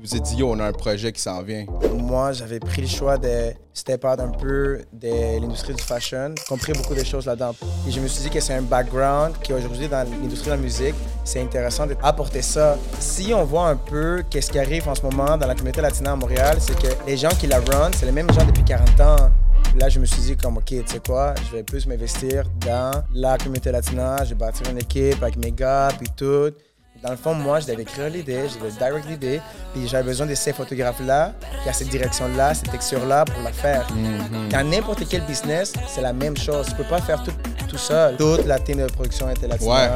Vous vous êtes dit, on a un projet qui s'en vient. Moi, j'avais pris le choix de step out un peu de l'industrie du fashion, compris beaucoup de choses là-dedans. Et je me suis dit que c'est un background qui aujourd'hui dans l'industrie de la musique, c'est intéressant d'apporter ça. Si on voit un peu qu'est-ce qui arrive en ce moment dans la communauté latina à Montréal, c'est que les gens qui la run, c'est les mêmes gens depuis 40 ans. Là, je me suis dit comme, OK, tu sais quoi, je vais plus m'investir dans la communauté latina, je vais bâtir une équipe avec mes gars, puis tout. Dans le fond, moi, je devais écrire l'idée, je devais direct l'idée, puis j'avais besoin de ces photographes-là, qui a cette direction-là, cette texture-là pour la faire. Dans n'importe quel business, c'est la même chose. Tu peux pas faire tout, tout seul. Toute la team de production était là Ouais.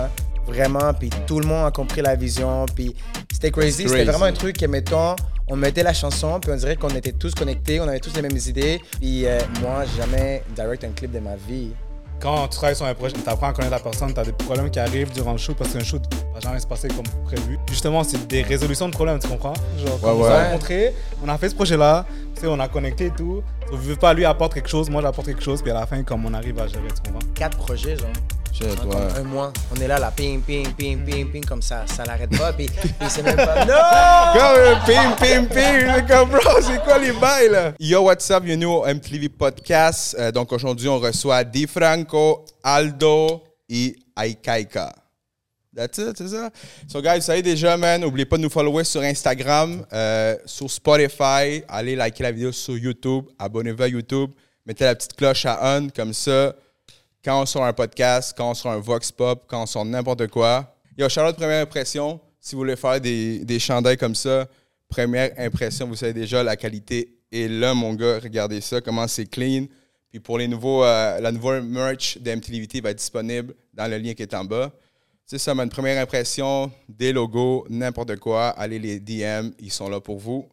Vraiment, puis tout le monde a compris la vision, puis c'était crazy. C'était vraiment un truc que, mettons, on mettait la chanson, puis on dirait qu'on était tous connectés, on avait tous les mêmes idées. Puis euh, moi, jamais direct un clip de ma vie. Quand tu travailles sur un projet, tu apprends à connaître la personne, tu as des problèmes qui arrivent durant le shoot parce qu'un shoot va jamais se passer comme prévu. Justement, c'est des résolutions de problèmes, tu comprends? Genre, Ouais, on ouais. s'est rencontrés, on a fait ce projet-là, tu sais, on a connecté et tout. Je veux pas, lui apporte quelque chose, moi j'apporte quelque chose, puis à la fin, comme on arrive à gérer, tu comprends? Quatre projets, genre. Shit, ouais. un mois. On est là, là, ping, ping, ping, ping, ping, comme ça. Ça l'arrête pas, puis, puis c'est même pas. Non! Comme pim, pim. C'est comme, bro, c'est quoi les bails, là? Yo, what's up? Bienvenue au MTV Podcast. Euh, donc, aujourd'hui, on reçoit Di Franco, Aldo et Aikaika. That's it, c'est ça? So, guys, vous savez déjà, man, n'oubliez pas de nous follower sur Instagram, euh, sur Spotify. Allez liker la vidéo sur YouTube. Abonnez-vous à YouTube. Mettez la petite cloche à on, comme ça. Quand on sort un podcast, quand on sort un Vox Pop, quand on sort n'importe quoi. Yo, Charlotte, première impression. Si vous voulez faire des, des chandails comme ça, première impression, vous savez déjà, la qualité est là, mon gars. Regardez ça, comment c'est clean. Puis pour les nouveaux, euh, la nouvelle merch de va être disponible dans le lien qui est en bas. C'est ça, ma première impression, des logos, n'importe quoi. Allez les DM, ils sont là pour vous.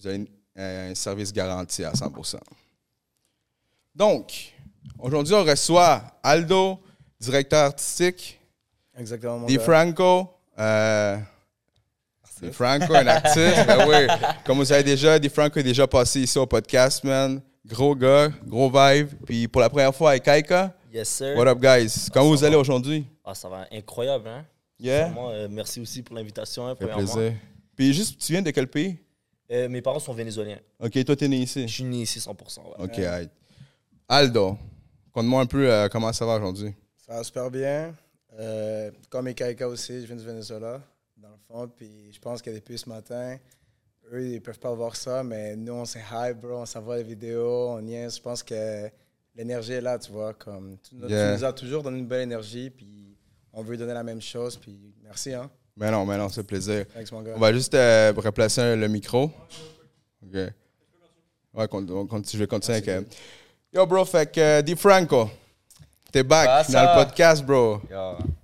Vous avez un service garanti à 100%. Donc, aujourd'hui, on reçoit Aldo, directeur artistique, Exactement, Di. Franco, euh, Di Franco, un artiste. ben oui, comme vous savez déjà, Di Franco est déjà passé ici au podcast, man. Gros gars, gros vibe. Puis pour la première fois avec Kaika, Yes, sir. what up, guys? Comment vous allez aujourd'hui? Ah, ça va incroyable, hein? Yeah? Vraiment, euh, merci aussi pour l'invitation, hein, plaisir. Puis juste, tu viens de quel pays? Euh, mes parents sont vénézuéliens. Ok, toi, t'es né Je ici. suis né ici 100%. ouais. Ok, alright. Aldo, conte-moi un peu euh, comment ça va aujourd'hui? Ça va super bien. Euh, comme Ekaika aussi, je viens du Venezuela, dans le fond. Puis je pense que depuis ce matin, eux, ils peuvent pas voir ça, mais nous, on s'est hype, bro. On s'envoie les vidéos, on niaise. Je pense que l'énergie est là, tu vois. Comme, tu, nous- tu Yeah. nous as toujours donné une belle énergie, puis on veut donner la même chose. Puis merci, hein. Mais non, mais non, c'est plaisir. Thanks, mon gars. On va juste euh, replacer le micro. OK. Ouais, je vais continuer avec. Yo, bro, fait que euh, Di Franco, t'es back dans le podcast, bro.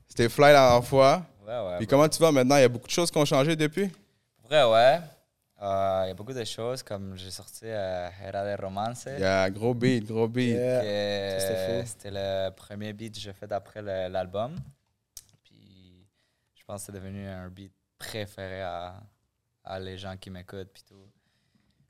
C'était fly la dernière fois. ouais, ouais. Puis comment tu vas maintenant? Il y a beaucoup de choses qui ont changé depuis? Vrai, ouais. Euh, Il y a beaucoup de choses, comme j'ai sorti euh, Era de Romance. Il y a gros beat, gros beat. Yeah. c'était le premier beat que j'ai fait après l'album. Puis je pense que c'est devenu un beat préféré à, à les gens qui m'écoutent. Puis tout.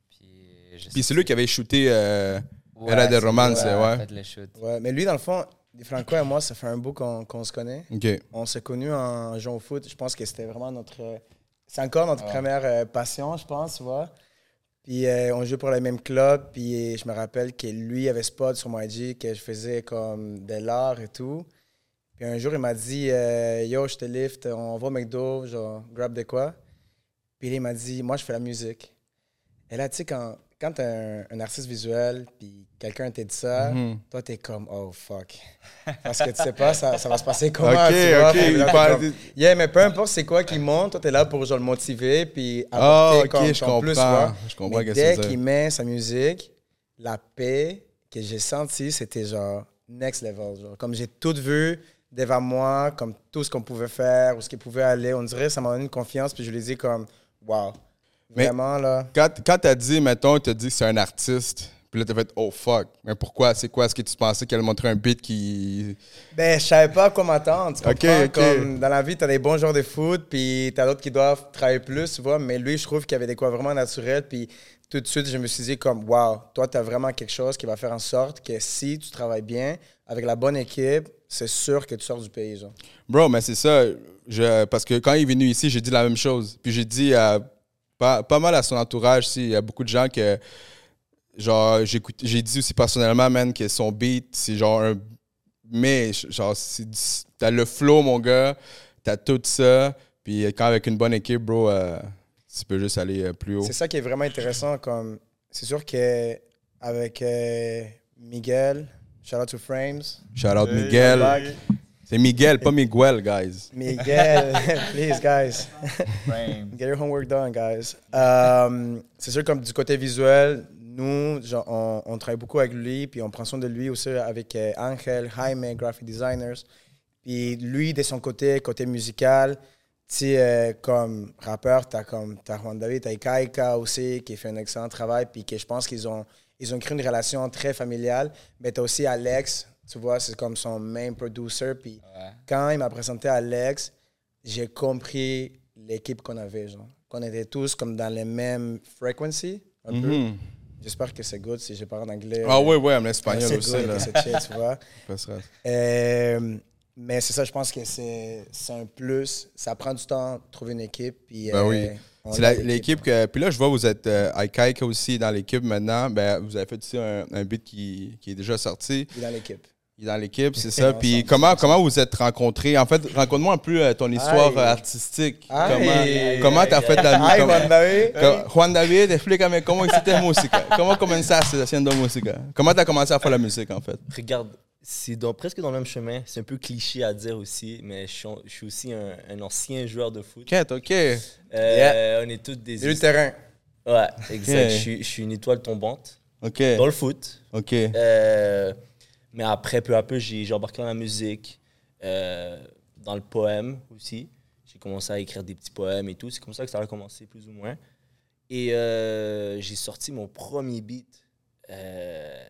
Puis, c'est lui qui avait shooté euh, Ouais, Era de Romance, ouais. les. Ouais, mais lui, dans le fond, Franco et moi, ça fait un bout qu'on qu'on se connaît. OK. On s'est connus en jouant au foot. Je pense que c'était vraiment notre. euh, C'est encore notre première euh, passion, je pense, tu vois. Puis euh, on jouait pour le même club. Puis je me rappelle que lui avait spot sur mon IG, que je faisais comme de l'art et tout. Puis un jour, il m'a dit euh, Yo, je te lift, on va au McDo, genre, grab de quoi. Puis il m'a dit Moi, je fais la musique. Et là, tu sais, quand, quand t'es un, un artiste visuel, puis quelqu'un te dit ça, Mhm. toi, t'es comme Oh fuck. Parce que tu sais pas, ça, ça va se passer comment. OK, tu vois? OK. Fait que il là, t'es parle- comme, Yeah, mais peu importe c'est quoi qui monte, toi, t'es là pour genre, le motiver, puis Ah, apporter OK, comme je ton comprends. plus, tu vois? Je comprends Mais dès qu'il met sa musique, la paix que j'ai sentie, c'était genre next level. Genre. Comme j'ai tout vu devant moi, comme tout ce qu'on pouvait faire, où ce qu'il pouvait aller. On dirait ça m'a donné une confiance, puis je lui ai dit comme, wow. Mais- Vraiment, là. Quand, quand t'as dit, mettons, t'as dit que c'est un artiste, puis là, t'as fait « Oh, fuck! » Mais pourquoi? C'est quoi? Est-ce que tu pensais qu'elle montrait un beat qui... Ben, je savais pas à quoi m'attendre. tu comprends? Comme dans la vie, t'as des bons joueurs de foot, puis t'as d'autres qui doivent travailler plus, tu vois. Mais lui, je trouve qu'il y avait des quoi vraiment naturels. Puis tout de suite, je me suis dit comme, wow, toi, t'as vraiment quelque chose qui va faire en sorte que si tu travailles bien, avec la bonne équipe, c'est sûr que tu sors du pays, genre. Bro, mais c'est ça. Je, parce que quand il est venu ici, j'ai dit la même chose. Puis j'ai dit, euh, pas, pas mal à son entourage. si. Il y a beaucoup de gens que. Genre, j'écoute- j'ai dit aussi personnellement, man, que son beat, c'est genre un. Mais, genre, t'as le flow, mon gars. T'as tout ça. Puis quand avec une bonne équipe, bro, euh, tu peux juste aller euh, plus haut. C'est ça qui est vraiment intéressant. Comme, c'est sûr que avec euh, Miguel, shout out to Frames. Shout out Miguel. C'est Miguel, pas Miguel, guys. Miguel, please, guys. Get your homework done, guys. Euh, c'est sûr, comme du côté visuel, nous, genre, on, on travaille beaucoup avec lui, puis on prend soin de lui aussi avec euh, Angel, Jaime, graphic designers. Puis lui, de son côté, côté musical, tu euh, comme rappeur, t'as comme t'as Juan David, t'as Ikaika aussi, qui fait un excellent travail, puis que je pense qu'ils ont, ils ont créé une relation très familiale. Mais t'as aussi Alex, tu vois, c'est comme son main producer, puis Ouais. quand il m'a présenté Alex, j'ai compris l'équipe qu'on avait, genre. Qu'on était tous comme dans les mêmes frequencies, un peu. Mhm. J'espère que c'est good si je parle en anglais. Ah ouais, ouais, en espagnol c'est aussi. c'est chill, tu vois. Euh, mais c'est ça, je pense que c'est c'est un plus. Ça prend du temps de trouver une équipe. Puis, Ben euh, oui. on C'est l'équipe que. Puis là, je vois, vous êtes euh, Ikaika aussi dans l'équipe maintenant. Ben, vous avez fait aussi un, un beat qui, qui est déjà sorti. Il est dans l'équipe. Il est dans l'équipe, c'est ça. Puis comment, comment vous êtes rencontrés? En fait, raconte-moi un peu euh, ton histoire euh, artistique. Aïe. Comment comment t'as fait la Hi, musique? Juan David. Juan David, explícame cómo hiciste música. ¿Cómo comenzaste haciendo música? Comment t'as commencé à faire la musique, en fait? Regarde, c'est dans- presque dans le même chemin. C'est un peu cliché à dire aussi, mais je suis, je suis aussi un, un ancien joueur de foot. Ok, ok. Euh, On est tous des. Le terrain. Ouais, exact. Ok. Je, suis, je suis une étoile tombante Ok, dans le foot. ok. Euh, mais après, peu à peu, j'ai embarqué dans la musique, euh, dans le poème aussi. J'ai commencé à écrire des petits poèmes et tout. C'est comme ça que ça a commencé, plus ou moins. Et euh, j'ai sorti mon premier beat. Euh,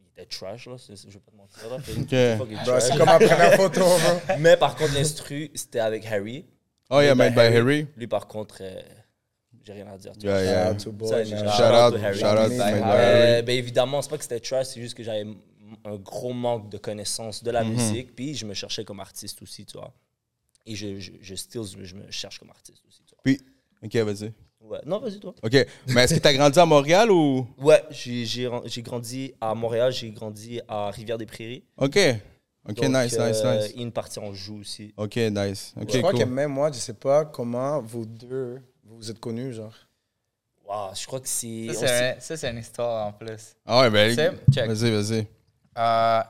il était trash, là. Je vais pas te mentir. Là. Ok. Fucking Bro, trash. c'est comme ma première photo. Mais par contre, l'instru, c'était avec Harry. Oh, yeah, made Made by Harry. Lui, par contre, euh, j'ai rien à dire. Yeah, yeah. Shout out to boy, Shout Shout out, out to Harry. shout out, by Euh, Harry. ben évidemment, c'est pas que c'était trash, c'est juste que j'avais un gros manque de connaissances de la Mhm. musique, puis je me cherchais comme artiste aussi, tu vois. Et je, je, je still, je me cherche comme artiste aussi, tu vois. Puis, ok, vas-y. Ouais. Non, vas-y, toi. Ok, mais est-ce que t'as grandi à Montréal ou? Ouais, j'ai grandi à Montréal, j'ai grandi à Rivière-des-Prairies. Ok, ok, Donc, nice, nice, euh, nice. et une partie en joue aussi. Ok, nice. Ok, je crois que même moi, je sais pas comment vous deux, vous vous êtes connus, genre. Waouh, je crois que c'est. Ça, c'est un- ça, c'est une histoire en plus. Ah ouais, ben. Tu. Vas-y, vas-y. Euh,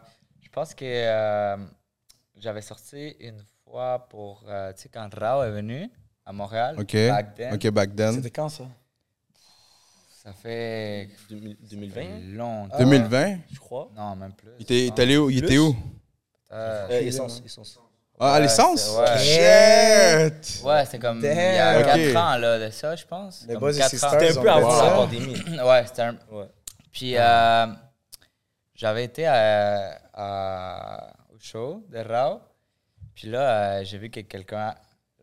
je pense que euh, j'avais sorti une fois pour. euh, tu sais, quand Rao est venu à Montréal. Ok. back then, Ok, back then. C'était quand ça? Ça fait 2000 2020, longtemps. 2020? je crois. Non, même plus. Il était, il est allé où? Il était où? Euh, Euh, essence, essence. Ah, à l'essence? ouais. Shit! Ouais, c'est comme il y a Ok. 4 ans là, de ça, je pense. C'était un peu avant ça. la pandémie. ouais, c'était un. Ouais. Puis euh, j'avais été à, à- au show de Rao. Puis là, euh, j'ai vu que quelqu'un,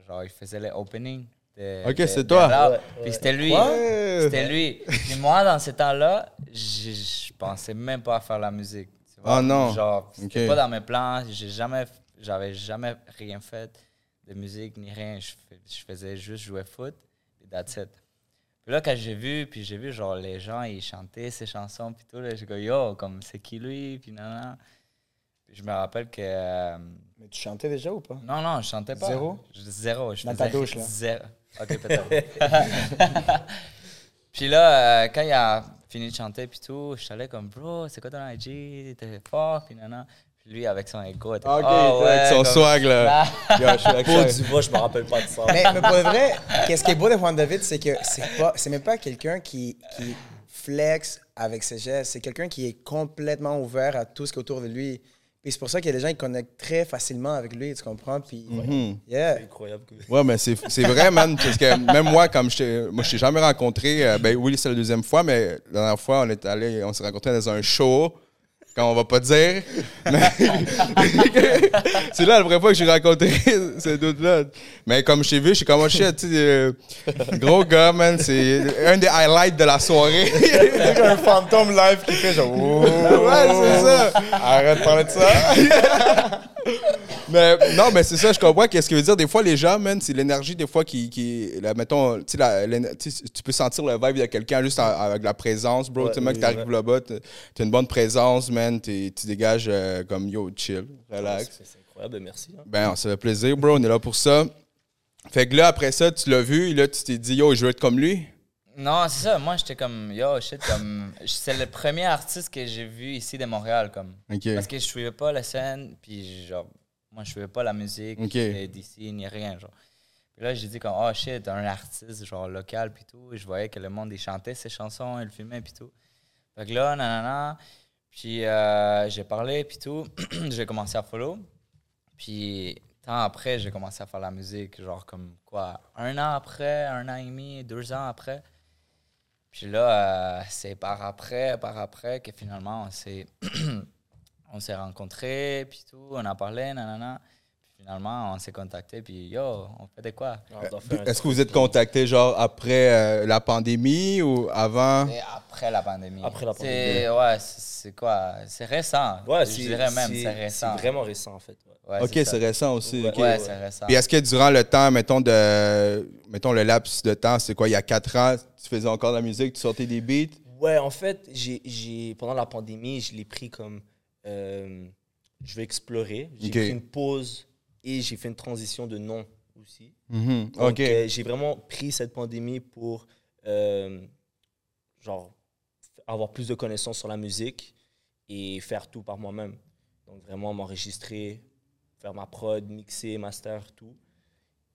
genre, il faisait le opening. De, Ok, de- c'est de toi. Ouais, Puis ouais. c'était lui. Ouais. C'était lui. Puis moi, dans ce temps-là, je je pensais même pas à faire la musique. tu vois. Ah non. Genre, c'était Ok. pas dans mes plans. J'ai jamais, j'avais jamais rien fait de musique ni rien. Je faisais juste jouer foot. Et that's it. Puis là, quand j'ai vu, puis j'ai vu, genre, les gens, ils chantaient ces chansons, puis tout, là, j'ai dit, yo, comme, c'est qui lui, puis. Puis je me rappelle que. euh, Mais tu chantais déjà ou pas? non, non, je chantais pas. Zéro? Je- Zéro. Je Dans faisais ta douche, là. Zéro. Ok, peut-être. puis là, euh, quand il a fini de chanter, puis tout, je suis allé comme, bro, c'est quoi ton IG? T'es fort, puis non. Puis lui, avec son ego, était Ok, oh, ouais, avec son comme- swag, là. Ah. Yo, je suis avec Pour ça. du voix, je me rappelle pas de ça. mais, mais pour le vrai, qu'est-ce qui est beau de Juan David, c'est que c'est pas, c'est même pas quelqu'un qui, qui flex avec ses gestes. C'est quelqu'un qui est complètement ouvert à tout ce qui est autour de lui. Puis c'est pour ça qu'il y a des gens qui connectent très facilement avec lui, tu comprends? Puis, Mhm. yeah. C'est incroyable. que- Ouais, mais c'est c'est vrai, man. Parce que même moi, comme je t'ai moi, je t'ai jamais rencontré, euh, ben oui, c'est la deuxième fois, mais la dernière fois, on est allé, on s'est rencontrés dans un show. Quand on va pas dire. Mais- c'est là la première fois que j'ai rencontré ce doute-là. Mais comme je t'ai vu, je suis comme, oh shit, tu sais, euh, gros gars, man. C'est un des highlights de la soirée. C'est un fantôme live qui fait genre. ouais, c'est ça. Arrête de parler de ça. mais non, mais c'est ça, je comprends qu'est-ce que veut dire. Des fois, les gens, man, c'est l'énergie, des fois, qui. qui mettons, tu sais, tu peux sentir le vibe de quelqu'un juste en- avec la présence, bro. Ouais, tu sais, mec, oui, t'arrives là-bas, t'as une bonne présence, man, t'es- tu dégages euh, comme yo, chill, relax. C'est c'est incroyable, merci. hein. Ben, ça fait plaisir, bro, on est là pour ça. Fait que là, après ça, tu l'as vu, et là, tu t'es dit, yo, je veux être comme lui? Non, c'est ça. Moi, j'étais comme, yo, shit, comme. C'est le premier artiste que j'ai vu ici de Montréal, comme. Ok. Parce que je suivais pas la scène, puis genre, moi, je suivais pas la musique Ok. euh, d'ici, ni rien, genre. Puis là, j'ai dit comme, oh shit, un artiste, genre, local, puis tout. Et je voyais que le monde, il chantait ses chansons, il filmait, puis tout. Fait que là, nanana. Puis euh, j'ai parlé, puis tout. j'ai commencé à follow. Puis, temps après, j'ai commencé à faire la musique, genre, comme quoi, un an après, un an et demi, deux ans après. Puis là, euh, c'est par après, par après que finalement, on s'est, on s'est rencontrés, puis tout, on a parlé, nanana. Puis finalement, on s'est contactés, puis yo, on fait de quoi? Un Est-ce que vous êtes contacté, genre, après euh, la pandémie ou avant? Et après la pandémie. Après la C'est, ouais, c'est, quoi? C'est récent. Ouais, je c'est- dirais même, c'est, c'est récent. C'est vraiment récent, en fait. ouais. Ok, c'est récent aussi. Ouais. ok. Ouais, c'est récent. Puis est-ce que durant le temps, mettons, de, mettons le laps de temps, c'est quoi, il y a quatre ans, tu faisais encore de la musique, tu sortais des beats? Ouais, en fait, j'ai, j'ai- pendant la pandémie, je l'ai pris comme euh, je vais explorer. J'ai Ok. pris une pause et j'ai fait une transition de nom aussi. Mhm. Donc, euh, j'ai vraiment pris cette pandémie pour euh, genre avoir plus de connaissances sur la musique et faire tout par moi-même. Donc vraiment m'enregistrer, faire ma prod, mixer, master, tout.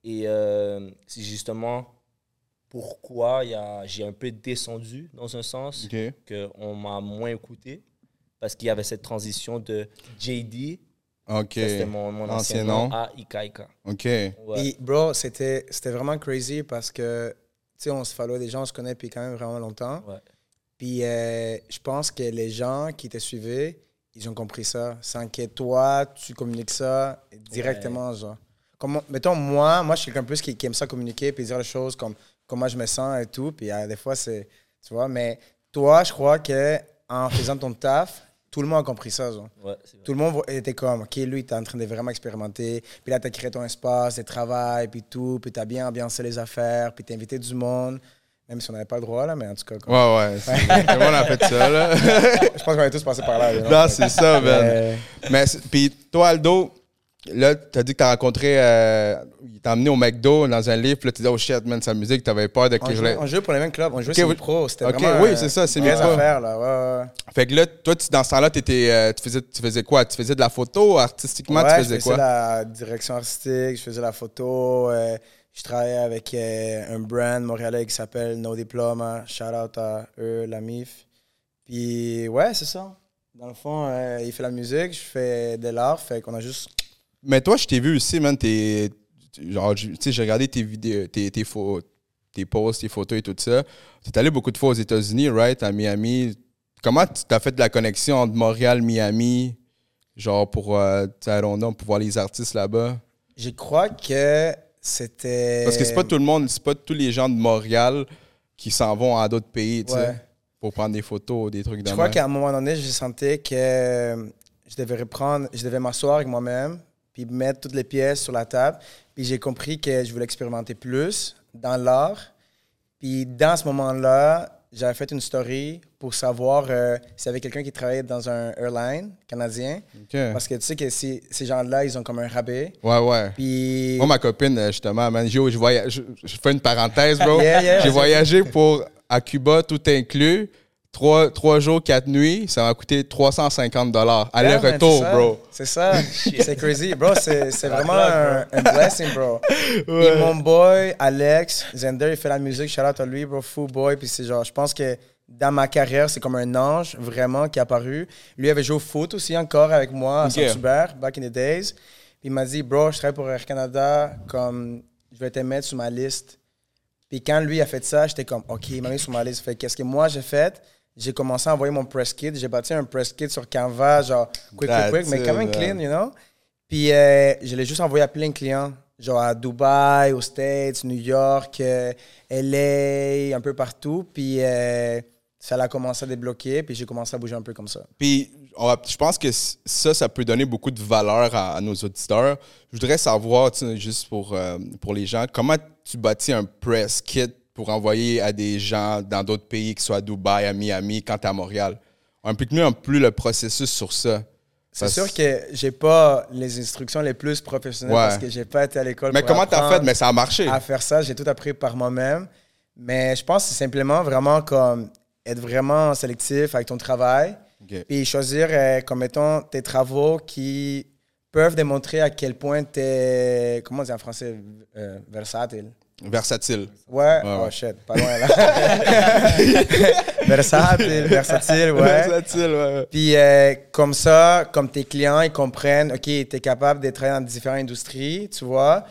Et c'est justement pourquoi j'ai un peu descendu dans un sens Ok. qu'on m'a moins écouté parce qu'il y avait cette transition de JD, Ok. c'était mon, mon Ancien ancien nom. nom, à Ikaika. Ok. Ouais. Puis, bro, c'était c'était vraiment crazy parce que, tu sais, on se follow des gens, on se connaît depuis quand même vraiment longtemps. Ouais. Puis, euh, je pense que les gens qui te suivaient, ils ont compris ça. Sans que toi, tu communiques ça directement, genre. Comme, mettons, moi, moi, je suis quelqu'un plus qui, qui aime ça communiquer puis dire les choses comme comment je me sens et tout. Puis, euh, des fois, c'est, tu vois, mais toi, je crois que en faisant ton taf, tout le monde a compris ça, genre. Ouais, c'est vrai. Tout le monde était comme, OK, lui, t'es en train de vraiment expérimenter. Puis là, t'as créé ton espace de travail, puis tout. Puis t'as bien ambiancé les affaires, puis t'as invité du monde. Même si on n'avait pas le droit, là, mais en tout cas, comme- Ouais, ouais. Tout le monde a fait ça, là. je pense qu'on est tous passés par là. non, c'est ça, man. Euh, Mais, c'est- puis toi, Aldo, là, t'as dit que t'as rencontré, euh, il t'a emmené au McDo dans un livre, puis là, tu dis, oh shit, man, sa musique, t'avais peur de on, que je jouait, l'ai. on jouait pour les mêmes clubs, on jouait Ok, sur oui. pro. C'était Ok, vraiment. oui, euh, c'est ça, c'est Mipro. affaires, là. Ouais, ouais. Fait que là, toi, tu, dans ce temps-là, euh, tu, faisais, tu faisais quoi? Tu faisais de la photo, artistiquement, Ouais, tu je faisais faisais quoi? la direction artistique, je faisais la photo. euh, je travaillais avec euh, un brand montréalais qui s'appelle No Diploma. Shout out à eux, la MIF. Puis, ouais, c'est ça. Dans le fond, il fait la musique, je fais de l'art, fait qu'on a juste. Mais toi, je t'ai vu aussi, man, t'es. Genre, tu sais, j'ai regardé tes vidéos, tes, tes, pho- tes posts, tes photos et tout ça. Tu es allé beaucoup de fois aux États-Unis, right, à Miami. Comment tu as fait de la connexion entre Montréal, Miami, genre pour, euh, know, pour voir les artistes là-bas? Je crois que c'était. Parce que c'est pas tout le monde, c'est pas tous les gens de Montréal qui s'en vont à d'autres pays, tu sais, Ouais. pour prendre des photos, des trucs de Je crois même. qu'à un moment donné, je sentais que euh, je devais reprendre, je devais m'asseoir avec moi-même, puis mettre toutes les pièces sur la table. Puis j'ai compris que je voulais expérimenter plus dans l'art. Puis dans ce moment-là, j'avais fait une story pour savoir euh, s'il y avait quelqu'un qui travaillait dans un airline canadien. Parce que tu sais que ces, ces gens-là, ils ont comme un rabais. Ouais, ouais. Puis. Moi, ma copine, euh, justement, man, je, voyage, je, je fais une parenthèse, bro. Yeah, yeah, J'ai voyagé pour, à Cuba, tout inclus. Trois, trois jours, quatre nuits, ça m'a coûté 350 dollars. Aller-retour, bro. C'est ça. c'est crazy, bro. C'est c'est vraiment un, un blessing, bro. Et mon boy, Alex Zender, il fait la musique. Shout out à lui, bro. Fou boy. Puis c'est genre, je pense que dans ma carrière, c'est comme un ange, vraiment, qui est apparu. Lui avait joué au foot aussi encore avec moi à Ok. Saint-Hubert, back in the days. Puis il m'a dit, bro, je travaille pour Air Canada, comme, je vais te mettre sur ma liste. Puis quand lui a fait ça, j'étais comme, OK, il m'a mis sur ma liste. Fait qu'est-ce que moi j'ai fait? J'ai commencé à envoyer mon press kit. J'ai bâti un press kit sur Canva, genre, quick, quick, quick, mais quand même clean, you know? Puis euh, je l'ai juste envoyé à plein de clients, genre à Dubaï, aux States, New York, euh, LA, un peu partout. Puis euh, ça a commencé à débloquer, puis j'ai commencé à bouger un peu comme ça. Puis, va- je pense que ça, ça peut donner beaucoup de valeur à, à nos auditeurs. Je voudrais savoir, juste pour, pour les gens, comment tu bâtis un press kit pour envoyer à des gens dans d'autres pays, que ce soit à Dubaï, à Miami, quand à Montréal? Implique-nous un peu plus le processus sur ça. C'est sûr que j'ai pas les instructions les plus professionnelles Ouais. parce que j'ai pas été à l'école. Mais pour comment t'as fait? Mais ça a marché. À faire ça, j'ai tout appris par moi-même. Mais je pense que c'est simplement vraiment comme être vraiment sélectif avec ton travail. Puis choisir, euh, comme mettons, tes travaux qui peuvent démontrer à quel point tu es, comment on dit en français, euh, versatile. Versatile. Ouais, Ouais, oh shit, pas loin là. versatile, versatile, ouais. Versatile, ouais. Puis euh, comme ça, comme tes clients, ils comprennent, OK, tu es capable de travailler dans différentes industries, tu vois.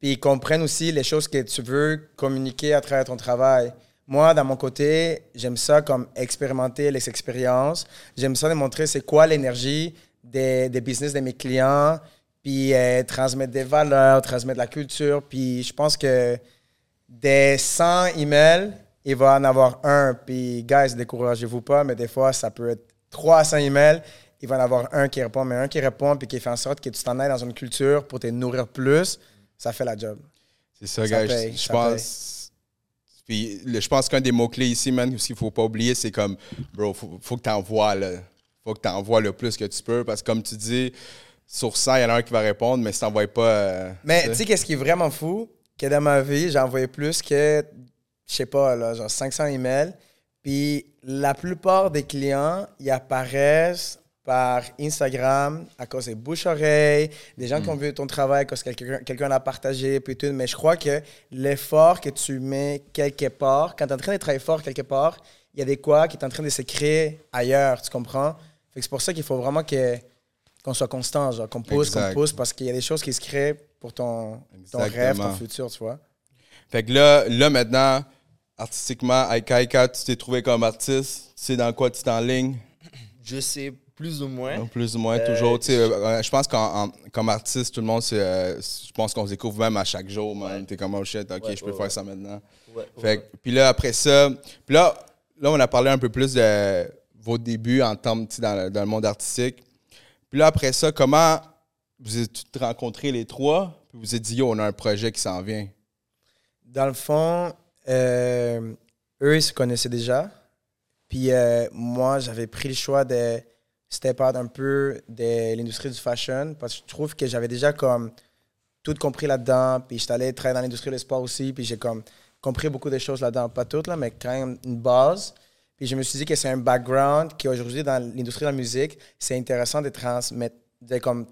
Puis ils comprennent aussi les choses que tu veux communiquer à travers ton travail. Moi, dans mon côté, j'aime ça comme expérimenter les expériences. J'aime ça démontrer c'est quoi l'énergie des, des business de mes clients, puis euh, transmettre des valeurs, transmettre la culture. Puis je pense que des 100 emails, il va en avoir un. Puis, guys, découragez-vous pas, mais des fois, ça peut être 300 emails. Il va en avoir un qui répond, mais un qui répond, puis qui fait en sorte que tu t'en ailles dans une culture pour te nourrir plus. Ça fait la job. C'est ça, Ça gars. Je- paye, je ça pense. Puis, je pense qu'un des mots-cles ici, man, ce qu'il faut pas oublier, c'est comme, bro, faut, faut que tu envoies, là. Faut que tu envoies le plus que tu peux. Parce que, comme tu dis, sur 100, il y en a un qui va répondre, mais si tu n'envoies pas. euh, Mais tu sais, qu'est-ce qui est vraiment fou? Que dans ma vie, j'ai envoyé plus que, je sais pas, là, genre 500 emails. Puis la plupart des clients, ils apparaissent par Instagram à cause des bouche-oreilles, des gens qui ont vu ton travail à cause que quelqu'un quelqu'un l'a partagé, puis tout. Mais je crois que l'effort que tu mets quelque part, quand tu es en train de travailler fort quelque part, il y a des quoi qui est en train de se créer ailleurs, tu comprends? Fait que c'est pour ça qu'il faut vraiment qu'on soit constant, genre qu'on pousse, qu'on pousse, parce qu'il y a des choses qui se créent pour ton, ton rêve, ton futur, tu vois. Fait que là, là maintenant, artistiquement, Aika Aika, tu t'es trouvé comme artiste. Tu sais dans quoi tu t'enlignes? Je sais plus ou moins. Plus ou moins, Euh, toujours. Tu sais, euh, je pense qu'en en- comme artiste, tout le monde, c'est, euh, je pense qu'on se découvre même à chaque jour, man. T'es comme, oh shit, ok, Ouais, je peux ouais, faire ouais. ça maintenant. Ouais, Fait ouais. que- puis là, après ça, puis là, là, on a parlé un peu plus de vos débuts en termes, tu dans, le- dans le monde artistique. Puis là, après ça, comment vous êtes rencontrés les trois? Puis vous êtes dit, on a un projet qui s'en vient. Dans le fond, euh, eux, ils se connaissaient déjà. Puis euh, moi, j'avais pris le choix de step out un peu de l'industrie du fashion parce que je trouve que j'avais déjà comme tout compris là-dedans. Puis j'étais allé travailler dans l'industrie du sport aussi. Puis j'ai comme compris beaucoup de choses là-dedans. Pas toutes, là, mais quand même une base. Puis je me suis dit que c'est un background qui aujourd'hui dans l'industrie de la musique, c'est intéressant de transmettre, de comme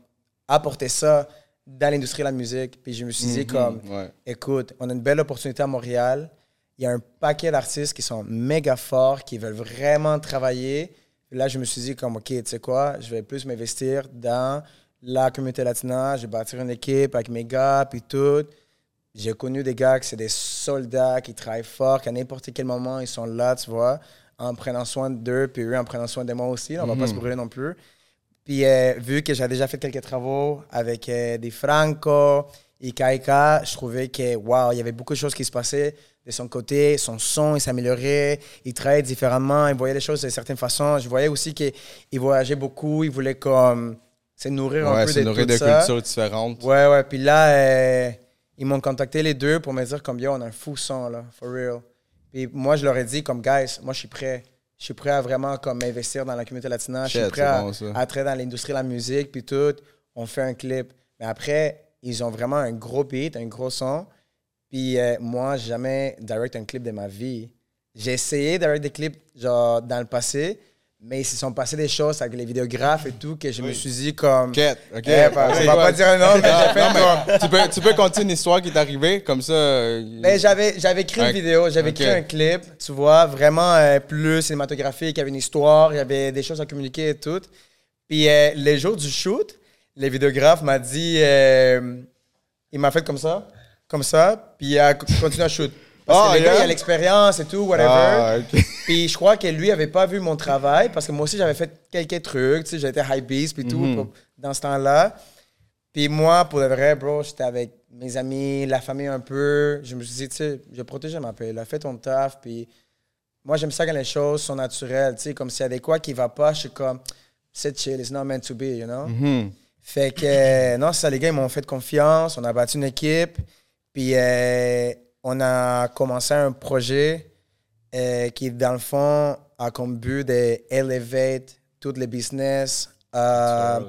apporter ça dans l'industrie de la musique. Puis je me suis dit comme Ouais. Écoute, on a une belle opportunité à Montréal. Il y a un paquet d'artistes qui sont méga forts, qui veulent vraiment travailler. Là, je me suis dit, comme, OK, tu sais quoi, je vais plus m'investir dans la communauté latina. Je vais bâtir une équipe avec mes gars, puis tout. J'ai connu des gars qui c'est des soldats, qui travaillent fort, qu'à n'importe quel moment, ils sont là, tu vois, en prenant soin d'eux, puis eux en prenant soin de moi aussi. On va pas se brûler non plus. Puis euh, vu que j'avais déjà fait quelques travaux avec euh, des Franco et Kaika, je trouvais que wow, il y avait beaucoup de choses qui se passaient de son côté. Son son, il s'améliorait, il travaillait différemment, il voyait les choses de certaines façons. Je voyais aussi qu'il voyageait beaucoup, il voulait comme se nourrir un Ouais, peu c'est de nourri tout de ça. cultures différentes. Ouais, ouais. Puis là, euh, ils m'ont contacté les deux pour me dire comme, yo, on a un fou son, là, for real. Puis moi, je leur ai dit comme, guys, moi, je suis prêt. Je suis prêt à vraiment comme m'investir dans la communauté latina. Je suis prêt à, bon, à dans l'industrie de la musique, puis tout. On fait un clip. Mais après, ils ont vraiment un gros beat, un gros son. Puis euh, moi, jamais direct un clip de ma vie. J'ai essayé direct des clips genre, dans le passé, mais ils se sont passés des choses avec les vidéographes et tout que je me suis dit comme... Ok, ok. Eh, bah, on va pas dire un nom, mais j'ai fait comme... mais tu, peux, tu peux conter une histoire qui est arrivée, comme ça. euh, Ben, j'avais, j'avais écrit Ouais. une vidéo, j'avais Ok. écrit un clip, tu vois, vraiment euh, plus cinématographique, il y avait une histoire, il y avait des choses à communiquer et tout. Puis euh, les jours du shoot, le vidéographe m'a dit, euh, il m'a fait comme ça, comme ça, puis il a co- continué à shoot. Parce Ah, que le gars, yeah? il a l'expérience et tout, whatever. Ah, ok. Puis je crois que lui avait pas vu mon travail parce que moi aussi j'avais fait quelques trucs, tu sais, j'étais high beast puis tout Mhm. dans ce temps-là. Puis moi, pour de vrai, bro, j'étais avec mes amis, la famille un peu. Je me suis dit, tu sais, je protégeais ma paix. Là, fais ton taf, puis moi, j'aime ça quand les choses sont naturelles. Tu sais, comme s'il y a des quoi qui va pas, je suis comme, c'est chill, it's not meant to be, you know? Mhm. Fait que, euh, non, ça, les gars, ils m'ont fait confiance. On a bâti une équipe. Puis, euh, on a commencé un projet euh, qui, dans le fond, a comme but d'elevate tous les business euh,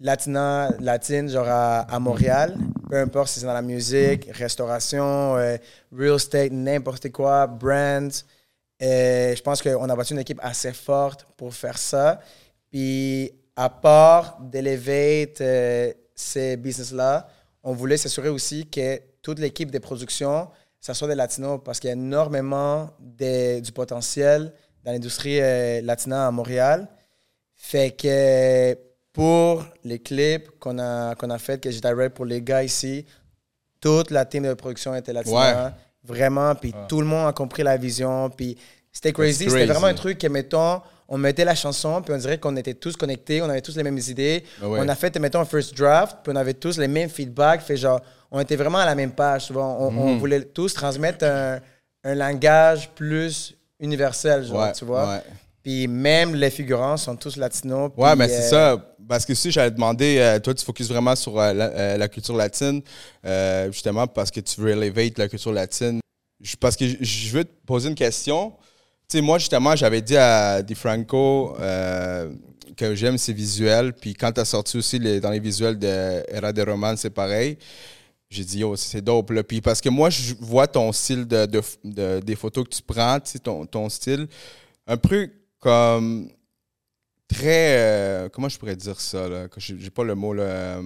latina, latine, genre à, à Montréal. Peu importe si c'est dans la musique, restauration, euh, real estate, n'importe quoi, brands. Euh, je pense qu'on a bâti une équipe assez forte pour faire ça. Puis, à part d'élever ces business-là, on voulait s'assurer aussi que toute l'équipe de production, ça soit des latinos parce qu'il y a énormément de- du potentiel dans l'industrie euh, latina à Montréal. Fait que pour les clips qu'on a, qu'on a fait, que j'ai direct pour les gars ici, toute la team de production était latina. Ouais. Vraiment. Puis tout le monde a compris la vision. Puis c'était crazy. C'était vraiment un truc que, mettons, on mettait la chanson, puis on dirait qu'on était tous connectés, on avait tous les mêmes idées. Ah ouais. On a fait, mettons, un first draft, puis on avait tous les mêmes feedbacks. Fait genre, on était vraiment à la même page. tu vois. On, Mhm. on voulait tous transmettre un, un langage plus universel, genre, Ouais, tu vois. ouais. Puis même les figurants sont tous latinos. Ouais, mais c'est euh, ça. Parce que si j'allais demander, euh, toi, tu focuses vraiment sur euh, la, la culture latine, justement parce que tu veux elevate la culture latine. Je- parce que je- je veux te poser une question. Sais, moi, justement, j'avais dit à DiFranco euh, que j'aime ses visuels. Puis quand tu as sorti aussi dans les visuels de Era de Roman, c'est pareil. J'ai dit, oh, c'est dope. Puis parce que moi, je vois ton style de, de- de- des photos que tu prends, ton, ton style, un peu comme très. euh, comment je pourrais dire ça, là? J'ai pas le mot, là.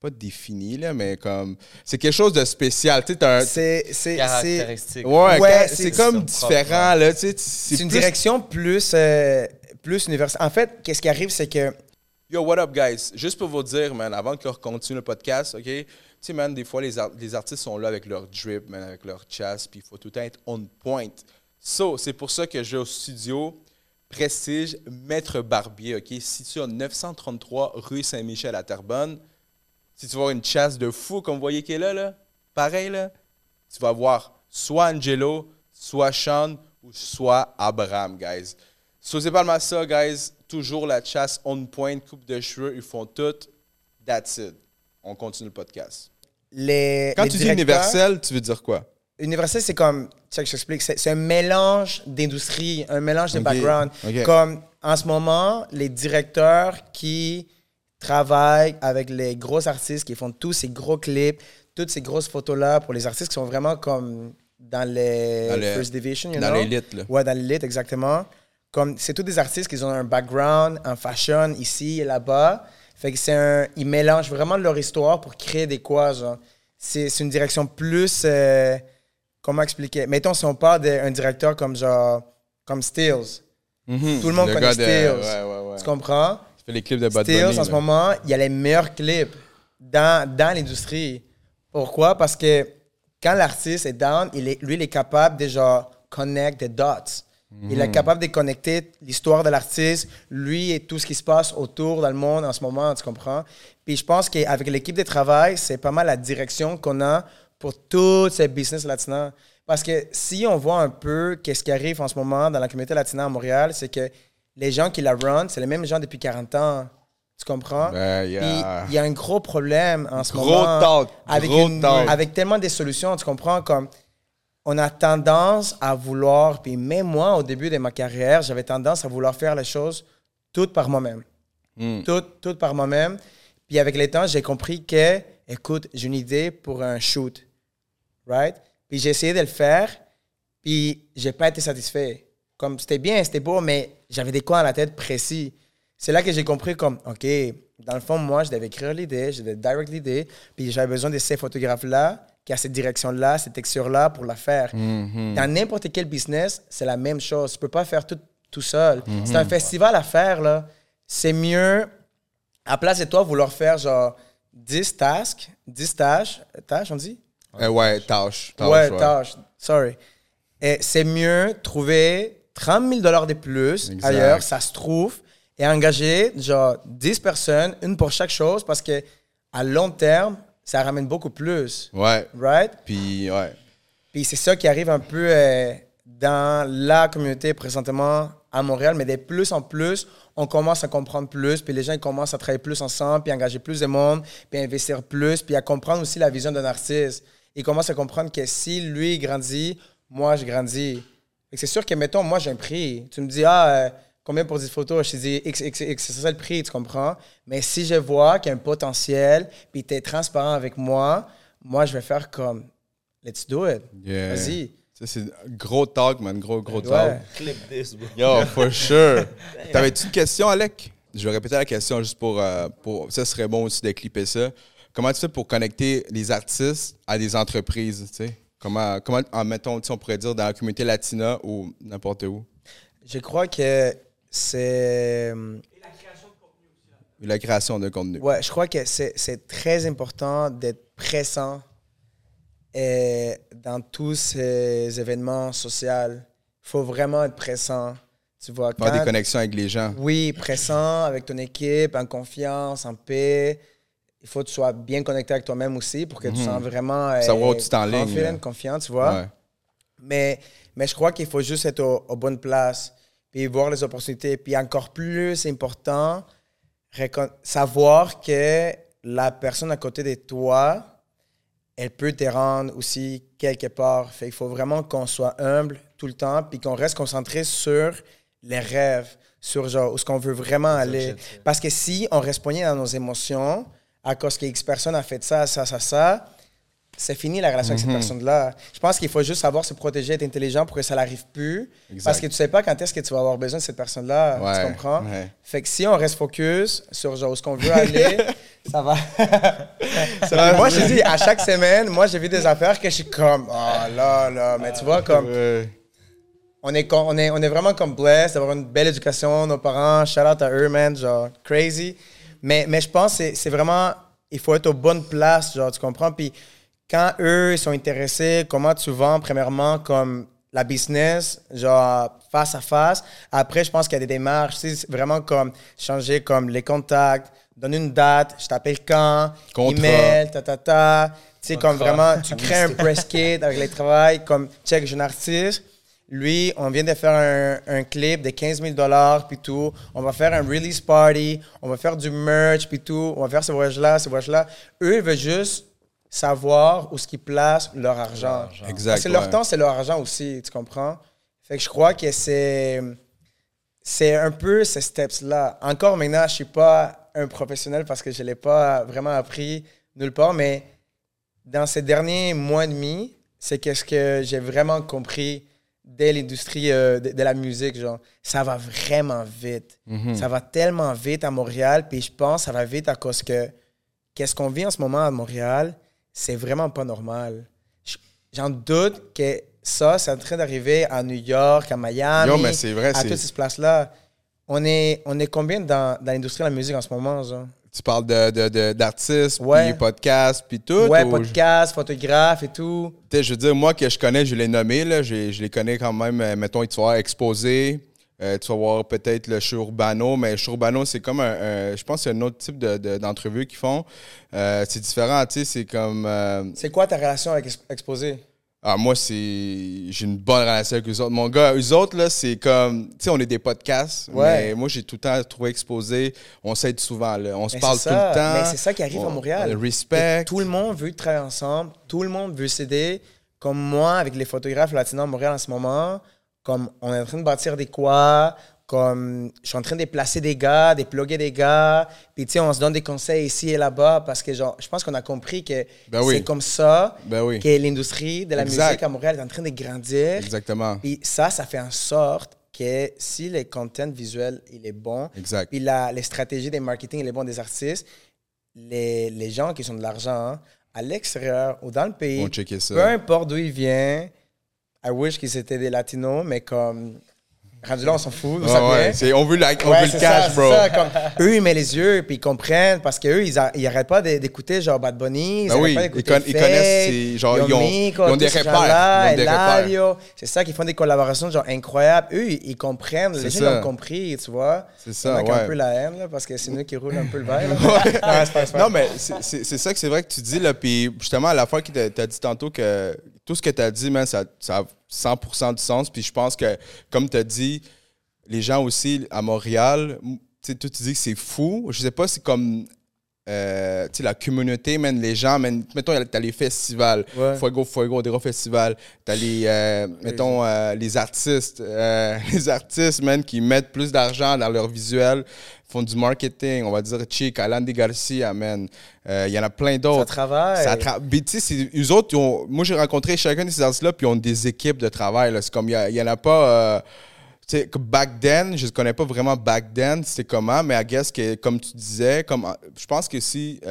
Pas défini, là, mais comme. C'est quelque chose de spécial. Tu sais, t'as un- c'est c'est- c'est- Caractéristique. Ouais, Ouais, c'est- c'est comme différent, là. Tu sais, c'est une plus- direction plus, euh, plus universelle. En fait, qu'est-ce qui arrive, c'est que Yo, what up, guys? Juste pour vous dire, man, avant qu'on continue le podcast, OK? Tu sais, man, des fois, les, ar- les artistes sont là avec leur drip, man, avec leur chasse, puis il faut tout le temps être on point. So, c'est pour ça que je vais au studio Prestige Maître Barbier, OK? Situé au 933 rue Saint-Michel à Terrebonne. Si tu avoir une chasse de fou, comme vous voyez qui est là, là, pareil, là, tu vas voir soit Angelo, soit Sean ou soit Abraham, guys. So, c'est pas ça, guys. Toujours la chasse on point, coupe de cheveux, ils font tout. That's it. On continue le podcast. les. Quand les tu dis universel, tu veux dire quoi? Universel, c'est comme. Tu sais que je t'explique. C'est un mélange d'industrie, un mélange de Ok, background. ok. Comme en ce moment, les directeurs qui travaillent avec les gros artistes, qui font tous ces gros clips, toutes ces grosses photos-là pour les artistes qui sont vraiment comme dans les Dans First Division, you dans know? l'élite. Ouais, dans l'élite, exactement. Comme c'est tous des artistes qui ont un background en fashion ici et là-bas. Fait que c'est un. Ils mélangent vraiment leur histoire pour créer des quoi, genre. C'est c'est une direction plus. euh, comment expliquer? Mettons, si on parle d'un directeur comme genre. Comme Stills. Tout le monde connaît gars de- Stills. Ouais, ouais, ouais. Tu comprends? Les clips de Bad Stills, en ce moment, il y a les meilleurs clips dans, dans l'industrie. Pourquoi? Parce que quand l'artiste est down, il est, lui, il est capable de genre connect the dots. Il Mhm. est capable de connecter l'histoire de l'artiste, lui et tout ce qui se passe autour dans le monde en ce moment, tu comprends? Puis je pense qu'avec l'équipe de travail, c'est pas mal la direction qu'on a pour tous ces business latinos. Parce que si on voit un peu qu'est-ce qui arrive en ce moment dans la communauté latina à Montréal, c'est que les gens qui la run, c'est les mêmes gens depuis 40 ans. Tu comprends? Ben, yeah. il y a un gros problème en ce Gros moment. talk, avec, gros une- talk. avec tellement de solutions, tu comprends? Comme on a tendance à vouloir, puis même moi, au début de ma carrière, j'avais tendance à vouloir faire les choses toutes par moi-même. Hmm. Toutes, toutes par moi-même. Puis avec le temps, j'ai compris que, écoute, j'ai une idée pour un shoot. Right? Puis j'ai essayé de le faire, puis j'ai pas été satisfait. Comme c'était bien, c'était beau, mais j'avais des coins à la tête précis. C'est là que j'ai compris comme, OK, dans le fond, moi, je devais écrire l'idée, je devais direct l'idée, puis j'avais besoin de ces photographes-là, qui a cette direction-là, cette texture-là pour la faire. Dans n'importe quel business, c'est la même chose. Tu peux pas faire tout tout seul. C'est un festival à faire, là. C'est mieux, à place de toi, vouloir faire genre 10 tasks, 10 tâches, tâches, on dit? Euh, ouais, tâche. tâche, ouais, ouais. tâche. Sorry. C'est mieux trouver 30 000 dollars de plus Exact. ailleurs, ça se trouve, et engager genre 10 personnes, une pour chaque chose, parce que à long terme, ça ramène beaucoup plus. Ouais. Right? Puis, ouais. Puis c'est ça qui arrive un peu euh, dans la communauté présentement à Montréal, mais de plus en plus, on commence à comprendre plus, puis les gens ils commencent à travailler plus ensemble, puis à engager plus de monde, puis à investir plus, puis à comprendre aussi la vision d'un artiste. Ils commencent à comprendre que si lui grandit, moi je grandis. Et c'est sûr que, mettons, moi j'ai un prix. Tu me dis, ah, euh, combien pour 10 photos? Je te dis, X, X, X, c'est ça le prix, tu comprends? Mais si je vois qu'il y a un potentiel, puis tu es transparent avec moi, moi je vais faire comme, let's do it. Yeah. Vas-y. Ça, c'est gros talk, man. Gros, gros Ouais. talk. Clip this, bro. Yo, for sure. T'avais-tu une question, Alec? Je vais répéter la question juste pour, euh, pour. Ça serait bon aussi de clipper ça. Comment tu fais pour connecter les artistes à des entreprises, tu sais? Comment, comment en mettons, on pourrait dire dans la communauté latina ou n'importe où? Je crois que c'est. La création de contenu. Ouais, je crois que c'est très important d'être présent euh, dans tous ces événements sociaux. Il faut vraiment être présent. Tu vois, Faire des quand- connexions avec les gens. Oui, présent avec ton équipe, en confiance, en paix. Il faut que tu sois bien connecté avec toi-même aussi pour que tu sois vraiment. euh, Mhm. Savoir où tu t'enlignes, confiant, tu vois. Ouais. Mais, mais je crois qu'il faut juste être au- aux bonnes places, puis voir les opportunités. Puis encore plus important, savoir que la personne à côté de toi, elle peut te rendre aussi quelque part. Fait qu'il faut vraiment qu'on soit humble tout le temps, puis qu'on reste concentré sur les rêves, sur genre où ce qu'on veut vraiment aller. Parce que si on reste poigné dans nos émotions, à cause que X personne a fait ça, ça, ça, ça, c'est fini la relation avec Mhm. cette personne-là. Je pense qu'il faut juste savoir se protéger, être intelligent pour que ça n'arrive plus. Exact. Parce que tu sais pas quand est-ce que tu vas avoir besoin de cette personne-là. Ouais, tu comprends? ouais. Fait que si on reste focus sur genre où ce qu'on veut aller, ça va. moi, je dis, à chaque semaine, moi, j'ai vu des affaires que je suis comme, oh là là, mais tu vois, comme, Ouais. on est, on est, on est vraiment comme blessed d'avoir une belle éducation, nos parents, shout out à eux, man, genre, crazy. Mais, mais je pense que c'est- vraiment, il faut être aux bonnes places, genre, tu comprends? Puis quand eux, ils sont intéressés, comment tu vends, premièrement, comme la business, genre, face à face. Après, je pense qu'il y a des démarches, c'est vraiment comme changer comme les contacts, donner une date, je t'appelle quand, Contrat. email, ta ta ta. Tu sais, comme vraiment, tu crées un press kit avec les travails, comme, check, un artiste. Lui, on vient de faire un, un clip de 15 000 puis tout. On va faire un release party, on va faire du merch, puis tout. On va faire ce voyage-là, ce voyage-là. Eux, ils veulent juste savoir où ce qu'ils placent leur argent. Exact, Parce que leur ouais. temps, c'est leur argent aussi, tu comprends? Fait que je crois que c'est c'est un peu ces steps-là. Encore maintenant, je suis pas un professionnel parce que je l'ai pas vraiment appris nulle part, mais dans ces derniers mois et demi, c'est qu'est-ce que j'ai vraiment compris dès l'industrie euh, de, de la musique, genre, ça va vraiment vite. Ça va tellement vite à Montréal, puis je pense que ça va vite à cause que qu'est-ce qu'on vit en ce moment à Montréal, c'est vraiment pas normal. Je- J'en doute que ça, c'est en train d'arriver à New York, à Miami, Yo, mais c'est vrai, à toutes ces places-là. On est, on est combien dans, dans l'industrie de la musique en ce moment, genre? Tu parles de, d'artistes, Ouais. puis podcasts, puis tout. Ouais, ou- podcast, photographe et tout. Je veux dire, moi que je connais, je les nommé, là, je, je les connais quand même. euh, mettons, tu vas Exposé, euh, tu vas voir peut-être le show Urbano, mais le show Urbano, c'est comme un, un- Je pense que c'est un autre type de, de- d'entrevue qu'ils font. Euh, c'est différent, tu sais, c'est comme. euh, C'est quoi ta relation avec Ex- Exposé? Ah, moi, c'est. J'ai une bonne relation avec eux autres. Mon gars, eux autres, là, c'est comme. Tu sais, on est des podcasts. Ouais. Mais moi, j'ai tout le temps trouvé exposé. On s'aide souvent, là. On se Mais parle tout le temps. Mais c'est ça qui arrive à On- Montréal. le respect. Et Tout le monde veut travailler ensemble. Tout le monde veut s'aider. Comme moi, avec les photographes latinos à Montréal en ce moment, comme on est en train de bâtir des quoi, comme je suis en train de placer des gars, de plugger des gars. Puis, tu sais, on se donne des conseils ici et là-bas parce que, genre, je pense qu'on a compris que Ben oui. c'est comme ça Ben oui. que l'industrie de la Exact. musique à Montréal est en train de grandir. Exactement. Puis ça, ça fait en sorte que si le content visuel il est bon, Exact. puis la, les stratégies des marketing il est bon des artistes, les, les gens qui ont de l'argent à l'extérieur ou dans le pays, peu importe d'où ils viennent, I wish qu'ils étaient des latinos, mais comme rendu là, on s'en fout, ouais, on veut, la- on Ouais, veut le cash, ça, bro. c'est ça, comme, eux, ils mettent les yeux, puis ils comprennent, parce qu'eux, ils, a- ils arrêtent pas d'é- d'écouter genre Bad Bunny, ils Ben oui, pas ils ils connaissent ces- genre, ils ont- ils ont des repères. C'est ça, qu'ils font des collaborations genre incroyables. Eux, ils, comprennent, les gens ont compris, tu vois. C'est ça, a un peu la haine, là, parce que c'est nous qui roulent un peu le verre. Non, mais c'est- ça que c'est vrai que tu dis, là. Puis justement, à la fois que tu as dit tantôt que tout ce que tu as dit, man, ça, ça 100% du sens. Puis je pense que, comme tu as dit, les gens aussi à Montréal, tu sais, dis que c'est fou. Je sais pas, c'est comme. Euh, la communauté, man, les gens, man, mettons, t'as les festivals, Ouais. Fuego Fuego, des gros festivals, t'as les, euh, mettons, euh, les artistes, les artistes, man, qui mettent plus d'argent dans leur visuel, font du marketing, on va dire Chic, Alandi Garcia, man, il y en a plein Ça d'autres. travaille. Ça tra- Mais tu sais, eux autres, ont- moi j'ai rencontré chacun de ces artistes-là, puis ils ont des équipes de travail. C'est comme, il n'y en a pas. Euh, tu sais, back then, je ne connais pas vraiment back then, c'était comment, mais I guess que, comme tu disais, comme, je pense que si tu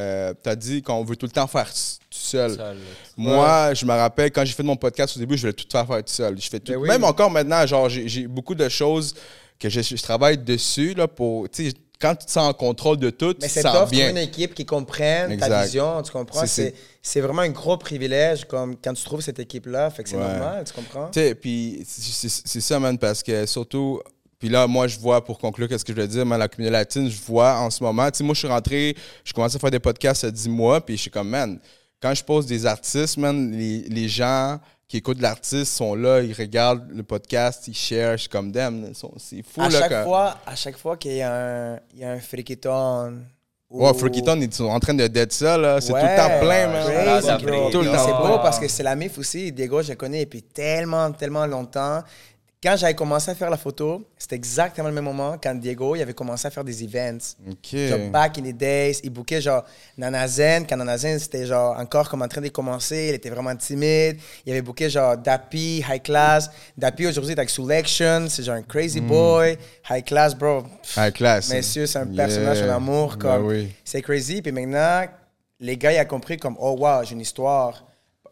as dit qu'on veut tout le temps faire tout seul. Seul. Moi, je me rappelle, quand j'ai fait mon podcast au début, je voulais tout faire faire tout seul. Je fais tout, Ben oui. Même encore maintenant, genre, j'ai j'ai beaucoup de choses que je, je travaille dessus, là, pour, tu sais, quand tu te sens en contrôle de tout, Mais tu c'est te tough sens trouver bien. une équipe qui comprenne Exact. ta vision, tu comprends? C'est- C'est c'est vraiment un gros privilège comme quand tu trouves cette équipe-là, fait que c'est Ouais. normal, tu comprends? Tu sais, puis c'est c'est- c'est ça, man, parce que surtout, puis là, moi, je vois, pour conclure, qu'est-ce que je veux dire, man, la communauté latine, je vois en ce moment, tu sais, moi, je suis rentré, je commence à faire des podcasts il y a 10 mois, puis je suis comme, man, quand je pose des artistes, man, les, les gens qui écoutent l'artiste sont là, ils regardent le podcast, ils cherchent comme sont- c'est fou, à là. chaque fois, à chaque fois qu'il y a un, il y a un frikiton. Ouais, Freakyton, ils sont en train de dead ça, là. C'est tout le temps plein, man. Crazy, Ah, bro. Tout le Puis temps. C'est beau Ah. parce que c'est la MIF aussi. Diego, je le connais depuis tellement, tellement longtemps. Quand j'avais commencé à faire la photo, c'était exactement le même moment quand Diego il avait commencé à faire des events. OK. Genre, back in the days, il bookait genre Nanazen. Quand Nanazen, c'était genre encore comme en train de commencer, il était vraiment timide. Il avait booké genre Dappy, High Class. Dappy aujourd'hui est avec Selection, c'est genre un crazy Hmm. boy. High Class, bro. High class. Messieurs, c'est un personnage en amour. Ben Comme, oui. C'est crazy. Puis maintenant, les gars, ils ont compris comme, oh wow, j'ai une histoire.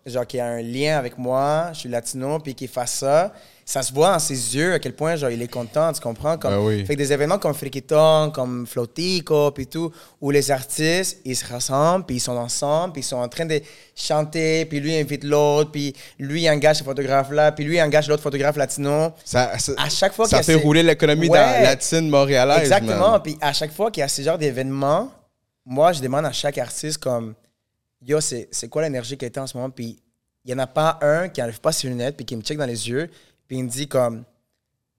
Genre, qui a un lien avec moi, je suis latino, puis qu'il fasse ça. Ça se voit dans ses yeux à quel point, genre, il est content, tu comprends? Comme, Ben oui. Fait que des événements comme Frikiton, comme Flotico, puis tout, où les artistes, ils se rassemblent, puis ils sont ensemble, puis ils sont en train de chanter, puis lui invite l'autre, puis lui engage ce photographe-là, puis lui engage l'autre photographe latino. Ça, ça, À chaque fois ça qu'il y a fait rouler l'économie Ouais. latine montréalaise. Exactement. Puis à chaque fois qu'il y a ce genre d'événement, moi, je demande à chaque artiste comme Yo, c'est c'est quoi l'énergie qui est en ce moment? Puis il n'y en a pas un qui n'enlève pas ses lunettes puis qui me check dans les yeux puis il me dit comme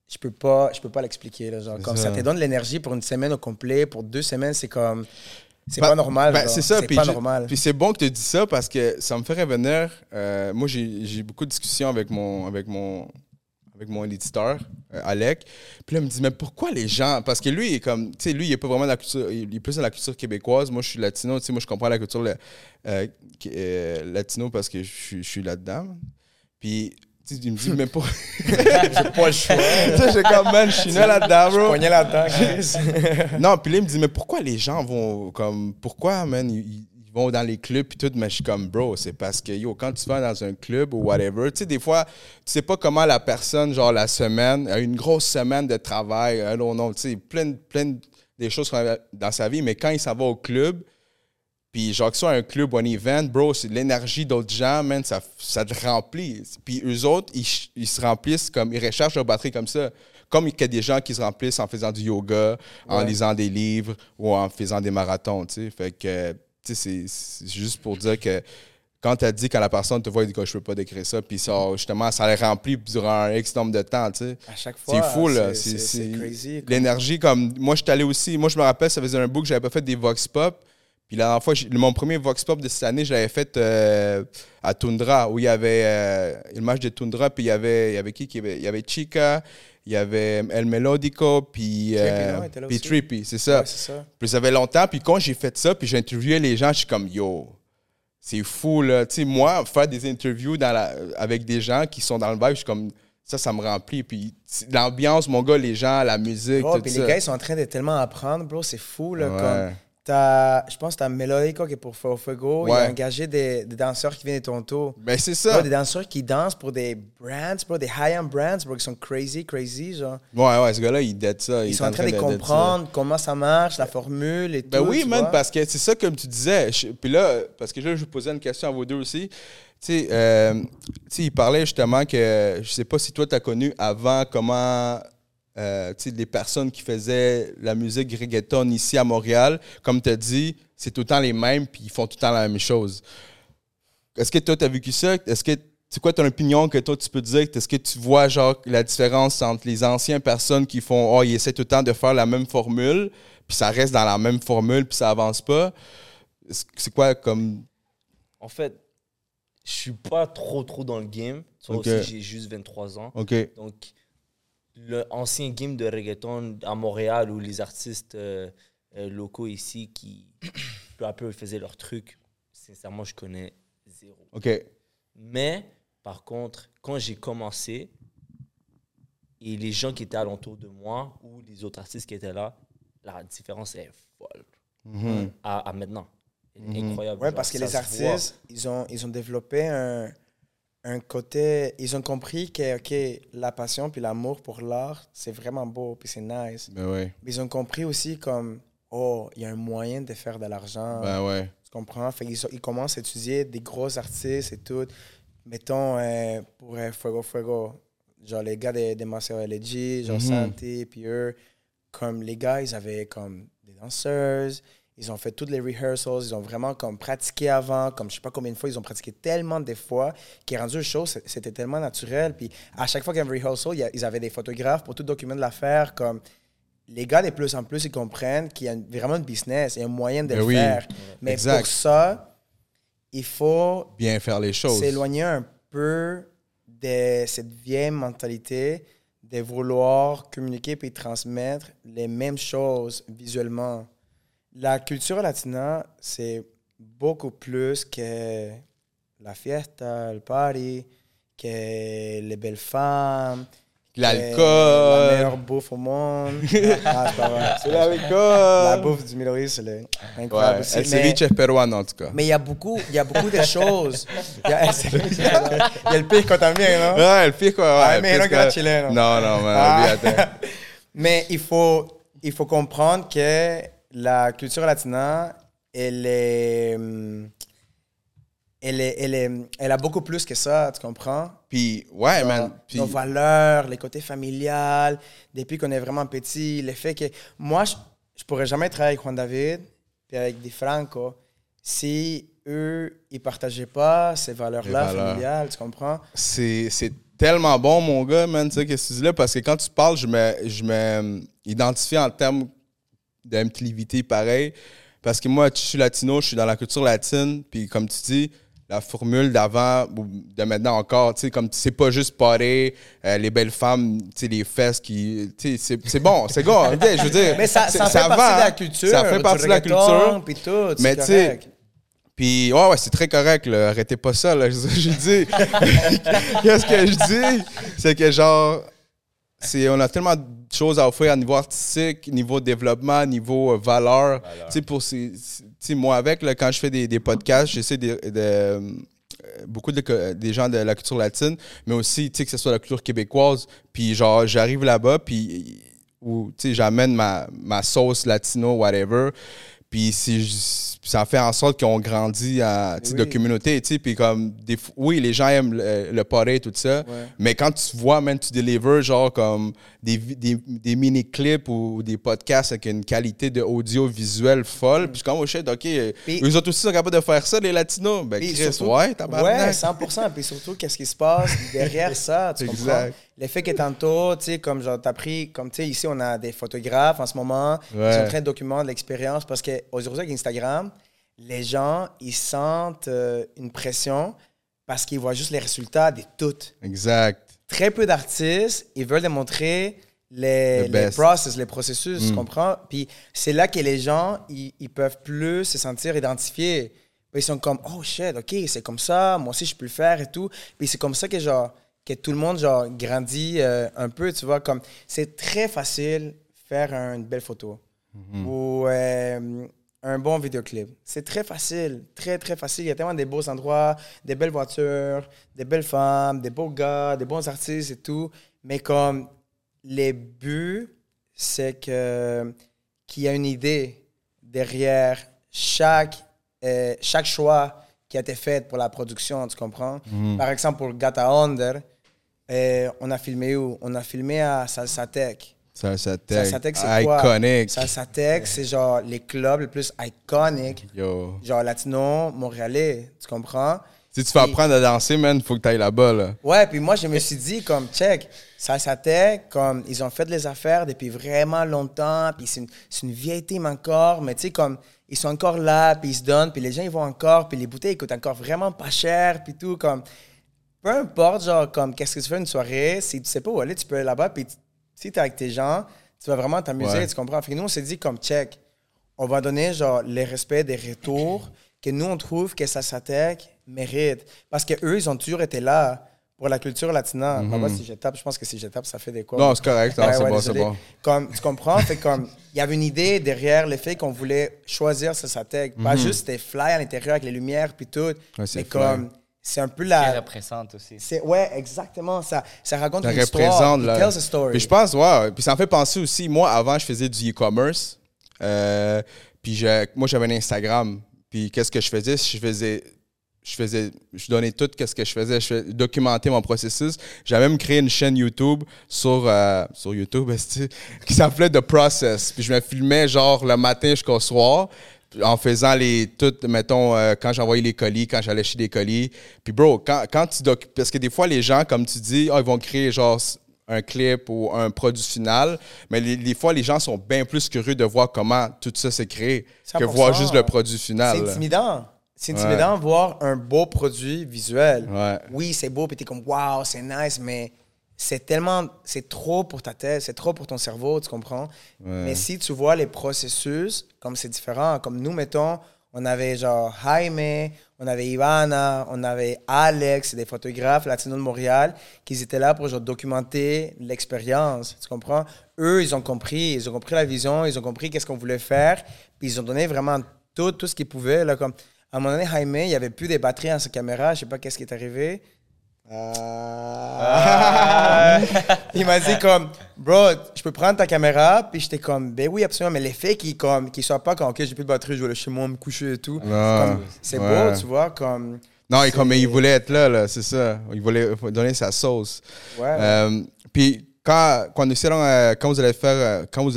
je peux pas je peux pas l'expliquer là, genre comme ça. ça. te donne de l'énergie pour une semaine au complet pour deux semaines c'est comme c'est Ben- pas normal genre. c'est ça. Puis pas ju- normal Puis c'est bon que tu dis ça parce que ça me fait revenir. euh, moi, j'ai j'ai beaucoup de discussions avec mon, avec mon, avec mon éditeur, euh, Alec. Puis là, il me dit, mais pourquoi les gens. Parce que lui, il est comme. Tu sais, lui, il est pas vraiment de la culture. Il est plus dans la culture québécoise. Moi, je suis latino. Tu sais, moi, je comprends la culture euh, euh, latino parce que je suis- je suis là-dedans. Puis. Tu sais, Il me dit, mais pour. j'ai pas le choix tu sais, j'ai comme, man, je suis né là-dedans, bro. poignet là-dedans Non, puis là, il me dit, mais pourquoi les gens vont comme. Pourquoi, man, ils, ils vont dans les clubs puis tout, mais je suis comme, bro, c'est parce que, yo, quand tu vas dans un club ou whatever, tu sais, des fois, tu sais pas comment la personne, genre, la semaine, a une grosse semaine de travail, I don't know, tu sais, plein, plein des choses dans sa vie, mais quand il s'en va au club, puis genre que soit un club ou un event, bro, c'est l'énergie d'autres gens, man, ça, ça te remplit. Puis eux autres, ils, ils se remplissent comme, ils rechargent leur batterie comme ça. Comme il y a des gens qui se remplissent en faisant du yoga, en lisant des livres ou en faisant des marathons, tu sais. Fait que, tu sais, c'est- juste pour dire que quand tu as dit, quand la personne te voit, il dit que je peux pas décrire ça, puis ça, justement, ça les remplit durant un X nombre de temps, tu sais. à chaque fois C'est fou, là. c'est- crazy L'énergie, comme. Moi, je suis allé aussi. Moi, je me rappelle, ça faisait un bout que j'avais pas fait des Vox Pop. Puis la dernière fois, mon premier Vox Pop de cette année, je l'avais fait euh, à Tundra, où il y avait euh, le match de Tundra, puis il y avait, il y avait qui qui avait- Il y avait Chica, il y avait El Melodico, puis, euh, Trippy, non, il puis. Trippy, c'est ça. Ouais, c'est ça Puis ça fait longtemps. Puis quand j'ai fait ça, puis j'ai interviewé les gens, je suis comme, yo, c'est fou, là. Tu sais, moi, faire des interviews dans la, avec des gens qui sont dans le vibe, je suis comme, ça, ça me remplit. Puis l'ambiance, mon gars, les gens, la musique, tout puis ça. les gars, ils sont en train de tellement apprendre, bro. C'est fou, là. Ouais. Comme, t'as, je pense que t'as Melodico qui est pour Fuego Fuego. Il Ouais. a engagé des, des danseurs qui viennent de Toronto. Ben, c'est Bro, ça. des danseurs qui dansent pour des brands, bro, des high-end brands, bro, qui sont crazy, crazy, genre. Ouais, ouais, ce gars-là, il dead ça. Ils il sont en train de comprendre comment ça marche, la formule et Ben tout. oui, tu man, vois. parce que c'est ça, comme tu disais. Je- puis là, parce que là, je vous posais une question à vous deux aussi. Tu sais, euh, il parlait justement que, je sais pas si toi, tu as connu avant comment, euh, les personnes qui faisaient la musique reggaeton ici à Montréal, comme tu as dit, c'est tout le temps les mêmes, puis ils font tout le temps la même chose. Est-ce que toi, tu as vécu ça? Est-ce que, c'est quoi ton opinion que toi tu peux dire? Est-ce que tu vois genre la différence entre les anciennes personnes qui font, oh, ils essaient tout le temps de faire la même formule, puis ça reste dans la même formule, puis ça avance pas? C'est quoi comme. En fait, je suis pas trop trop dans le game. Tu vois Ok. aussi, j'ai juste 23 ans. Donc, le ancien game de reggaeton à Montréal où les artistes euh, euh, locaux ici qui peu à peu faisaient leur truc, sincèrement, je connais zéro. OK. Mais, par contre, quand j'ai commencé, et les gens qui étaient alentour de moi ou les autres artistes qui étaient là, la différence est folle Mhm. à, à maintenant. Est Incroyable. Ouais, parce que les voit. artistes, ils ont, ils ont développé un, un côté. Ils ont compris que, OK, la passion puis l'amour pour l'art, c'est vraiment beau puis c'est nice. Ben ouais. Mais ils ont compris aussi comme, oh, il y a un moyen de faire de l'argent. Ben ouais. Tu comprends? Fait ils commencent à étudier des gros artistes et tout. Mettons, euh, pour euh, Fuego Fuego, genre les gars de, de LG, genre Mhm. Santi, puis eux, comme les gars, ils avaient comme des danseuses, ils ont fait toutes les rehearsals, ils ont vraiment comme pratiqué avant, comme je sais pas combien de fois, ils ont pratiqué tellement de fois, qui rendu le show, c'était tellement naturel. Puis à chaque fois qu'il y avait un rehearsal, a- ils avaient des photographes pour tout documenter l'affaire, comme les gars, de plus en plus, ils comprennent qu'il y a une- vraiment une business, il y a un moyen de Ben le oui. faire. Mais Exact. pour ça, il faut Bien faire les choses. s'éloigner un peu de cette vieille mentalité de vouloir communiquer puis transmettre les mêmes choses visuellement. La culture latina, c'est beaucoup plus que la fiesta, le party, que les belles femmes, que la L'alcool. meilleure bouffe au monde. ah, c'est pas vrai. C'est La l'alcool. bouffe du Middle East, c'est le- incroyable Ouais. El Mais- ceviche peruano, en tout cas. mais il y a beaucoup, il y a beaucoup de choses. Il y a, il y a le t'aimes bien, non? Ouais, le quoi. Ouais, Ah, le mais non, que que- chileno. Non, non, man. Ah. Mais il faut, il faut comprendre que la culture latina, elle est, hum, elle est, elle est, elle a beaucoup plus que ça, tu comprends? Puis, ouais, man. Puis, Nos valeurs, les côtés familiales, depuis qu'on est vraiment petit, le fait que moi, je, je pourrais jamais travailler avec Juan David puis avec Di Franco si eux, ils partageaient pas ces valeurs-là Les valeurs. familiales, tu comprends? c'est c'est tellement bon, mon gars, man, tu sais, qu'est-ce que tu dis là, parce que quand tu parles, je me, je me euh, identifie en termes d'intelligité pareil. Parce que moi, je suis latino, je suis dans la culture latine, puis comme tu dis, la formule d'avant ou de maintenant encore, tu sais, comme c'est pas juste parler, euh, les belles femmes, tu sais, les fesses qui. Tu sais, c'est- bon, c'est bon, je veux dire. Mais ça, ça fait partie de la culture. Ça fait partie de la culture. Puis tout, Mais tu sais. Puis, ouais, ouais, c'est très correct, là. Arrêtez pas ça, là. Je je dis. Qu'est-ce que je dis? C'est que, genre, on a tellement de choses à offrir à niveau artistique, niveau développement, niveau euh, valeur. Tu sais, pour ces. moi, avec, là, quand je fais des, des podcasts, j'essaie de. de, euh, beaucoup de, co- des gens de la culture latine, mais aussi, tu sais, que ce soit la culture québécoise. Puis, genre, j'arrive là-bas, puis, ou, tu sais, j'amène ma, ma sauce latino, whatever. Puis, ça fait en sorte qu'on grandit à, sais, de Oui. communauté, tu sais. Puis, comme, des, oui, les gens aiment le, le party, tout ça. Ouais. Mais quand tu vois, man, tu délivres genre comme des, des, des mini-clips ou des podcasts avec une qualité de audio-visuel folle, puis je suis comme, oh shit, OK, Puis- eux autres aussi sont capables de faire ça, les Latinos. Ben, Puis Chris, surtout- ouais, tabarnak. Ouais, 100%. Puis surtout, qu'est-ce qui se passe derrière ça, tu comprends? L'effet que tantôt, tu sais, comme genre, t'as pris, comme tu sais, ici, on a des photographes en ce moment, ils Ouais. sont en train de documenter l'expérience parce qu'aujourd'hui, avec Instagram, les gens, ils sentent euh, une pression parce qu'ils voient juste les résultats de toutes. Exact. Très peu d'artistes, ils veulent démontrer les, Le les process, les processus, tu Mm. comprends? Puis c'est là que les gens, ils, ils peuvent plus se sentir identifiés. Ils sont comme, oh shit, ok, c'est comme ça, moi aussi je peux le faire et tout. Puis c'est comme ça que genre, que tout le monde genre grandit euh, un peu, tu vois, comme c'est très facile faire une belle photo ou euh, un bon vidéoclip. C'est très facile, très très facile. Il y a tellement des beaux endroits, des belles voitures, des belles femmes, des beaux gars, des bons artistes et tout. Mais comme les buts, c'est que qu'il y a une idée derrière chaque, euh, chaque choix qui a été fait pour la production, tu comprends? Par exemple, pour Gata Under, euh, on a filmé où? On a filmé à Salsa Tech. Ça, ça Salsa Tech, c'est quoi? Iconic. Salsa Tech, c'est genre les clubs les plus iconiques, Yo. genre latino, montréalais, tu comprends? Si tu Puis- apprendre à danser, man, faut que tu ailles là-bas, là. Ouais, puis moi, je me suis dit, comme, check, t'est, comme, ils ont fait les affaires depuis vraiment longtemps, puis c'est une, c'est une vieille team encore, mais tu sais, comme, ils sont encore là, puis ils se donnent, puis les gens, ils vont encore, puis les bouteilles, ils coûtent encore vraiment pas cher, puis tout, comme, peu importe, genre, comme, qu'est-ce que tu fais une soirée, si tu sais pas où aller, tu peux aller là-bas, puis tu- si t'es avec tes gens, tu vas vraiment t'amuser, Ouais. tu comprends? Fait que nous, on s'est dit, comme, check, on va donner, genre, les respects des retours que nous, on trouve que ça s'attaque mérite. Parce que eux ils ont toujours été là pour la culture latina. Moi, si je tape, je pense que si je tape, ça fait des quoi? Mhm. Non, c'est correct, non, Ouais, c'est ouais, bon, c'est bon. Comme, tu comprends? fait comme, il y avait une idée derrière le fait qu'on voulait choisir ce satec. Pas juste c'était fly à l'intérieur avec les lumières puis tout. Mhm. Ouais, mais fly. comme, c'est un peu Qui la... représente aussi. C'est, ouais, exactement. Ça, ça raconte Ça une histoire. représente, It là. tells a story. Puis je pense, ouais, puis ça me fait penser aussi, moi, avant, je faisais du e-commerce. Euh, puis je- moi, j'avais un Instagram. Puis qu'est-ce que je faisais? Je faisais, je faisais, je donnais tout qu'est-ce que je faisais. Je fais- documentais mon processus. J'avais même créé une chaîne YouTube sur, euh, sur YouTube, qui s'appelait The Process. Puis je me filmais genre le matin jusqu'au soir en faisant les toutes mettons euh, quand j'envoyais les colis quand j'allais chez des colis puis bro quand, quand tu doc parce que des fois les gens comme tu dis ah, ils vont créer genre un clip ou un produit final mais les, des fois les gens sont bien plus curieux de voir comment tout ça s'est créé que 100%. voir juste le produit final C'est intimidant. C'est intimidant de voir un beau produit visuel. Ouais. Oui, c'est beau, puis t'es comme, waouh, c'est nice, mais c'est tellement, c'est trop pour ta tête, c'est trop pour ton cerveau, tu comprends? Mais si tu vois les processus, comme c'est différent, comme nous, mettons, on avait genre Jaime, on avait Ivana, on avait Alex, des photographes latinos de Montréal, qui étaient là pour genre documenter l'expérience, tu comprends? Eux, ils ont compris, ils ont compris la vision, ils ont compris qu'est-ce qu'on voulait faire, puis ils ont donné vraiment tout, tout ce qu'ils pouvaient, là, comme... À un moment donné, Jaime, il n'y avait plus des batteries dans sa caméra. Je sais pas qu'est-ce qui est arrivé. Ah. il m'a dit comme, bro, je peux prendre ta caméra. Puis j'étais comme, ben oui, absolument. Mais l'effet qui comme, qui soit pas comme, ok, j'ai plus de batterie, je vais aller chez moi me coucher et tout. Comme, C'est Ouais. beau, tu vois, comme. non il, comme, c'est- il voulait être là, là c'est ça il voulait donner sa sauce Ouais. Euh, puis quand, quand, nous serons, euh, quand vous allez faire, euh, quand vous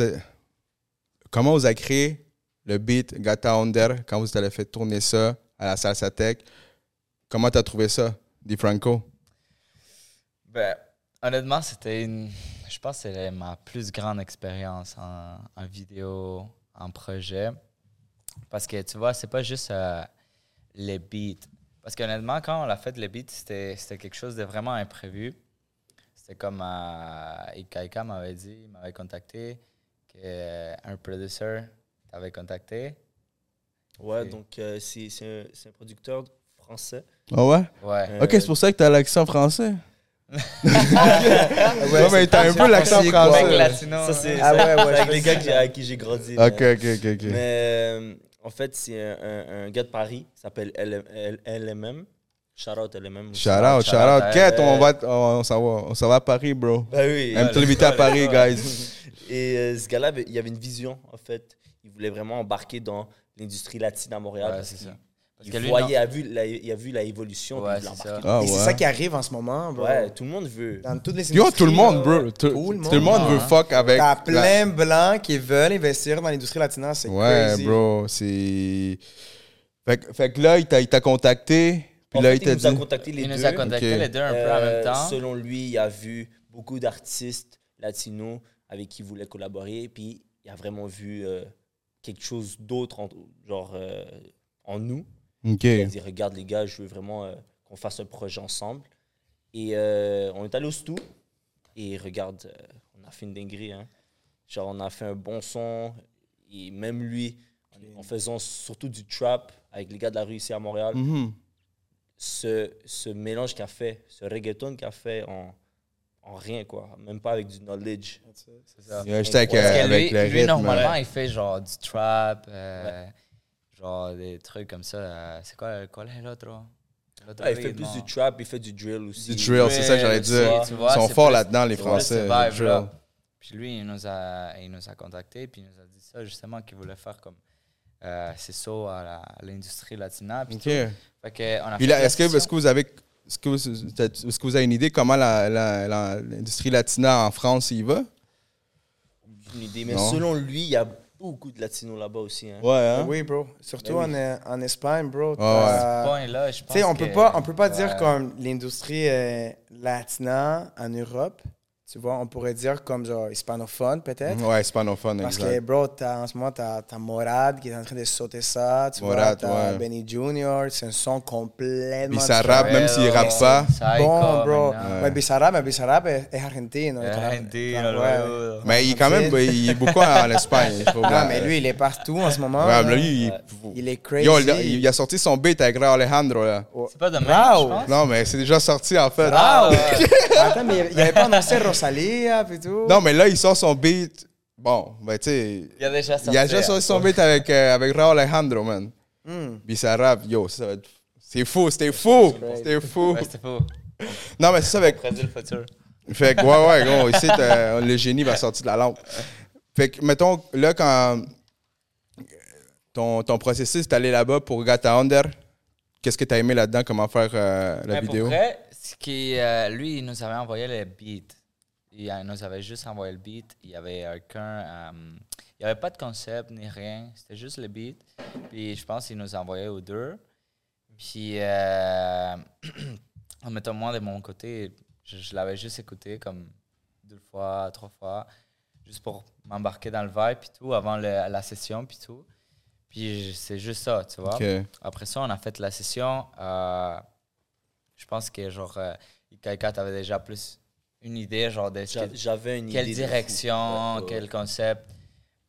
comment vous avez créé le beat Gata Under, quand vous allez faire tourner ça à la Salsa Tech, comment tu as trouvé ça, Di Franco? Ben, honnêtement, c'était une. Je pense que c'est ma plus grande expérience en, en vidéo, en projet. Parce que tu vois, c'est pas juste euh, les beats. Parce qu'honnêtement, quand on a fait les beats, c'était c'était quelque chose de vraiment imprévu. C'était comme euh, Ikaika m'avait dit, il m'avait contacté, qu'un producer t'avait contacté. Ouais, donc euh, c'est c'est un, producteur français. Ah ouais? Ouais. Euh, Ok, c'est pour ça que tu as l'accent français. Ouais, Ouais, mais t'as un peu l'accent français. Mec latino. Ça, c'est Ah c'est ouais, ouais, avec les gars j'ai- avec qui j'ai grandi. Ok, mais- ok, ok, ok. Mais euh, en fait, c'est un, un- un gars de Paris, il s'appelle LMM. Shout out LMM. Shout out, shout out. Quête, on va, on, s'en va, on s'en va à Paris, bro. Bah oui. Un petit invité à Paris, guys. Et euh, ce gars-là, il avait une vision, en fait. Il voulait vraiment embarquer dans l'industrie latine à Montréal. Ouais, parce qu'il-. Parce Il voyait, il a vu la, il a vu la évolution. Ouais, il l'a c'est embarqué. Ah Et c'est ouais. ça qui arrive en ce moment, bro. Ouais, tout le monde veut. Dans toutes les Yo, tout le monde, bro. Tout, Tout le monde. tout le monde veut hein. fuck avec. T'as la- plein de blancs qui veulent investir dans l'industrie latina, c'est Ouais, crazy. bro, c'est. Fait, que- fait que là, il t'a, il t'a contacté. Puis En là, fait, il t'a nous a dit. contacté les Il deux. nous a contactés Ok. les deux un peu en Euh, même temps. Selon lui, il a vu beaucoup d'artistes latinos avec qui il voulait collaborer. Puis il a vraiment vu euh, quelque chose d'autre en, genre, euh, en nous. Il a dit Regarde, les gars, je veux vraiment euh, qu'on fasse un projet ensemble. Et euh, on est allé au Stu. Et regarde, euh, on a fait une dinguerie. Hein. Genre, on a fait un bon son. Et même lui, en, en faisant surtout du trap avec les gars de la rue ici à Montréal, Mhm. ce, ce mélange qu'il a fait, ce reggaeton qu'il a fait en, en rien, quoi. Même pas avec du knowledge. C'est ça. Yeah, avec, lui, le lui, rythme. normalement, il fait genre du trap, euh, genre des trucs comme ça. euh, C'est quoi, quoi est l'autre? Ah, il fait plus du trap, il fait du drill aussi. Du drill, c'est ça que j'allais dire. tu vois, Ils sont forts là-dedans, les Français. le drill. Puis lui, il nous a, il nous a contactés, puis il nous a dit ça, justement, qu'il voulait faire comme euh, c'est ça à la- l'industrie latina. Puis, Ok. tout. Fait que, on a Puis fait là, la est-ce que, est-ce que vous avez. Est-ce que, vous, est-ce que vous avez une idée comment la- la- la- l'industrie latina en France y va? Une idée. Mais Non. selon lui, il y a beaucoup de latinos là-bas aussi. Hein. Ouais, hein? Oui, bro. Surtout Ben oui. en, en Espagne, bro. ouais. t'as- Point là, je pense Tu sais, on peut que- pas, on peut pas dire comme l'industrie euh, latina en Europe. Tu vois, on pourrait dire comme genre hispanophone peut-être. Ouais, hispanophone, Parce que, bro, t'as- en ce moment, t'as as Morad qui est en train de sauter ça. Tu Morad, vois, t'as ouais. Benny Junior. C'est un son complètement rappe, même s'il rappe pas. Bon, bro. Ouais, Bizarrap, mais Bizarrap est, est argentino. Eh, Argentino, Ouais. Mais il, quand même, il est beaucoup en Espagne. Non, pas- mais lui, il est partout en ce moment. Ouais, mais lui, il- Il est crazy. Yo, il, a- il a sorti son beat avec Alejandro, là. C'est pas pense. Non, mais c'est déjà sorti, en fait. Ah. Attends, mais il avait pas annoncé Rosalia et tout. Non, mais là, il sort son beat. Bon, ben, tu sais. Il a déjà sorti. Il a déjà sorti son beat avec, euh, avec Raul Alejandro, man. Hmm. Bizarrap, yo, ça va être. C'est fou, c'était fou! C'était fou! Ouais, c'était faux. Non, mais c'est ça avec. Prédit le futur. Fait que, ouais, ouais, gros, ici, t'as- le génie va sortir de la lampe. Fait que, mettons, là, quand ton, ton processus, t'es allé là-bas pour Gata Under, qu'est-ce que t'as aimé là-dedans, comment faire euh, la Mais vidéo? Pour vrai, ce qui, euh, lui, il nous avait envoyé le beat. Il nous avait juste envoyé le beat. Il y avait aucun. euh, il n'y avait pas de concept ni rien. C'était juste le beat. Puis je pense qu'il nous a envoyé aux deux. Puis, euh, en mettant moi de mon côté, je, je l'avais juste écouté comme deux fois, trois fois, juste pour m'embarquer dans le vibe puis tout, avant le- la session puis tout. Puis c'est juste ça, tu vois. Après ça, on a fait la session. euh, je pense que genre, euh, Ikaika, t'avais déjà plus une idée, genre, de J'avais une quelle idée. direction, quel ouais. concept.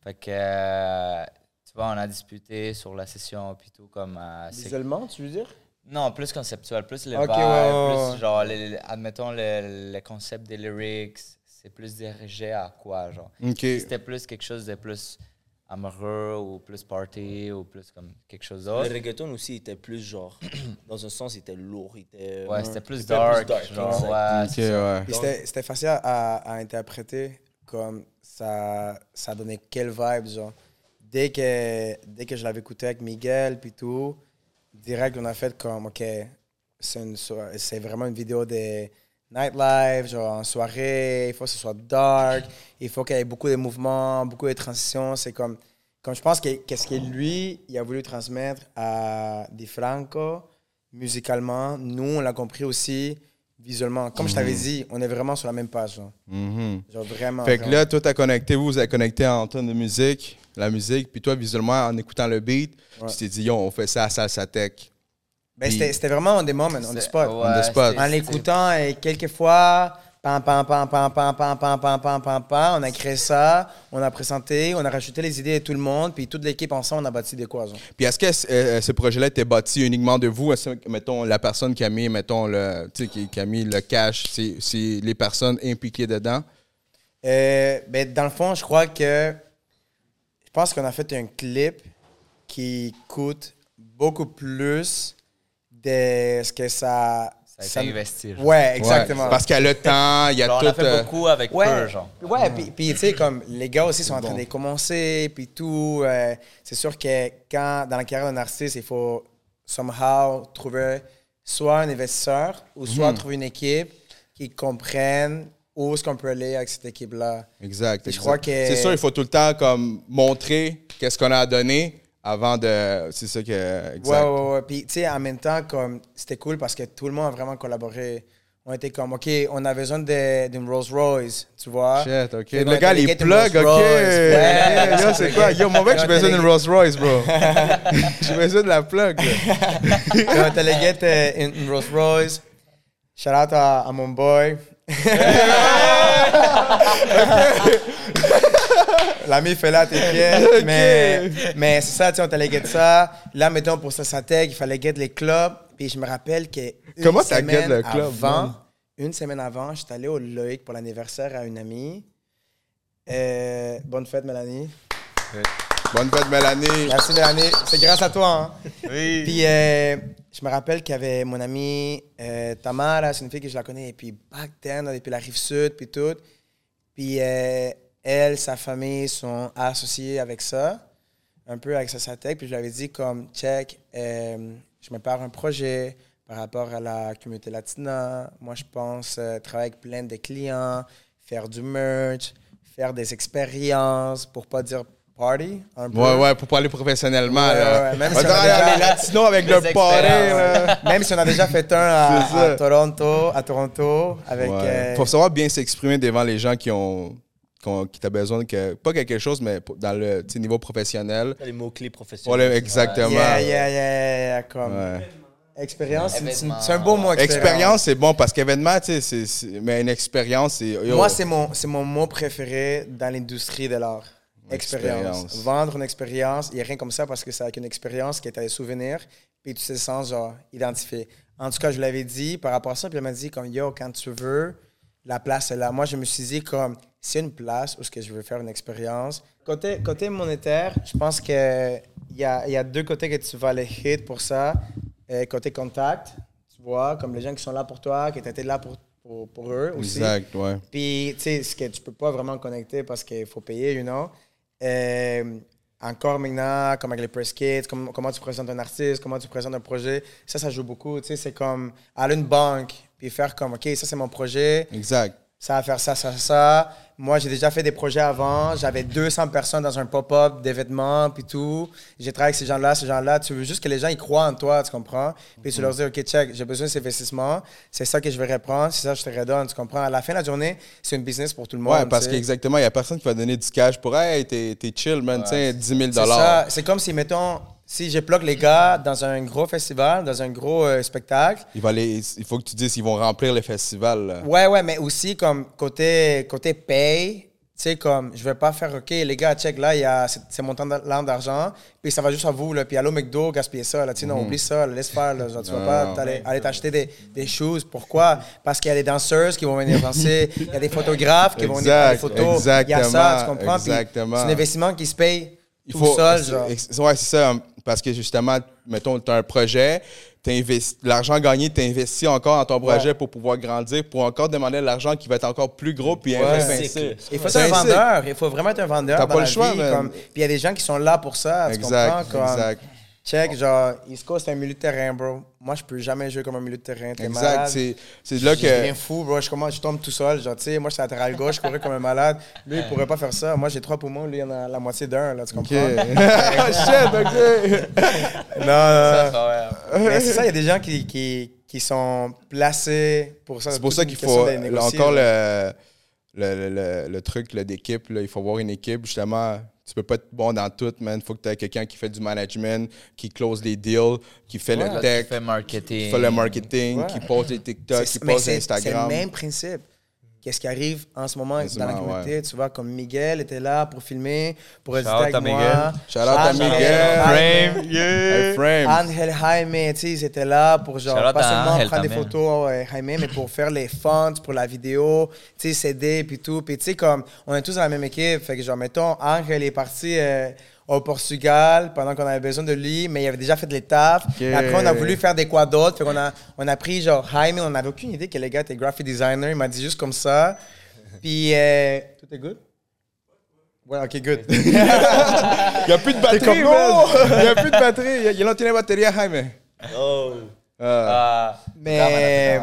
Fait que, euh, tu vois, on a disputé sur la session, puis tout, comme. euh, Visuellement, tu veux dire? non, plus conceptuel, plus les Ok, vibes, ouais, ouais, plus genre, les- les- admettons, le, le concept des lyrics, c'est plus dirigé à quoi, genre. Ok. Si c'était plus quelque chose de plus amoureux ou plus party ou plus comme quelque chose Le d'autre. reggaeton aussi était plus genre. dans un sens, il était lourd. Il était, Ouais, c'était plus dark. genre, ouais, Ok, c'est ça. ouais. C'était c'était facile à, à interpréter comme ça, ça donnait quelle vibe, genre. Dès que, dès que je l'avais écouté avec Miguel, puis tout, direct, on a fait comme, OK, c'est une so- c'est vraiment une vidéo de nightlife, genre en soirée, il faut que ce soit dark, il faut qu'il y ait beaucoup de mouvements, beaucoup de transitions. C'est comme, comme je pense que qu'est-ce que lui, il a voulu transmettre à Di Franco, musicalement, nous, on l'a compris aussi visuellement. Comme je t'avais dit, on est vraiment sur la même page. Genre, Mhm. Genre vraiment. Fait que vraiment. là, toi, t'as connecté, vous, vous avez connecté en tonne de musique, la musique, puis toi, visuellement, en écoutant le beat, Ouais. tu t'es dit, yo, on fait ça à Salsa Tech. Ben, c'était vraiment on the moment, on the spot. Ouais, On the spot. En l'écoutant, et quelquefois, pam, pam, pam, pam, pam, pam, pam, pam, pam, pam, pam, on a créé ça, on a présenté, on a rajouté les idées de tout le monde, puis toute l'équipe ensemble, on a bâti des quoi. genre. Puis est-ce que euh, ce projet-là était bâti uniquement de vous? Est-ce que, mettons, la personne qui a mis, mettons, le, qui, qui a mis le cash, c'est c'est les personnes impliquées dedans? Euh, ben, dans le fond, je crois que. Je pense qu'on a fait un clip qui coûte beaucoup plus de ce que ça. Ça a été investi. Ouais, exactement. Ouais, parce qu'il y a le temps, il y a Genre, tout. on a fait euh, beaucoup avec Ouais, peu, genre. ouais puis, puis, tu sais, comme les gars aussi sont en train bon. de commencer, puis tout. euh, c'est sûr que quand, dans la carrière d'un artiste, il faut somehow trouver soit un investisseur ou soit trouver une équipe qui comprenne où est-ce qu'on peut aller avec cette équipe-là. Exact. Je exact. crois que- C'est sûr, il faut tout le temps comme montrer qu'est-ce qu'on a à donner avant de. C'est ça que. Exact. Ouais, ouais, ouais. Puis, tu sais, en même temps, comme, c'était cool parce que tout le monde a vraiment collaboré. On était comme, OK, on a besoin d'une Rolls Royce, tu vois. Shit, ok. Le gars, il plug, ok. Ouais. Yo, c'est quoi? Yo, mon mec, j'ai besoin d'une Rolls Royce, bro. j'ai besoin de la plug. on est allé get euh, une, une Rolls Royce. Shout out à, à mon boy. L'ami fait là, t'es fier. Mais, mais c'est ça, tu sais, on allé get ça. Là, mettons, pour ça, ça tag, il fallait get les clubs. Puis je me rappelle que. Comment t'as get semaine le club, Avant, man? une semaine avant, j'étais allé au Loïc pour l'anniversaire à une amie. Euh, bonne fête, Mélanie. Bonne fête, Mélanie. Merci, Mélanie. C'est grâce à toi, hein. Oui. Puis euh, je me rappelle qu'il y avait mon amie euh, Tamara, c'est une fille que je la connais, et puis back then, depuis la rive sud, puis tout. Puis elle, sa famille sont associés avec ça, un peu avec sa tech. Puis je lui avais dit comme, check, euh, je me pars un projet par rapport à la communauté latina. Moi, je pense euh, travailler avec plein de clients, faire du merch, faire des expériences, pour pas dire party un peu. Ouais, ouais, pour parler professionnellement. Ouais, là. ouais, ouais. Même si on a dirait déjà- les latinos avec Les le party. Même si on a déjà fait un à, Toronto, à Toronto avec. Ouais. euh, Faut savoir bien s'exprimer devant les gens qui ont, qui qui t'as besoin que pas quelque chose mais dans le niveau professionnel. Les mots-clés professionnels. Voilà, exactement. yeah, yeah, yeah, yeah, comme Ouais. expérience, c'est- un beau mot. Expérience, c'est bon parce qu'événement, tu sais, c'est- c'est- mais une expérience, c'est. Moi, c'est mon, c'est mon mot préféré dans l'industrie de l'art. Expérience. Expérience. Vendre une expérience, il n'y a rien comme ça parce que c'est avec une expérience que tu as des souvenirs, puis tu te sens genre identifié. En tout cas, je l'avais dit par rapport à ça, puis elle m'a dit comme yo, quand tu veux, la place est là. Moi, je me suis dit comme c'est une place où ce que je veux faire une expérience. Côté, côté monétaire, je pense que il y a, y a deux côtés que tu vas aller hit pour ça. Euh, côté contact, tu vois, comme les gens qui sont là pour toi, qui étaient là pour, pour, pour eux aussi. Exact, ouais. Puis, tu sais, ce que tu peux pas vraiment connecter parce qu'il faut payer, you know. Euh, encore maintenant, comme avec les press kits, comme- comment tu présentes un artiste, comment tu présentes un projet, ça, ça joue beaucoup. Tu sais, c'est comme aller à une banque, puis faire comme, OK, ça, c'est mon projet, Exact. ça va faire ça, ça, ça. Moi, j'ai déjà fait des projets avant. J'avais 200 personnes dans un pop-up des vêtements, puis tout. J'ai travaillé avec ces gens-là, ces gens-là. Tu veux juste que les gens ils croient en toi, tu comprends? Puis tu leur dis, OK, check, j'ai besoin de ces investissements. C'est ça que je vais reprendre, c'est ça que je te redonne, tu comprends? À la fin de la journée, c'est une business pour tout le monde. Ouais, parce qu'exactement, il n'y a personne qui va donner du cash pour Hey, t'es chill, man, tu sais, 10 000 C'est ça. C'est comme si, mettons, si je bloque les gars dans un gros festival, dans un gros euh, spectacle, Il, va les- il faut que tu dises qu'ils vont remplir le festival. là. Ouais, ouais, mais aussi comme côté, côté paye, tu sais, comme je vais pas faire, OK, les gars, check, là, il y a c'est mon temps d'argent, puis ça va juste à vous, là, puis allô McDo, gaspiller ça, là, tu sais, non, oublie ça, là, laisse faire, là, genre, tu vas pas aller t'acheter des, des choses. Pourquoi? Parce qu'il y a des danseuses qui vont venir danser, il y a des photographes qui vont venir faire des photos, il y a ça, tu comprends? Exactement. c'est un investissement qui se paye Il tout faut, seul, c'est- genre. Ouais, c'est ça. Parce que justement, mettons, tu as un projet, l'argent gagné, tu investis encore dans ton projet Ouais. pour pouvoir grandir, pour encore demander de l'argent qui va être encore plus gros, puis Ouais. investir. Il faut être un vendeur. Il faut vraiment être un vendeur. T'as dans pas la le choix, vie, comme- Puis il y a des gens qui sont là pour ça. Tu Exact, comprends? Comme, exact. Check, genre, East Coast, c'est un milieu de terrain, bro. Moi, je peux jamais jouer comme un milieu de terrain. T'es Exact. C'est c'est là Je deviens que. fou, bro. Je, commence, je tombe tout seul. Genre, tu sais, moi, je suis latéral gauche, je courais comme un malade. Lui, il pourrait pas faire ça. Moi, j'ai trois poumons. Lui, il en a la moitié d'un, là. Tu Ok. comprends? Shit, ok. Non, non, non. Mais c'est ça, il y a des gens qui, qui, qui sont placés pour ça. C'est pour ça qu'il faut. négocier, Encore là. le, le, le, le- le truc là, d'équipe, là, il faut avoir une équipe, justement. Tu peux pas être bon dans tout, man. Il faut que tu aies quelqu'un qui fait du management, qui close les deals, qui fait le Qui tech, fait marketing. qui fait le marketing, Ouais. qui poste les TikTok, qui c'est- Instagram. C'est le même principe. Qu'est-ce qui arrive en ce moment dans la communauté? Tu vois, comme Miguel était là pour filmer, pour out avec à moi. Miguel. Shout out à Miguel. Jaime. Hey, Frame. Angel Jaime, tu sais, ils étaient là pour genre, Shout pas seulement Angel prendre des photos, euh, Jaime, mais pour faire les fonts pour la vidéo, tu sais, s'aider, puis tout. Puis tu sais, comme, on est tous dans la même équipe. Fait que genre, mettons, Angel est parti euh, au Portugal pendant qu'on avait besoin de lui, mais il avait déjà fait les tafs. Et après, on a voulu faire des quoi d'autres. Fait qu'on a, on a pris genre Jaime, on n'avait aucune idée que le gars était graphic designer. Il m'a dit juste comme ça. Puis, euh, tout est good? Ouais, ok, good. Il n'y a plus de batterie, comme. Il n'y a plus de batterie. Il a longtemps batterie à Jaime. Oh. Ah. Ah, Mais,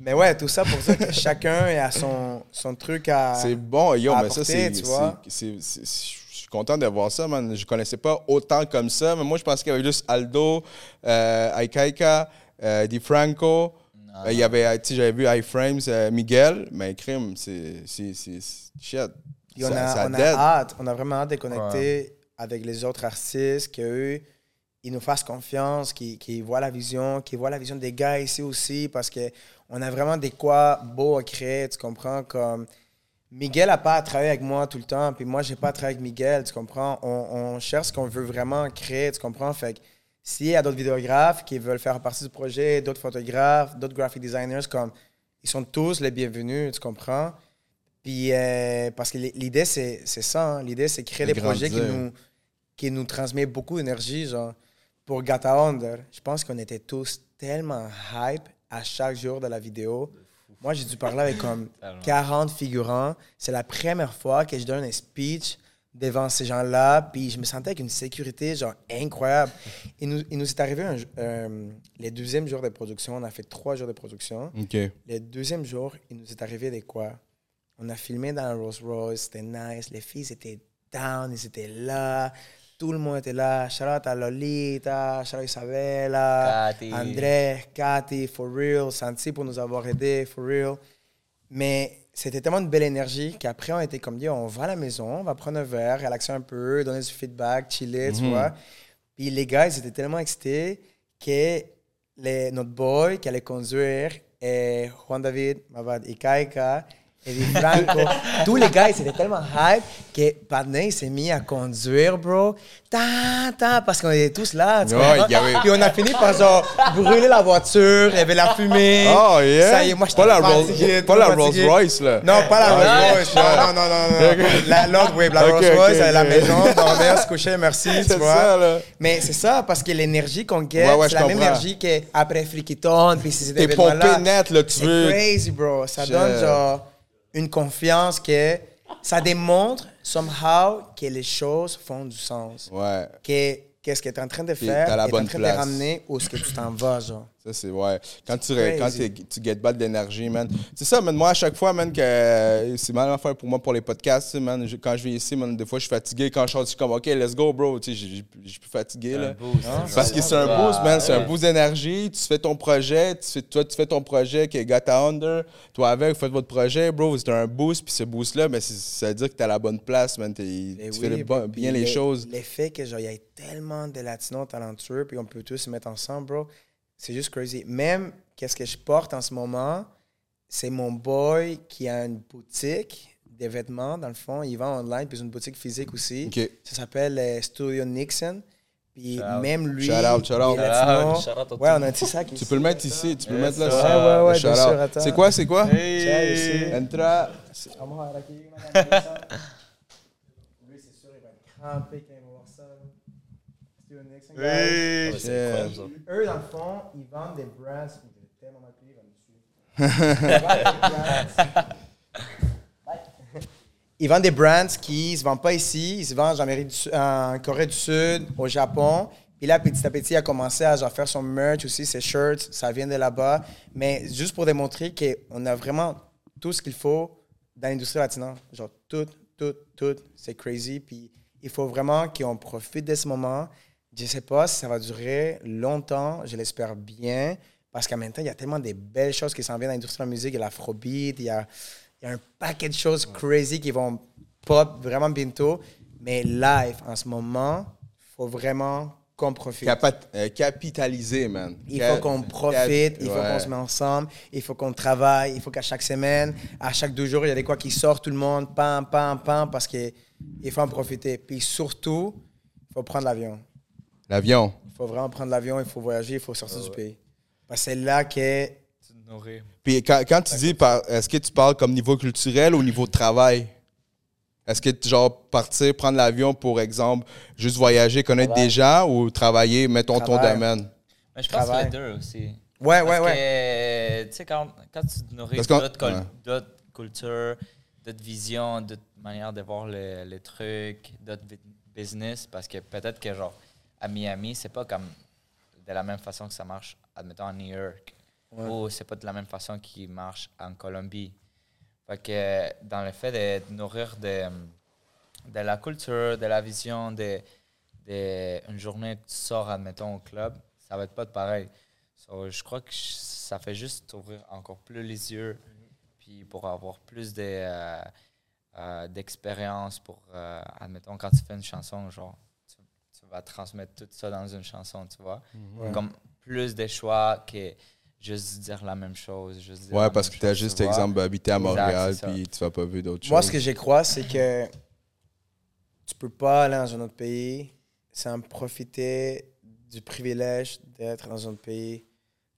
mais ouais, tout ça pour dire que chacun a son, son truc à. C'est bon, yo, à mais ça, apporter, c'est. tu c'est- suis content de voir ça, man. Je connaissais pas autant comme ça, mais moi, je pensais qu'il y avait juste Aldo, euh, Aikaika, euh, Di Franco. Euh, Il y avait, tu sais, j'avais vu iFrames, euh, Miguel, mais Crime, c'est. c'est- c'est- c'est- Shit. On, Ça- a, ça on a hâte, on a vraiment hâte de connecter avec les autres artistes, qu'eux, ils nous fassent confiance, qu'ils qu'ils voient la vision, qu'ils voient la vision des gars ici aussi, parce qu'on a vraiment des quoi beaux à créer, tu comprends? Comme Miguel n'a pas à travailler avec moi tout le temps, puis moi, j'ai pas à travailler avec Miguel, tu comprends? On, on cherche ce qu'on veut vraiment créer, tu comprends? Fait que s'il y a d'autres vidéographes qui veulent faire partie du projet, d'autres photographes, d'autres graphic designers, comme ils sont tous les bienvenus, tu comprends? Puis, euh, parce que l'idée, c'est ça. hein. L'idée, c'est créer De des projets qui nous, qui nous transmettent beaucoup d'énergie. Genre, pour Gata Under, je pense qu'on était tous tellement hype à chaque jour de la vidéo. Moi, j'ai dû parler avec comme 40 figurants. C'est la première fois que je donne un speech devant ces gens-là. Puis je me sentais avec une sécurité genre incroyable. Il nous, il nous est arrivé un, euh, les deuxièmes jours de production. On a fait trois jours de production. OK. Le deuxième jour, il nous est arrivé des quoi? On a filmé dans un Rolls Royce, c'était nice. Les filles étaient down, ils étaient là. Tout le monde était là. Shout out à Lolita, shout out à Isabella, Cathy. André, Cathy, for real, Santi pour nous avoir aidés, for real. Mais c'était tellement de belle énergie qu'après, on était comme, Yo, on va à la maison, on va prendre un verre, relaxer un peu, donner du feedback, chiller, tu vois. Puis les gars, ils étaient tellement excités que les, notre boy qui allait conduire, et Juan David, Mavad, et Kaika, et Di Franco, tous les gars, ils étaient tellement hype que Padney, s'est mis à conduire, bro. Ta, ta, parce qu'on était tous là, tu Ouais, y avait- Puis on a fini par genre brûler la voiture, il y avait la fumée. Oh, yeah. Ça y est, moi, pas la, Rolls, pas la. Rolls Royce, là. Non, pas la Ah, Rolls. Royce. Non, non, non, non. non. La, l'autre, oui, la Rolls Royce, à la maison, dormir, se coucher, merci, tu C'est vois. ça, là. Mais c'est ça, parce que l'énergie qu'on get, Ouais, ouais, c'est la même énergie qu'après Frikiton, puis ces T'es événements-là. pompé net, là, tu C'est veux. crazy, bro. Ça donne, genre, une confiance que ça démontre, somehow, que les choses font du sens. Ouais. Que qu'est-ce que tu es en train de faire la est en train place. de ramener où est-ce que tu t'en vas, genre. Ça, c'est ouais. Quand tu, quand tu get back de l'énergie, man. C'est ça, man. Moi, à chaque fois, man, que c'est mal à faire pour moi pour les podcasts, tu man. Je- quand je viens ici, man, des fois, je suis fatigué. Quand je sors, je suis comme, OK, let's go, bro. Tu sais, je je- je suis plus fatigué, là. Parce que c'est un boost, man. C'est un boost d'énergie. Tu fais ton projet. Tu fais, toi, tu fais ton projet qui est Gata Under. Toi, avec, vous faites votre projet, bro. C'est un boost. Puis ce boost-là, ben, c'est- ça veut dire que t'es à la bonne place, man. T'es- Eh tu oui, fais le bon- puis bien les le- choses. L'effet que genre il y a tellement de latinos talentueux puis on peut tous se mettre ensemble, bro. C'est juste crazy. Même qu'est-ce que je porte en ce moment, c'est mon boy qui a une boutique de vêtements dans le fond, il vend online puis une boutique physique aussi. OK. Ça s'appelle euh, Studio Nixon. Puis Shout out. même lui, Shout out, shout out. latino. Shout out à tout Ouais, le on a un petit sac ici. Tu peux le mettre ici. Tu peux le mettre là. Ouais, ouais, ouais, Le bien shout-out. sûr, attends. C'est quoi, c'est quoi? Ici. Entra. Vamos a ver aquí una camisa. Lui, c'est sûr, il va être crampé quand il va voir ça. Studio Nixon, guys. Ouais, c'est Yeah. incroyable, ça. Eux, dans le fond, ils vendent des brands. Avez tellement mal payé, ils vendent dessus. Ils vendent des brands. Ils vendent des brands qui ne se vendent pas ici. Ils se vendent en, Amérique du Sud- en Corée du Sud, au Japon. Puis là, petit à petit, il a commencé à genre, faire son merch aussi, ses shirts. Ça vient de là-bas. Mais juste pour démontrer qu'on a vraiment tout ce qu'il faut dans l'industrie latine. Genre, tout, tout, tout. C'est crazy. Puis il faut vraiment qu'on profite de ce moment. Je sais pas si ça va durer longtemps. Je l'espère bien. Parce qu'en même temps, il y a tellement de belles choses qui s'en viennent dans l'industrie de la musique. Il y a l'afrobeat, il y a, il y a un paquet de choses crazy qui vont pop vraiment bientôt. Mais live, en ce moment, il faut vraiment qu'on profite. Capa- euh, capitaliser, man. Il Cap- faut qu'on profite, il faut ouais. qu'on se met ensemble, il faut qu'on travaille, il faut qu'à chaque semaine, à chaque deux jours, il y a des quoi qui sortent, tout le monde, pam, pam, pam, parce qu'il faut en profiter. Puis surtout, il faut prendre l'avion. L'avion. Il faut vraiment prendre l'avion, il faut voyager, il faut sortir du pays. Parce que c'est là que Tu te nourris. Puis quand, quand tu dis, par- est-ce que tu parles comme niveau culturel ou niveau de travail? Est-ce que, genre, partir, prendre l'avion, pour exemple, juste voyager, connaître des gens ou travailler, mettons, ton domaine? Mais je pense Travail. les deux aussi. Ouais, Parce ouais, ouais. que, tu sais, quand, quand tu te nourris Parce qu'on- d'autres cul- ouais. d'autres cultures, d'autres visions, d'autres manières de voir le- les trucs, d'autres bu- business, parce que peut-être que, genre, à Miami, c'est pas comme de la même façon que ça marche, admettons, à New York. Ou c'est pas de la même façon qui marche en Colombie. Fait que dans le fait de nourrir de, de la culture, de la vision, de, de une journée que tu sors, admettons, au club, ça va être pas de pareil. So, je crois que ça fait juste ouvrir encore plus les yeux, puis pour avoir plus de, euh, euh, d'expérience pour, euh, admettons, quand tu fais une chanson, genre, vas transmettre tout ça dans une chanson, tu vois. Comme plus de choix que juste dire la même chose. Juste dire Ouais, parce que tu as chose, juste, tu exemple, habité à Exact, Montréal, ça. puis tu vas pas vu d'autres Moi, choses. ce que j'y crois, c'est que tu peux pas aller dans un autre pays sans profiter du privilège d'être dans un autre pays.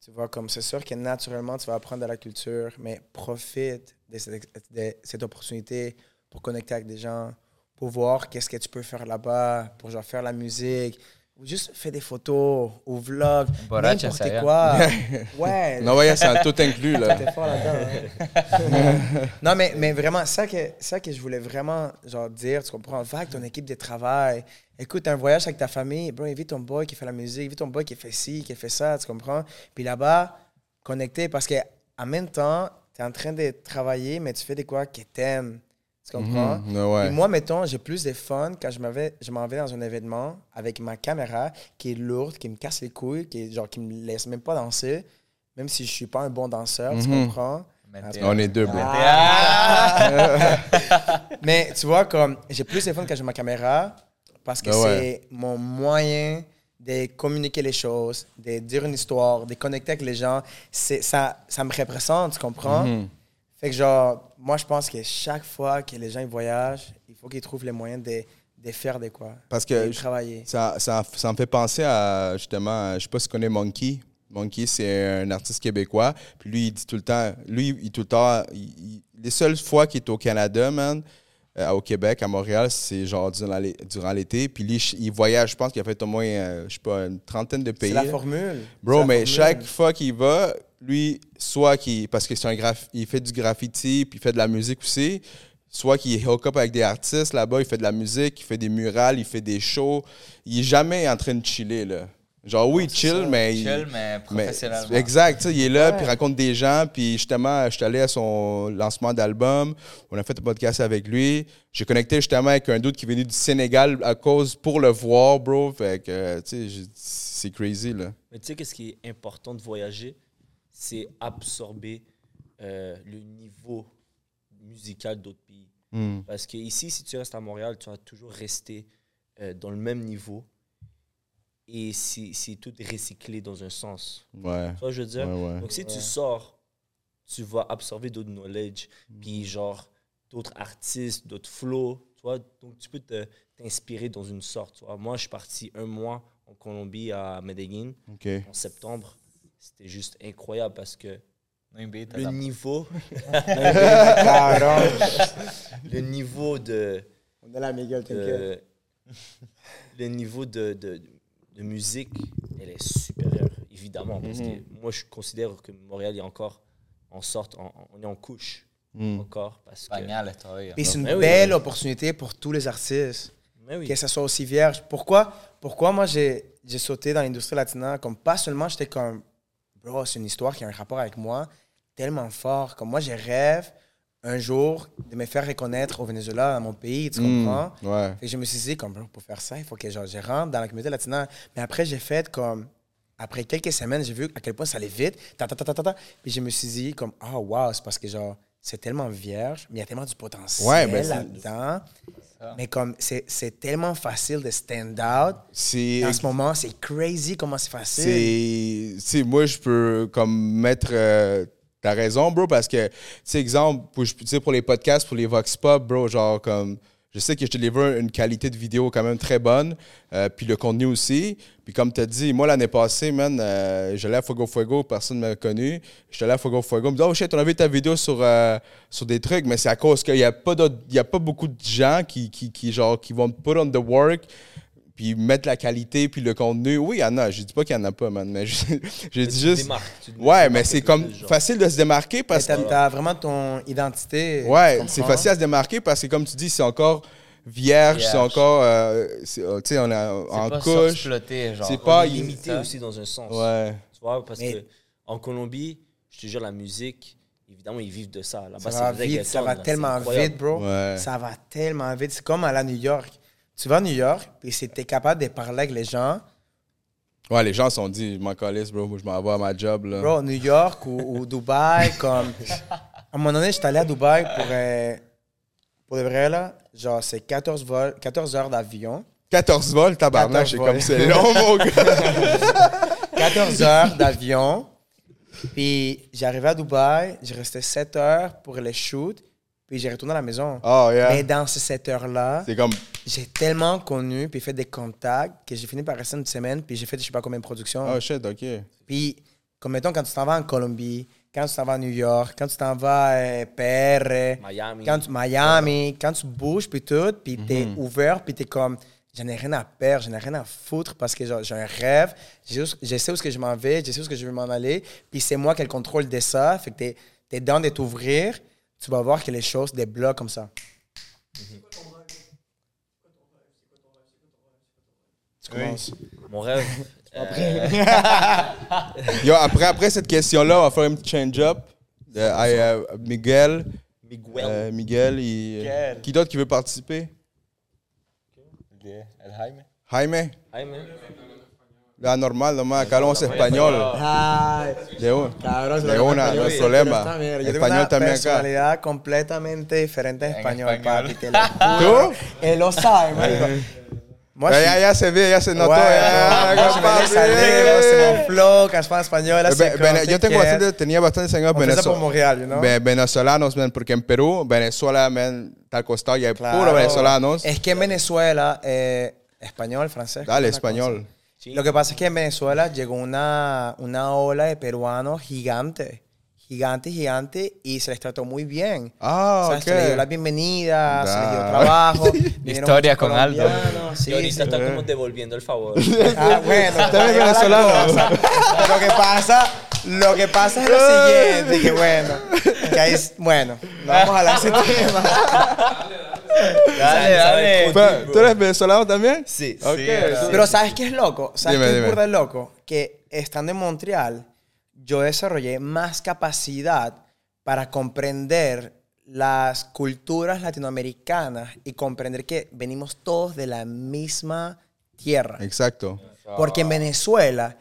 Tu vois, comme c'est sûr que naturellement, tu vas apprendre de la culture, mais profite de cette, de cette opportunité pour connecter avec des gens, pour voir qu'est-ce que tu peux faire là-bas, pour genre faire la musique, ou juste faire des photos, ou vlog, Borracha, n'importe quoi. ouais, Non, voyez, c'est tout inclus, là. T'es fort là-dedans. hein. non, mais, mais vraiment, ça que, ça que je voulais vraiment genre, dire, tu comprends, va avec ton équipe de travail. Écoute, un voyage avec ta famille, bro, invite ton boy qui fait la musique, invite ton boy qui fait ci, qui fait ça, tu comprends? Puis là-bas, connecté, parce qu'en même temps, tu es en train de travailler, mais tu fais des quoi que t'aimes. Tu comprends? Mhm, ouais. Et moi, mettons, j'ai plus de fun quand je m'en vais, je m'en vais dans un événement avec ma caméra qui est lourde, qui me casse les couilles, qui, est, genre, qui me laisse même pas danser, même si je suis pas un bon danseur, tu Mhm. comprends? Ah, On est deux, bro. Ah! Mais tu vois, comme j'ai plus de fun quand j'ai ma caméra parce que Ben ouais. c'est mon moyen de communiquer les choses, de dire une histoire, de connecter avec les gens. C'est, ça, ça me représente, tu comprends? Mhm. Fait que genre, moi je pense que chaque fois que les gens ils voyagent, il faut qu'ils trouvent les moyens de, de faire de quoi. Parce que de travailler. Ça, ça, ça me fait penser à, justement, je sais pas si tu connais Monkey. Monkey, c'est un artiste québécois. Puis lui, il dit tout le temps, lui, il tout le temps, il- il- les seules fois qu'il est au Canada, man, euh, au Québec, à Montréal, c'est genre durant l'é- durant l'été. Puis lui, il voyage, je pense qu'il a fait au moins, euh, je sais pas, une trentaine de pays. C'est la formule. Bro, la mais formule. chaque fois qu'il va, lui, soit qu'il. Parce que c'est un graph, il fait du graffiti, puis il fait de la musique aussi. Soit qu'il hook up avec des artistes là-bas, il fait de la musique, il fait des murales, il fait des shows. Il est jamais en train de chiller, là. Genre, oui, il chill, mais. il- Chill, mais mais- professionnellement. exact, tu sais, il est là, puis il rencontre des gens, puis justement, je suis allé à son lancement d'album, on a fait un podcast avec lui, j'ai connecté justement avec un doute qui est venu du Sénégal à cause pour le voir, bro, fait que, euh, tu sais, c'est crazy, là. Mais tu sais, qu'est-ce qui est important de voyager? C'est absorber euh, le niveau musical d'autres pays. Hmm. Parce que ici, si tu restes à Montréal, tu vas toujours rester euh, dans le même niveau. Et c'est c'est tout recyclé dans un sens. Ouais. Tu vois, je veux dire? Ouais, ouais. Donc, si tu sors, tu vas absorber d'autres knowledge, puis genre d'autres artistes, d'autres flows, tu vois? Donc, tu peux t'inspirer dans une sorte. Tu vois? Moi, je suis parti un mois en Colombie, à Medellín, OK. en septembre. C'était juste incroyable parce que le la- niveau, le niveau de, On est là, Miguel, t'inquiète. euh, le niveau de, de, de musique, elle est supérieure, évidemment. Parce que moi, je considère que Montréal est encore en sorte, en- en- on est en couche Hmm. encore. Parce que, todavía. Et c'est une oui, belle opportunité pour tous les artistes. Mais oui. que ça soit aussi vierge. Pourquoi, pourquoi moi j'ai j'ai sauté dans l'industrie latina comme pas seulement j'étais comme bro c'est une histoire qui a un rapport avec moi tellement fort comme moi j'ai rêve un jour de me faire reconnaître au Venezuela dans mon pays tu Hmm. comprends? Ouais. Que je me suis dit comme pour faire ça il faut que genre, je rentre dans la communauté latina mais après j'ai fait comme après quelques semaines j'ai vu à quel point ça allait vite ta, ta, ta, ta, ta, ta. puis je me suis dit comme oh wow c'est parce que genre c'est tellement vierge mais il y a tellement du potentiel Ouais, ben, là-dedans mais comme c'est c'est tellement facile de stand out. C'est. En ce moment, c'est crazy comment c'est facile. C'est. Moi, je peux comme mettre. euh, T'as raison, bro, parce que, tu sais, exemple, pour, pour les podcasts, pour les Vox Pop, bro, genre, comme. Je sais que je délivre une qualité de vidéo quand même très bonne, euh, puis le contenu aussi. Puis comme tu as dit, moi, l'année passée, man, euh, j'allais à Fuego Fuego, personne ne m'a connu. J'étais allé à Fuego Fuego, me dit « Oh shit, on a vu ta vidéo sur, euh, sur des trucs », mais c'est à cause qu'il n'y a, pas a pas beaucoup de gens qui, qui, qui, genre, qui vont put on the work, puis mettre la qualité, puis le contenu. Oui, il y en a. Je dis pas qu'il y en a pas, man, mais je, je Mais dis juste... démarques, Ouais, mais c'est comme facile de se démarquer parce que... t'as t'as vraiment ton identité. Ouais, c'est facile à se démarquer parce que, comme tu dis, c'est encore vierge, c'est encore. euh, euh, tu sais, on est en pas couche. C'est pas- limité ça. aussi dans un sens. Ouais. Tu vois, parce Mais- que en Colombie, je te jure, la musique, évidemment, ils vivent de ça. Là-bas, Ça va vite, ça tellement vite, bro. Ouais. Ça va tellement vite. C'est comme aller à New York. Tu vas à New York, puis si t'es capable de parler avec les gens, Ouais, les gens se sont dit, je m'en calisse, bro, je m'en vais à ma job, là. bro, New York ou, ou Dubaï, comme. À un moment donné, j'étais allé à Dubaï pour. euh, pour de vrai, là, genre, c'est 14, vols, 14 heures d'avion. 14 vols, tabarnak, 14 c'est comme c'est long, mon gars. 14 heures d'avion. Puis j'arrivais à Dubaï, j'ai resté 7 heures pour le shoot, puis j'ai retourné à la maison. Oh, yeah. Mais dans ces 7 heures-là, C'est comme. J'ai tellement connu, puis fait des contacts, que j'ai fini par rester une semaine, puis j'ai fait je sais pas combien de productions. Oh, shit, OK. Puis, comme mettons, quand tu t'en vas en Colombie, quand tu t'en vas à New York, quand tu t'en vas à PR, Miami. quand tu, Miami, quand tu bouges, puis tout, puis t'es ouvert, puis t'es comme, j'en ai rien à perdre, j'en ai rien à foutre parce que j'ai un rêve, je sais où est-ce que je m'en vais, je sais où est-ce que je veux m'en aller, puis c'est moi qui ai le contrôle de ça, fait que t'es es dans de t'ouvrir, tu vas voir que les choses débloquent comme ça. Tu commences. Mon rêve. euh, Yo, après, après cette question-là, on va faire un petit change-up. Euh, Miguel, Miguel. Euh, Miguel. Miguel. Qui d'autre qui veut participer? El Jaime. Jaime. Man. Ah, normal, nomás. Acá hablamos español. Ay, De, un- cabrón, de una, no hay problema. Yo tengo Español una también acá. personalidad completamente diferente en En español, español. papi. Te lo juro. ¿Tú? Él lo sabe, marico. Moi, Ya, je ya, suis- ya se ve, ya se notó. Ya, flow, Eh, vene- yo tengo bastante, tenía bastantes amigos On fait ça venezo- pour Montréal, you know? ve- venezolanos, man, porque en Perú, Venezuela, man, está al costado y hay Claro. puros venezolanos. Es que en Venezuela, eh, español, francés. Dale, español. Sí. Lo que pasa es que en Venezuela llegó una, una ola de peruanos gigante. Gigante, gigante, y se les trató muy bien. Ah, O sea, ok. Se les dio la bienvenida, se les dio trabajo. Historia con Aldo. Sí, y ahorita sí. está como devolviendo el favor. Ah, bueno, la venezolano. Lo que pasa, lo que pasa es lo siguiente, que bueno, que ahí es- bueno, no vamos a hablar de ese tema. Dale, dale. Pero, ¿Tú eres venezolano también? Sí. Pero ¿sabes qué es loco? ¿Sabes Dime, qué es burda loco? Que estando en Montreal, yo desarrollé más capacidad para comprender las culturas latinoamericanas y comprender que venimos todos de la misma tierra. Exacto. Porque en Venezuela,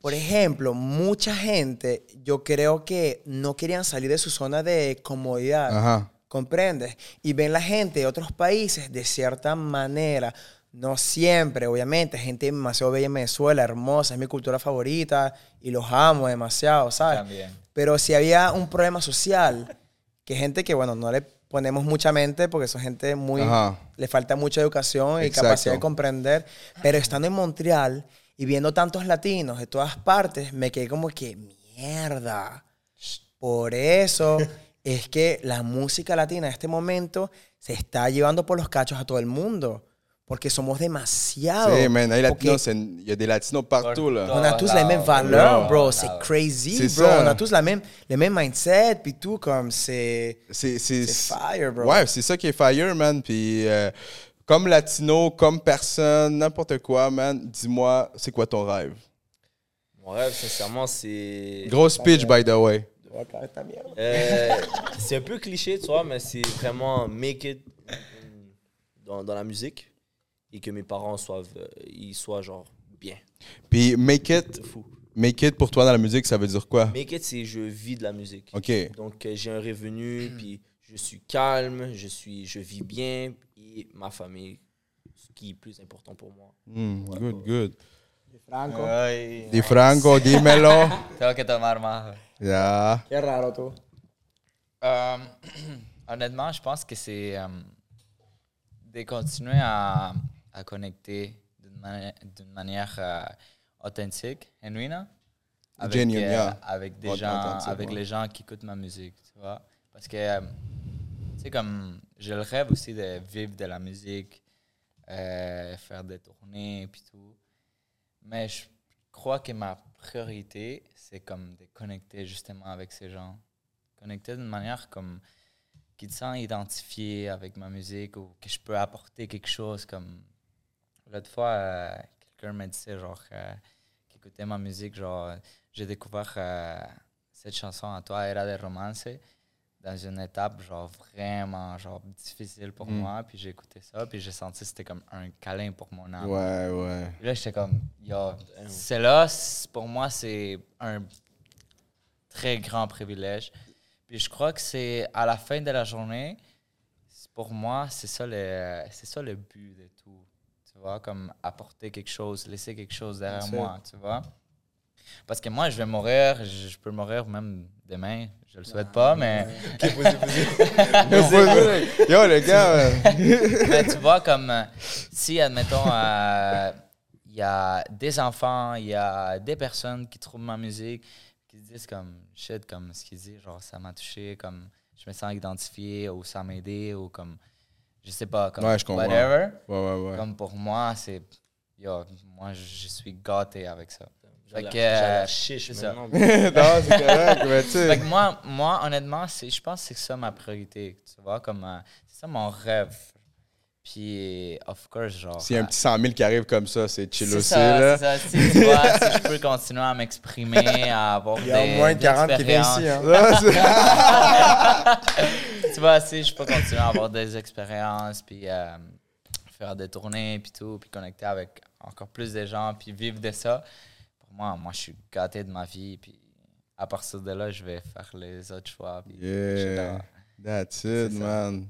por ejemplo, mucha gente, yo creo que no querían salir de su zona de comodidad. Ajá. ¿Comprendes? Y ven la gente de otros países de cierta manera. No siempre, obviamente. Gente demasiado bella en Venezuela, hermosa, es mi cultura favorita y los amo demasiado, ¿sabes? También. Pero si había un problema social, que gente que, bueno, no le ponemos mucha mente porque son gente muy... Ajá. Le falta mucha educación y Exacto. capacidad de comprender. Pero estando en Montreal y viendo tantos latinos de todas partes, me quedé como que, mierda. Por eso es que la música latina en este momento se está llevando por los cachos a todo el mundo. Porque somos demasiados. Sí, man, hay latinos, en- il y a des latinos partout, là. on a tous les mêmes Là, valeurs, là, bro. C'est crazy, bro. ça. On a tous la même, le même mindset, puis tout, comme c'est... C'est c'est- C'est fire, bro. Ouais, c'est ça qui est fire, man. Puis, euh, comme latino, comme personne, n'importe quoi, man, dis-moi, c'est quoi ton rêve? Mon rêve, sincèrement, c'est. Gros speech, by the way. Euh, c'est un peu cliché, tu vois, mais c'est vraiment make it dans, dans la musique et que mes parents soient, euh, ils soient genre bien. Puis, make it, make it pour toi dans la musique, ça veut dire quoi? Make it, c'est je vis de la musique. OK. Donc, euh, j'ai un revenu, puis je suis calme, je, suis, je vis bien, et ma famille, ce qui est plus important pour moi. Hmm, good, good. Franco. Ay, Di Franco, dímelo. tengo que tomar más. Ya. Qué raro, tú. Euh, honnêtement, je pense que c'est euh, de continuer à, à connecter d'une mani- d'une manière euh, authentique, genuine, avec, Genuine, euh, yeah. avec, des gens, avec ouais. les gens qui écoutent ma musique, tu vois? Parce que, euh, tu sais, comme j'ai le rêve aussi de vivre de la musique, euh, faire des tournées, puis tout. Mais je crois que ma priorité, c'est comme de connecter justement avec ces gens. Connecter d'une manière comme qui te sent identifié avec ma musique ou que je peux apporter quelque chose comme l'autre fois euh, quelqu'un me disait genre euh, qui écoutait ma musique genre j'ai découvert euh, cette chanson à toi Era de romance dans une étape genre vraiment genre difficile pour Mm. moi puis j'ai écouté ça puis j'ai senti que c'était comme un câlin pour mon âme Ouais, ouais. puis là, j'étais comme, yo, c'est là, pour moi, c'est un très grand privilège. Puis je crois que c'est à la fin de la journée, pour moi, c'est ça, le, c'est ça le but de tout. Tu vois, comme apporter quelque chose, laisser quelque chose derrière moi, tu vois. Parce que moi, je vais mourir, je, je peux mourir même demain, je le souhaite pas, mais. Yo, les gars, Mais tu vois, comme euh, si, admettons, euh, il y a des enfants, il y a des personnes qui trouvent ma musique, qui se disent comme shit, comme ce qu'ils disent, genre ça m'a touché, comme je me sens identifié, ou ça m'a aidé, ou comme je sais pas, comme Ouais, je comprends. whatever. ouais, ouais, ouais. Comme pour moi, c'est. Yo, moi, je suis gâté avec ça. Fait que, euh, chiche c'est ça. non, c'est correct, mais tu Fait sais. que moi, moi, honnêtement, c'est, je pense que c'est ça ma priorité. Tu vois, comme. euh, c'est ça mon rêve. Puis, of course, genre. S'il y a un euh, petit 100 000 qui arrive comme ça, c'est chill c'est aussi, ça, là. c'est ça. Si, tu vois, si je peux continuer à m'exprimer, à avoir Il y a des. au moins 40 qui viennent ici. Hein. Tu vois, si je peux continuer à avoir des expériences, puis euh, faire des tournées, puis tout, puis connecter avec encore plus de gens, puis vivre de ça, pour moi, moi, je suis gâté de ma vie, puis à partir de là, je vais faire les autres choix. Puis Yeah. That's it, man.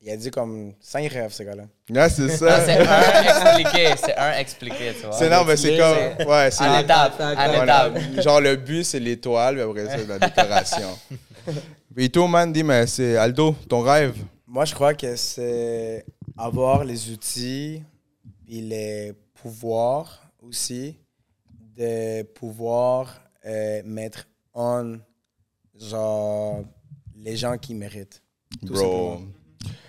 Il a dit comme cinq rêves, ce gars-là. Yeah, c'est ça. c'est un expliqué, c'est un expliqué, tu vois. C'est non, mais c'est comme. Ouais, c'est. En étape, en Voilà. étape. Genre, le but, c'est l'étoile, mais après, c'est la décoration. Et toi, man, dis, mais c'est Aldo, ton rêve? Moi, je crois que c'est avoir les outils et les pouvoirs aussi de pouvoir euh, mettre en genre les gens qui méritent. Tout Bro.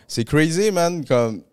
C'est crazy, man. Comme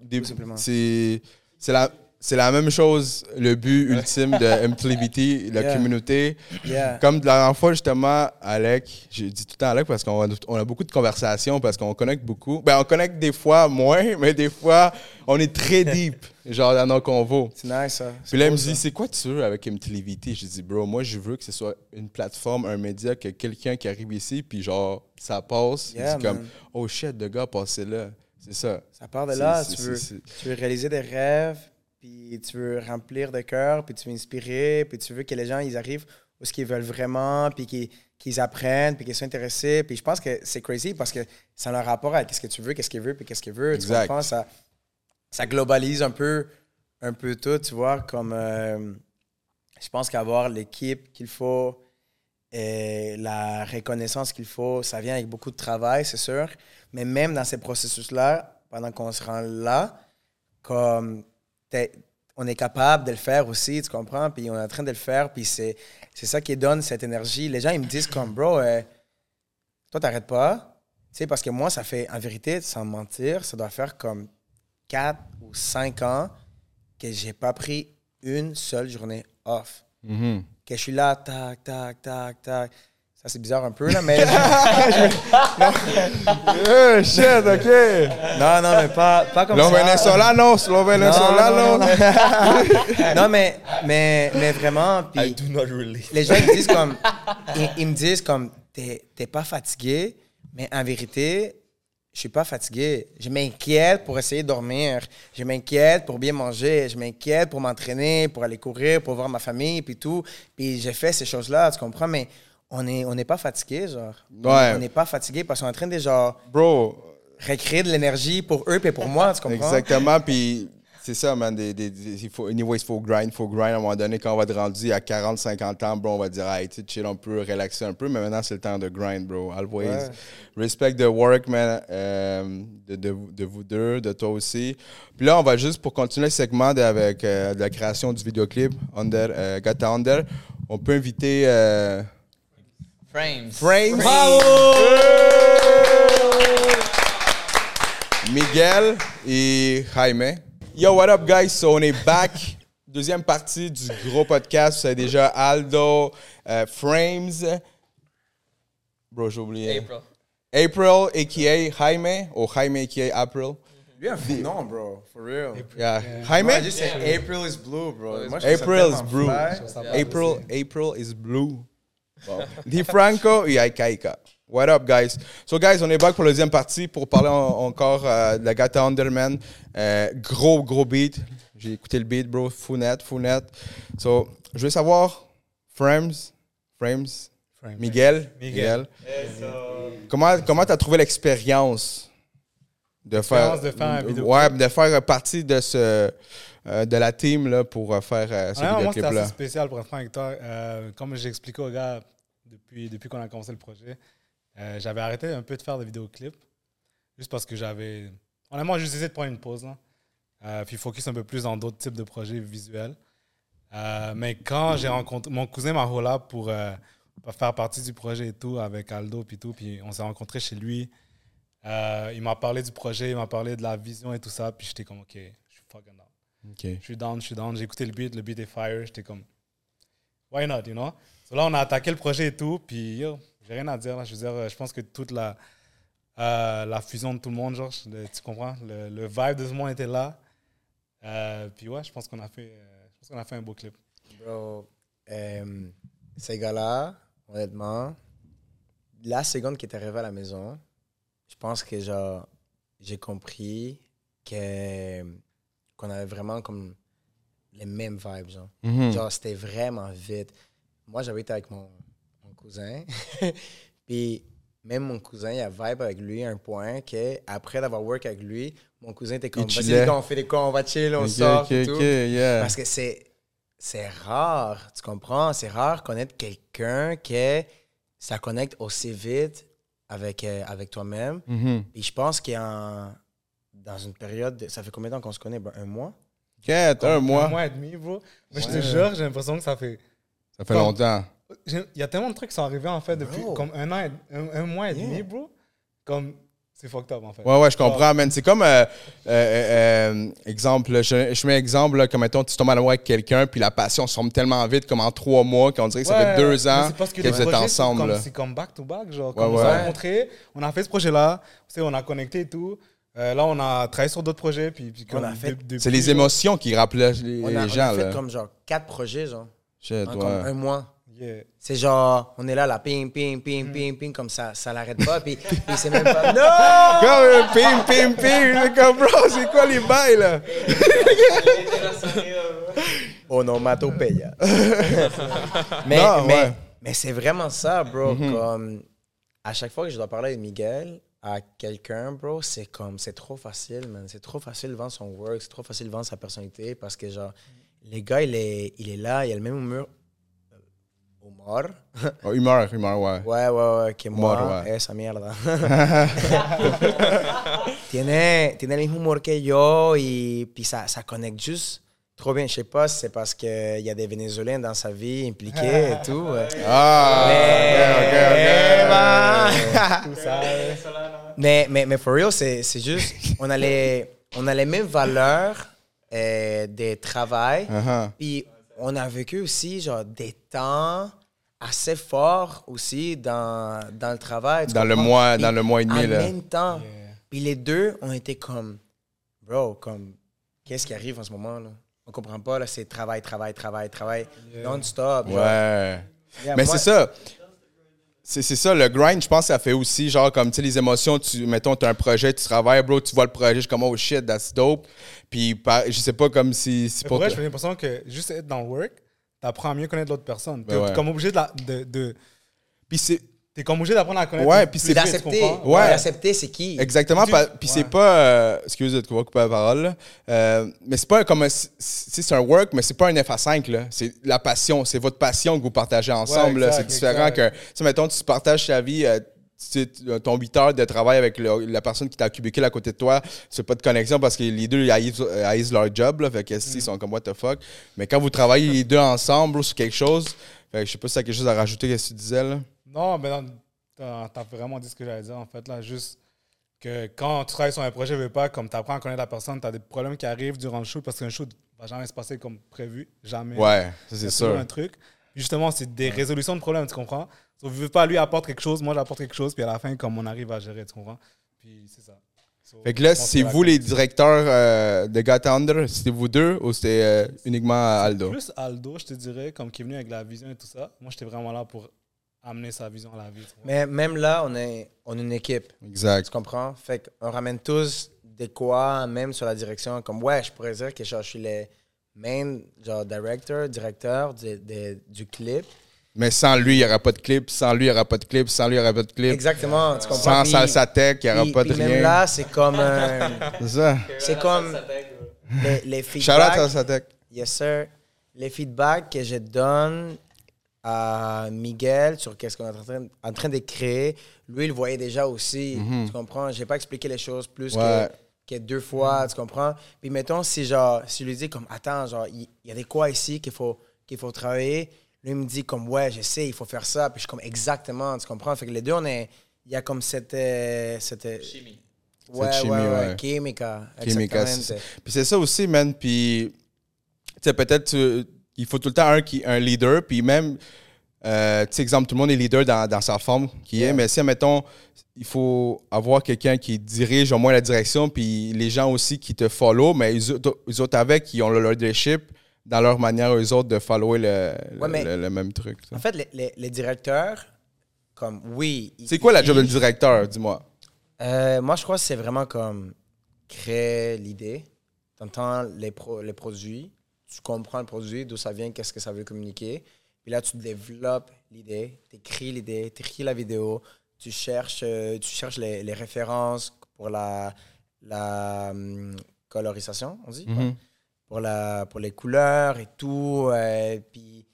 c'est c'est la c'est la même chose, le but ultime de MTLBT, la Yeah. communauté. Yeah. Comme la dernière fois, justement, Alec, j'ai dit tout le temps Alec parce qu'on a, on a beaucoup de conversations, parce qu'on connecte beaucoup. Ben, on connecte des fois moins, mais des fois, on est très deep, genre dans nos convos. C'est nice, ça. Puis là, il me dit, c'est quoi tu veux avec MTLVT? J'ai dit, bro, moi, je veux que ce soit une plateforme, un média, que quelqu'un qui arrive ici, puis genre, ça passe. il Yeah, dit comme, oh shit, le gars passé là. C'est ça. Ça part de là. Tu veux, tu veux réaliser des rêves, puis tu veux remplir de cœur, puis tu veux inspirer, puis tu veux que les gens ils arrivent où ce qu'ils veulent vraiment, puis qu'ils qu'ils apprennent, puis qu'ils soient intéressés. Puis je pense que c'est crazy parce que ça a un rapport avec ce que tu veux, qu'est-ce qu'il veut, puis qu'est-ce qu'il veut. Tu comprends? Ça, ça globalise un peu, un peu tout, tu vois, comme... euh, je pense qu'avoir l'équipe qu'il faut et la reconnaissance qu'il faut, ça vient avec beaucoup de travail, c'est sûr. Mais même dans ces processus-là, pendant qu'on se rend là, comme on est capable de le faire aussi, tu comprends? Puis on est en train de le faire, puis c'est, c'est ça qui donne cette énergie. Les gens, ils me disent comme, bro, euh, toi, t'arrêtes pas. Tu sais, parce que moi, ça fait, en vérité, sans mentir, ça doit faire comme 4 ou 5 ans que j'ai pas pris une seule journée off. Mhm. Que je suis là, tac, tac, tac, tac. Ça, c'est bizarre un peu, là, mais... Yeah, shit, OK. non, non, mais pas, pas comme Lo ça. venezolanos, lo Non, non, venezolanos. non, non. Non, mais, mais, mais vraiment, puis... I do not relate. les gens ils me disent comme ils, ils me disent comme t'es t'es pas fatigué mais en vérité je suis pas fatigué je m'inquiète pour essayer de dormir je m'inquiète pour bien manger je m'inquiète pour m'entraîner pour aller courir pour voir ma famille puis tout puis j'ai fait ces choses là tu comprends mais on est on n'est pas fatigué genre Ouais. on n'est pas fatigué parce qu'on est en train de genre Bro, recréer de l'énergie pour eux et pour moi tu comprends? Exactement, puis c'est ça, man. Des, des- des- il faut, anyways, il faut grind, il faut grind. À un moment donné, quand on va être rendu à 40, 50 ans, bro, on va dire, hey, tu chill, on peut relaxer un peu, mais maintenant, c'est le temps de grind, bro. Always. Ouais. Respect the work, man, euh, de, de, de vous deux, de toi aussi. Puis là, on va juste, pour continuer le segment de- avec euh, de la création du vidéoclip, Under, euh, Gata Under, on peut inviter Frames. Frames. Miguel et Jaime. Yo, what up, guys? So, on est back. Deuxième partie du gros podcast. Savez déjà Aldo, euh, Frames. Bro, j'ai oublié. April. April, a.k.a. Jaime, ou Jaime, a.k.a. April. lui un nom bro for real Yeah. Jaime? Moi, April is blue bro Moi, April is blue. April, April is blue. Di Franco et Aikaika. What up, guys? So, guys, on est back pour la deuxième partie pour parler en- encore euh, de la Gata Underman. Euh, gros, gros beat. J'ai écouté le beat, bro. Fou net, fou net. So, je veux savoir, Frames, Frames, Frame. Miguel, Miguel. Miguel. Comment comment t'as trouvé l'expérience de faire, de ouais, de faire partie de ce euh, de la team là pour faire euh, ce vidéoclip là. assez spécial pour être franc avec toi. Euh, comme j'ai expliqué aux gars depuis, depuis qu'on a commencé le projet, euh, j'avais arrêté un peu de faire des vidéoclips juste parce que j'avais. Honnêtement, juste essayé de prendre une pause. Là. Euh, puis focus un peu plus dans d'autres types de projets visuels. Euh, mais quand j'ai rencontré. Mon cousin m'a pour, pour faire partie du projet et tout avec Aldo puis tout. Puis on s'est rencontrés chez lui. Il m'a parlé du projet, il m'a parlé de la vision et tout ça. Puis j'étais comme, OK, je suis fucking down. Ok. Je suis down, je suis down. J'ai écouté le beat, le beat est fire. J'étais comme, why not, you know? So là, on a attaqué le projet et tout. Puis, yo, j'ai rien à dire. Là. Je veux dire, euh, je pense que toute la, euh, la fusion de tout le monde, genre, le- tu comprends? Le, le vibe de tout le monde était là. Euh, puis, ouais, je pense qu'on a, fait, euh, je pense qu'on a fait un beau clip. Bro, euh, ces gars-là, honnêtement, la seconde qui est arrivé à la maison, je pense que genre, j'ai compris que qu'on avait vraiment comme les mêmes vibes, genre. Mhm. Genre, c'était vraiment vite. Moi, j'avais été avec mon, mon cousin. Puis, même mon cousin, il a vibe avec lui à un point que après d'avoir work avec lui, mon cousin était comme, vas-y, chillait. les gars, on fait des quoi, on va chill, on sort ok, et tout. ok, yeah. Parce que c'est, c'est rare, tu comprends? C'est rare connaître quelqu'un que ça connecte aussi vite avec, euh, avec toi-même. Mhm. Et je pense qu'il y a un- dans une période, de- ça fait combien de temps qu'on se connaît? Ben, un mois? Quatre, un mois. Un mois et demi, bro. Mais je te jure, j'ai l'impression que ça fait. Ça fait Comme- longtemps. Il y a tellement de trucs qui sont arrivés, en fait, depuis Bro. comme un an, et- un, un mois et Yeah. demi, bro. Comme. C'est fucked up, en fait. Ouais, ouais, je comprends, man. C'est comme, euh, euh, euh, exemple, je, je mets exemple, là, comme mettons, tu tombes à l'amour avec quelqu'un, puis la passion se forme tellement vite, comme en trois mois, qu'on dirait que ça Ouais, fait deux ans que, les vous êtes ensemble. C'est comme, back to back, genre. Comme Ouais, on s'est ouais. rencontrés, on a fait ce projet-là, tu sais, on a connecté et tout. Euh, là, on a travaillé sur d'autres projets, puis, puis comme a fait- C'est les émotions qui rappellent les, On a, les on a gens. fait là. comme genre quatre projets, genre, Shit, en ouais. comme un mois. yeah. C'est genre, on est là, là, ping, ping, ping, Mm. ping, ping, comme ça, ça l'arrête pas, puis, puis c'est même pas. Non! Comme pim, pim, pim. C'est comme, bro, c'est quoi les bails, là? Onomatopeia. mais Non, mais, ouais. Mais c'est vraiment ça, bro. Comme, à chaque fois que je dois parler avec Miguel, à quelqu'un, bro, c'est comme, c'est trop facile, man. C'est trop facile de vendre son work, c'est trop facile de vendre sa personnalité parce que, genre, les gars, il est, il est là, il a le même humeur. euh, Humor. Oh, humeur, humeur, ouais. Ouais, ouais, ouais, que moi. Humor, ouais. Esa mierda. tiene, tiene el mismo humor que yo y puis ça, ça connecte juste trop bien. Je sais pas si c'est parce qu'il y a des Vénézuéliens dans sa vie impliqués et tout. Ah, Mais, ok, ouais. mais, mais, mais for real, c'est c'est juste, on a les, on a les mêmes valeurs euh, de travail. Uh-huh. Puis on a vécu aussi genre des temps assez forts aussi dans, dans le travail. Dans le mois- Puis dans le mois et demi, En là. même temps. Yeah. Puis les deux ont été comme, bro, comme, qu'est-ce qui arrive en ce moment là? On comprend pas, là, c'est travail, travail, travail, travail, non-stop. Ouais. Yeah, Mais c'est ça. C'est ça, le grind, je pense que ça fait aussi, genre, comme, tu sais, les émotions, tu, mettons, tu as un projet, tu travailles, bro, tu vois le projet, je suis comme, oh shit, that's dope. Puis, par- je sais pas, comme si. si pour vrai, j'ai l'impression que juste être dans le work, t'apprends à mieux connaître l'autre personne. T'es ouais. comme obligé de, la- de, de- Puis c'est. T'es comme obligé d'apprendre à connaître. Ouais, puis c'est- d'accepter? Ouais. d'accepter c'est qui? Exactement. Tu- Puis c'est ouais. pas. Euh, excuse de couper la parole. Euh, mais c'est pas comme. un- c'est- un work, mais c'est pas un F à 5. là. C'est la passion. C'est votre passion que vous partagez ensemble. c'est différent exact. que. Tu sais, mettons, tu partages ta vie. euh, tu sais, ton 8 heures de travail avec le- la personne qui t'a cubicule à côté de toi, c'est pas de connexion parce que les deux ils haïssent, euh, haïssent leur job. Là, fait que si, ils sont comme what the fuck. Mais quand vous travaillez les deux ensemble sur quelque chose, fait je sais pas si t'as quelque chose à rajouter qu'est-ce que tu disais là. Non, mais non, t'as t'as vraiment dit ce que j'allais dire, en fait, là. Juste que quand tu travailles sur un projet, veux pas, comme tu apprends à connaître la personne, tu as des problèmes qui arrivent durant le shoot parce qu'un shoot va jamais se passer comme prévu. Jamais. Ouais, c'est sûr. un truc. Justement, c'est des résolutions de problèmes, tu comprends? So, veux pas, lui apporte quelque chose, moi j'apporte quelque chose, puis à la fin, comme on arrive à gérer, tu comprends? Puis c'est ça. So, Fait que là, c'est vous les directeurs euh, de Got Under, c'était vous deux ou c'était euh, uniquement Aldo? Plus Aldo, je te dirais, comme qui est venu avec la vision et tout ça. Moi, j'étais vraiment là pour amener sa vision à la vie. Mais même là, on est, on est une équipe. Exact. Tu comprends? Fait qu'on ramène tous des quoi, même sur la direction. Comme, ouais, je pourrais dire que genre, je suis le main genre, director, directeur du- de- du clip. Mais sans lui, il n'y aura pas de clip. Sans lui, il n'y aura pas de clip. Sans lui, il n'y aura pas de clip. Exactement, tu comprends? Sans Puis- Salsa Tech, il n'y aura puis- pas de puis même rien. là, c'est comme un- C'est ça. C'est comme les, les Shout out feedbacks. Salsa Tech. Yes, sir. Les feedbacks que je donne à Miguel sur qu'est-ce qu'on est en train, en train de créer, lui, il voyait déjà aussi. Tu comprends? J'ai pas expliqué les choses plus. Ouais. que, que deux fois, tu comprends? Puis mettons, si genre, si je lui dis comme, attends, genre, il il y, a des quoi ici qu'il faut, qu'il faut travailler, lui, il me dit comme, ouais, je sais, il faut faire ça. Puis je suis comme, exactement, tu comprends? Fait que les deux, on est, il y a comme cette... euh, cette Chimie. Ouais, Cette chimie, ouais, ouais, exactement. ça. Puis c'est ça aussi, man. Puis, tu sais, peut-être, tu- il faut tout le temps un, qui, un leader. Puis même, euh, tu sais, exemple, tout le monde est leader dans, dans sa forme qui est. Mais si, mettons, il faut avoir quelqu'un qui dirige au moins la direction. Puis les gens aussi qui te follow. Mais eux autres, avec, ils ont le leadership dans leur manière, eux autres, de follower le, le- Ouais, mais- le- le même truc. ça. En fait, les, les- les directeurs, comme oui. ils- C'est quoi la ils- job d'un directeur, dis-moi? Euh, moi, je crois que c'est vraiment comme créer l'idée. Tu entends les, pro- les produits, tu comprends le produit, d'où ça vient, qu'est-ce que ça veut communiquer. Puis là, tu développes l'idée, tu écris l'idée, tu écris la vidéo, tu cherches, euh, tu cherches les, les références pour la, la hum, colorisation, on dit Mhm. pour, la, pour les couleurs et tout. euh, puis,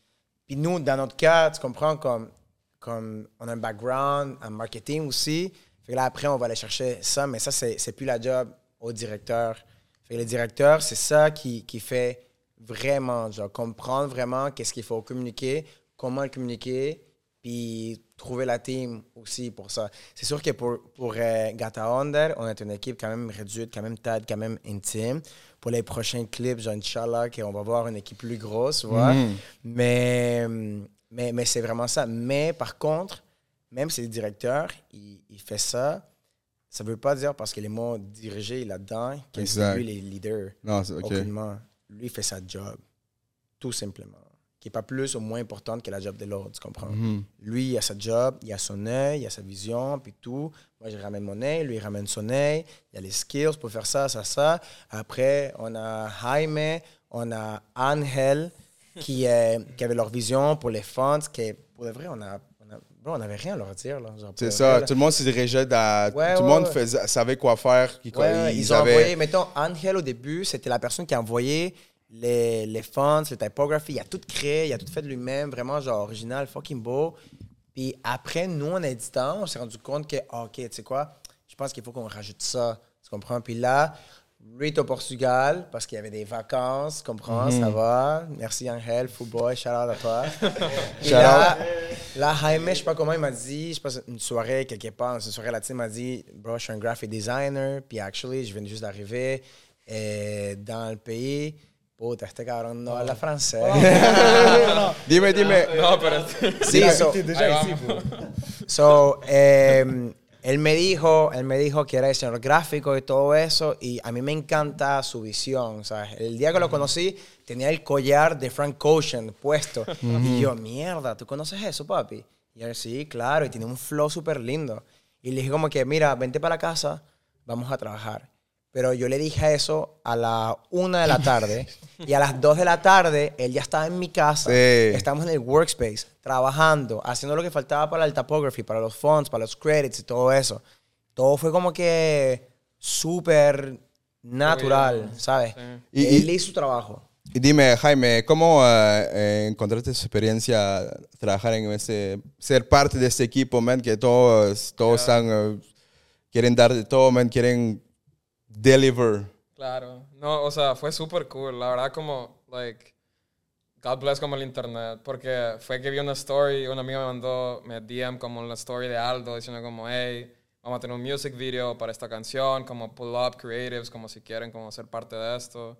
puis nous, dans notre cas, tu comprends, comme, comme on a un background en marketing aussi. Fait que là, après, on va aller chercher ça, mais ça, c'est, c'est plus la job au directeur. Fait que le directeur, c'est ça qui, qui fait vraiment, genre, comprendre vraiment qu'est-ce qu'il faut communiquer, comment le communiquer, puis trouver la team aussi pour ça. C'est sûr que pour, pour euh, Gata Under, on est une équipe quand même réduite, quand même tight, quand même intime. Pour les prochains clips, genre, Inch'Allah, qu'on va voir une équipe plus grosse. Mhm. Mais, mais, mais c'est vraiment ça. Mais par contre, même si le directeur, il, il fait ça, ça veut pas dire parce que les mots dirigés là-dedans que c'est lui le leader. Non, c'est OK. Aucunement. Lui, fait sa job. Tout simplement. Qui n'est pas plus ou moins importante que la job de l'autre, tu comprends? Mhm. Lui, il a sa job, il a son œil, il a sa vision, puis tout. Moi, je ramène mon œil, lui, il ramène son œil. Il y a les skills pour faire ça, ça, ça. Après, on a Jaime, on a Angel, qui, euh, qui avait leur vision pour les fonds, qui, pour de vrai, on a... bro, on n'avait rien à leur dire. Là, C'est ça. là. Tout le monde se dirigeait. Ouais, tout le ouais, monde ouais. faisait- savait quoi faire. Ils, ils, ont avaient- envoyé, mettons, Angel au début, c'était la personne qui a envoyé les, les fonts, les typographies. Il a tout créé, il a tout fait de lui-même, vraiment genre original, fucking beau. Puis après, nous, en éditant, on s'est rendu compte que, ah, OK, tu sais quoi, je pense qu'il faut qu'on rajoute ça. Tu comprends? Puis là, est au Portugal parce qu'il y avait des vacances, comprends? Ça va. Merci, Angel, football, shout out à toi. Là, là, Jaime, je sais pas comment il m'a dit, je pense une soirée quelque part, une soirée latine, il m'a dit, bro, je suis un graphic designer, puis actually, je viens juste d'arriver euh, dans le pays. Puta, este cabrón no habla francés. Dime, dime. No, pero Sí, so, déjà ici, so, eh, él me dijo, él me dijo que era diseñador gráfico y todo eso, y a mí me encanta su visión, ¿sabes? El día que lo conocí, tenía el collar de Frank Ocean puesto, y yo, mierda, ¿tú conoces eso, papi? Y él, sí, claro, y tiene un flow súper lindo. Y le dije como que, mira, vente para la casa, vamos a trabajar. Pero yo le dije eso a la una de la tarde y a las dos de la tarde él ya estaba en mi casa. Sí. Estamos en el workspace, trabajando, haciendo lo que faltaba para el typography, para los fonts, para los credits y todo eso. Todo fue como que súper natural, ¿sabes? Y- él y- hizo su trabajo. Y dime, Jaime, ¿cómo eh, encontraste esa experiencia trabajar en ese, ser parte de este equipo, man, que todos, todos están, eh, quieren dar de todo, man, quieren deliver. Claro. No, o sea, fue súper cool. La verdad, como, like, God bless como el internet. Porque fue que vi una story, una amiga me mandó, me DM como la story de Aldo, diciendo como, hey, vamos a tener un music video para esta canción, como pull up creatives, como si quieren como ser parte de esto.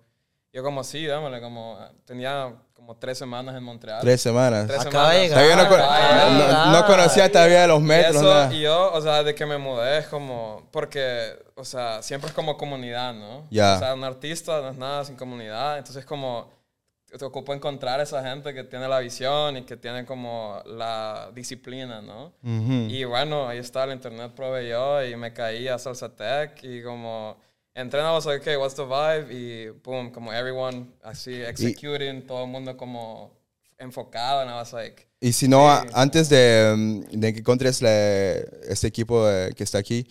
Yo como, sí, dámele, como, tenía como tres semanas en Montreal. Tres semanas. Tres Acaba de semanas. llegar. No, con- no- no conocía todavía los Y, metros. eso, nada. y yo, o sea, de que me mudé es como, porque, o sea, siempre es como comunidad, ¿no? Ya. O sea, un artista no es nada sin comunidad, entonces como te ocupo encontrar esa gente que tiene la visión y que tiene como la disciplina, ¿no? Ujú. Y bueno, ahí está, el internet proveyó y me caí a Salsa Tech y como like, okay, what's the vibe? Y boom, como everyone así executing, todo el mundo como enfocado, and I was like, Y si no, a- antes de, mm, de que encontres la- este equipo eh, que está aquí,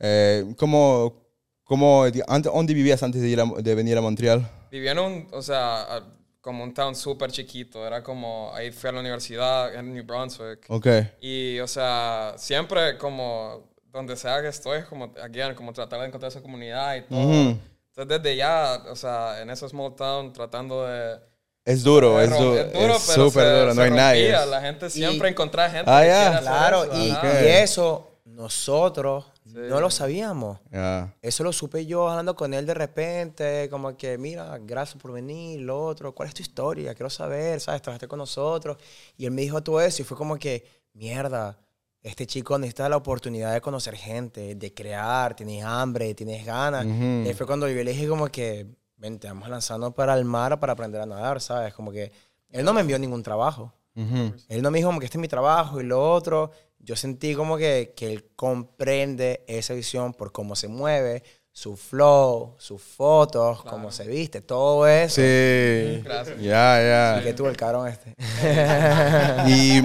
eh, ¿cómo, cómo, ¿dónde vivías antes de, ir a- de venir a Montreal? Vivía en un, o sea, a- como un town súper chiquito. Era como, ahí fui a la universidad en New Brunswick. Ok. Y, o sea, siempre como, donde sea que estoy, es como, again, como tratar de encontrar esa comunidad y todo. Entonces, desde ya, o sea, en ese small town, tratando de... Es duro, es, rom- du- es duro, es pero súper se- duro, no se hay nadie. La gente siempre encontraba gente Ah, hacer Claro, eso, y, ajá. y eso nosotros no lo sabíamos. Ya. Eso lo supe yo hablando con él de repente, como que, mira, gracias por venir, lo otro, ¿cuál es tu historia? Quiero saber, ¿sabes? Trabajaste con nosotros. Y él me dijo todo eso y fue como que, mierda, este chico necesita la oportunidad de conocer gente, de crear, tienes hambre, tienes ganas. Ujú. Y fue cuando yo le dije como que, vente, vamos lanzando para el mar para aprender a nadar, ¿sabes? Como que él no me envió ningún trabajo. Ujú. Él no me dijo como que este es mi trabajo y lo otro. yo sentí como que, que él comprende esa visión por cómo se mueve, su flow, sus fotos, cómo se viste, todo eso. Sí. Gracias. Ya, Y que ya. tuvo el cabrón este. Y,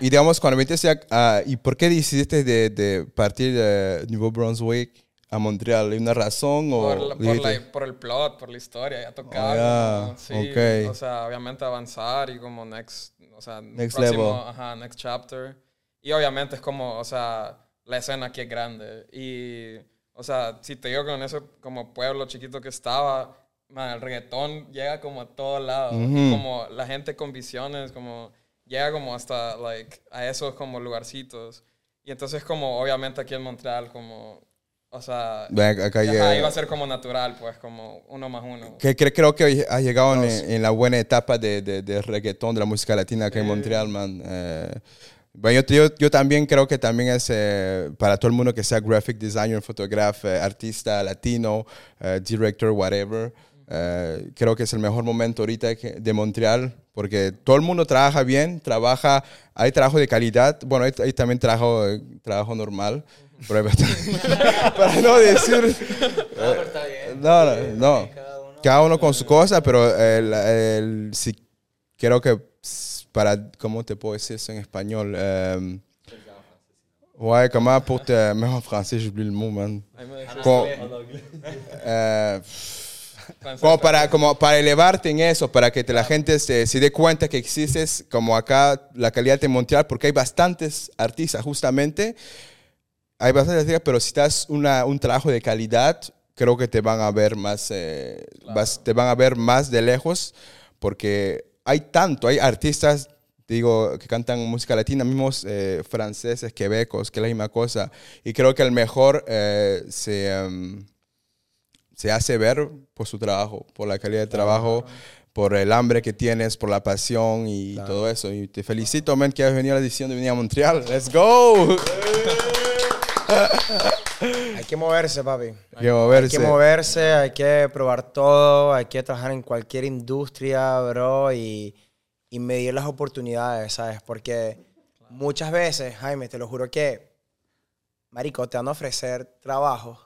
y digamos, cuando viniste a, a- ¿Y por qué decidiste de, de partir de Nuevo Brunswick a Montreal? ¿Hay una razón o Por, la- por, la- por el plot, por la historia, ya tocar. Ah, como, sí, ok. O sea, obviamente avanzar y como next, o sea, Next próximo, level. Ajá, next chapter. Y obviamente es como, o sea, la escena aquí es grande. Y, o sea, si te digo con ese como pueblo chiquito que estaba, man, el reggaetón llega como a todos lados. Como la gente con visiones, como llega como hasta, like, a esos como lugarcitos. Y entonces como, obviamente aquí en Montreal, como, o sea... Acá ya- iba a ser como natural, pues, como uno más uno. Que cre- creo que has llegado en, en la buena etapa de, de, de reggaetón, de la música latina acá en Montreal, man. Eh, bueno, yo, yo, yo también creo que también es eh, para todo el mundo que sea graphic designer, fotógrafo, eh, artista latino, eh, director, whatever. eh, creo que es el mejor momento ahorita de Montreal porque todo el mundo trabaja bien, trabaja, hay trabajo de calidad. Bueno, hay, hay también trabajo, trabajo normal. pero para no decir... eh, no, no, no. Cada uno con su cosa, pero el, el- sí, creo que para, ¿cómo te puedo decir eso en español? Euh, ouais, comment pour te... Même en français, j'oublie le mot, man. Me decís, Como, para, como para elevarte en eso, para que te- la gente se, se dé cuenta que existes como acá la calidad de Montreal, porque hay bastantes artistas, justamente. Hay bastantes artistas, pero si estás una, un trabajo de calidad, creo que te van a ver más, eh, vas- te van a ver más de lejos, porque hay tanto, hay artistas, digo, que cantan música latina, mismos eh, franceses, quebecos, que es la misma cosa. Y creo que el mejor eh, se, em, se hace ver por su trabajo, por la calidad de trabajo, por el hambre que tienes, por la pasión y todo eso. Y te felicito, man, que has venido a la edición de venir a Montreal. ¡Let's go! Hay que moverse, papi. Hay que moverse. Hay que moverse, hay que probar todo, hay que trabajar en cualquier industria, bro, y, y medir las oportunidades, ¿sabes? Porque muchas veces, Jaime, te lo juro que, marico, te van a ofrecer trabajo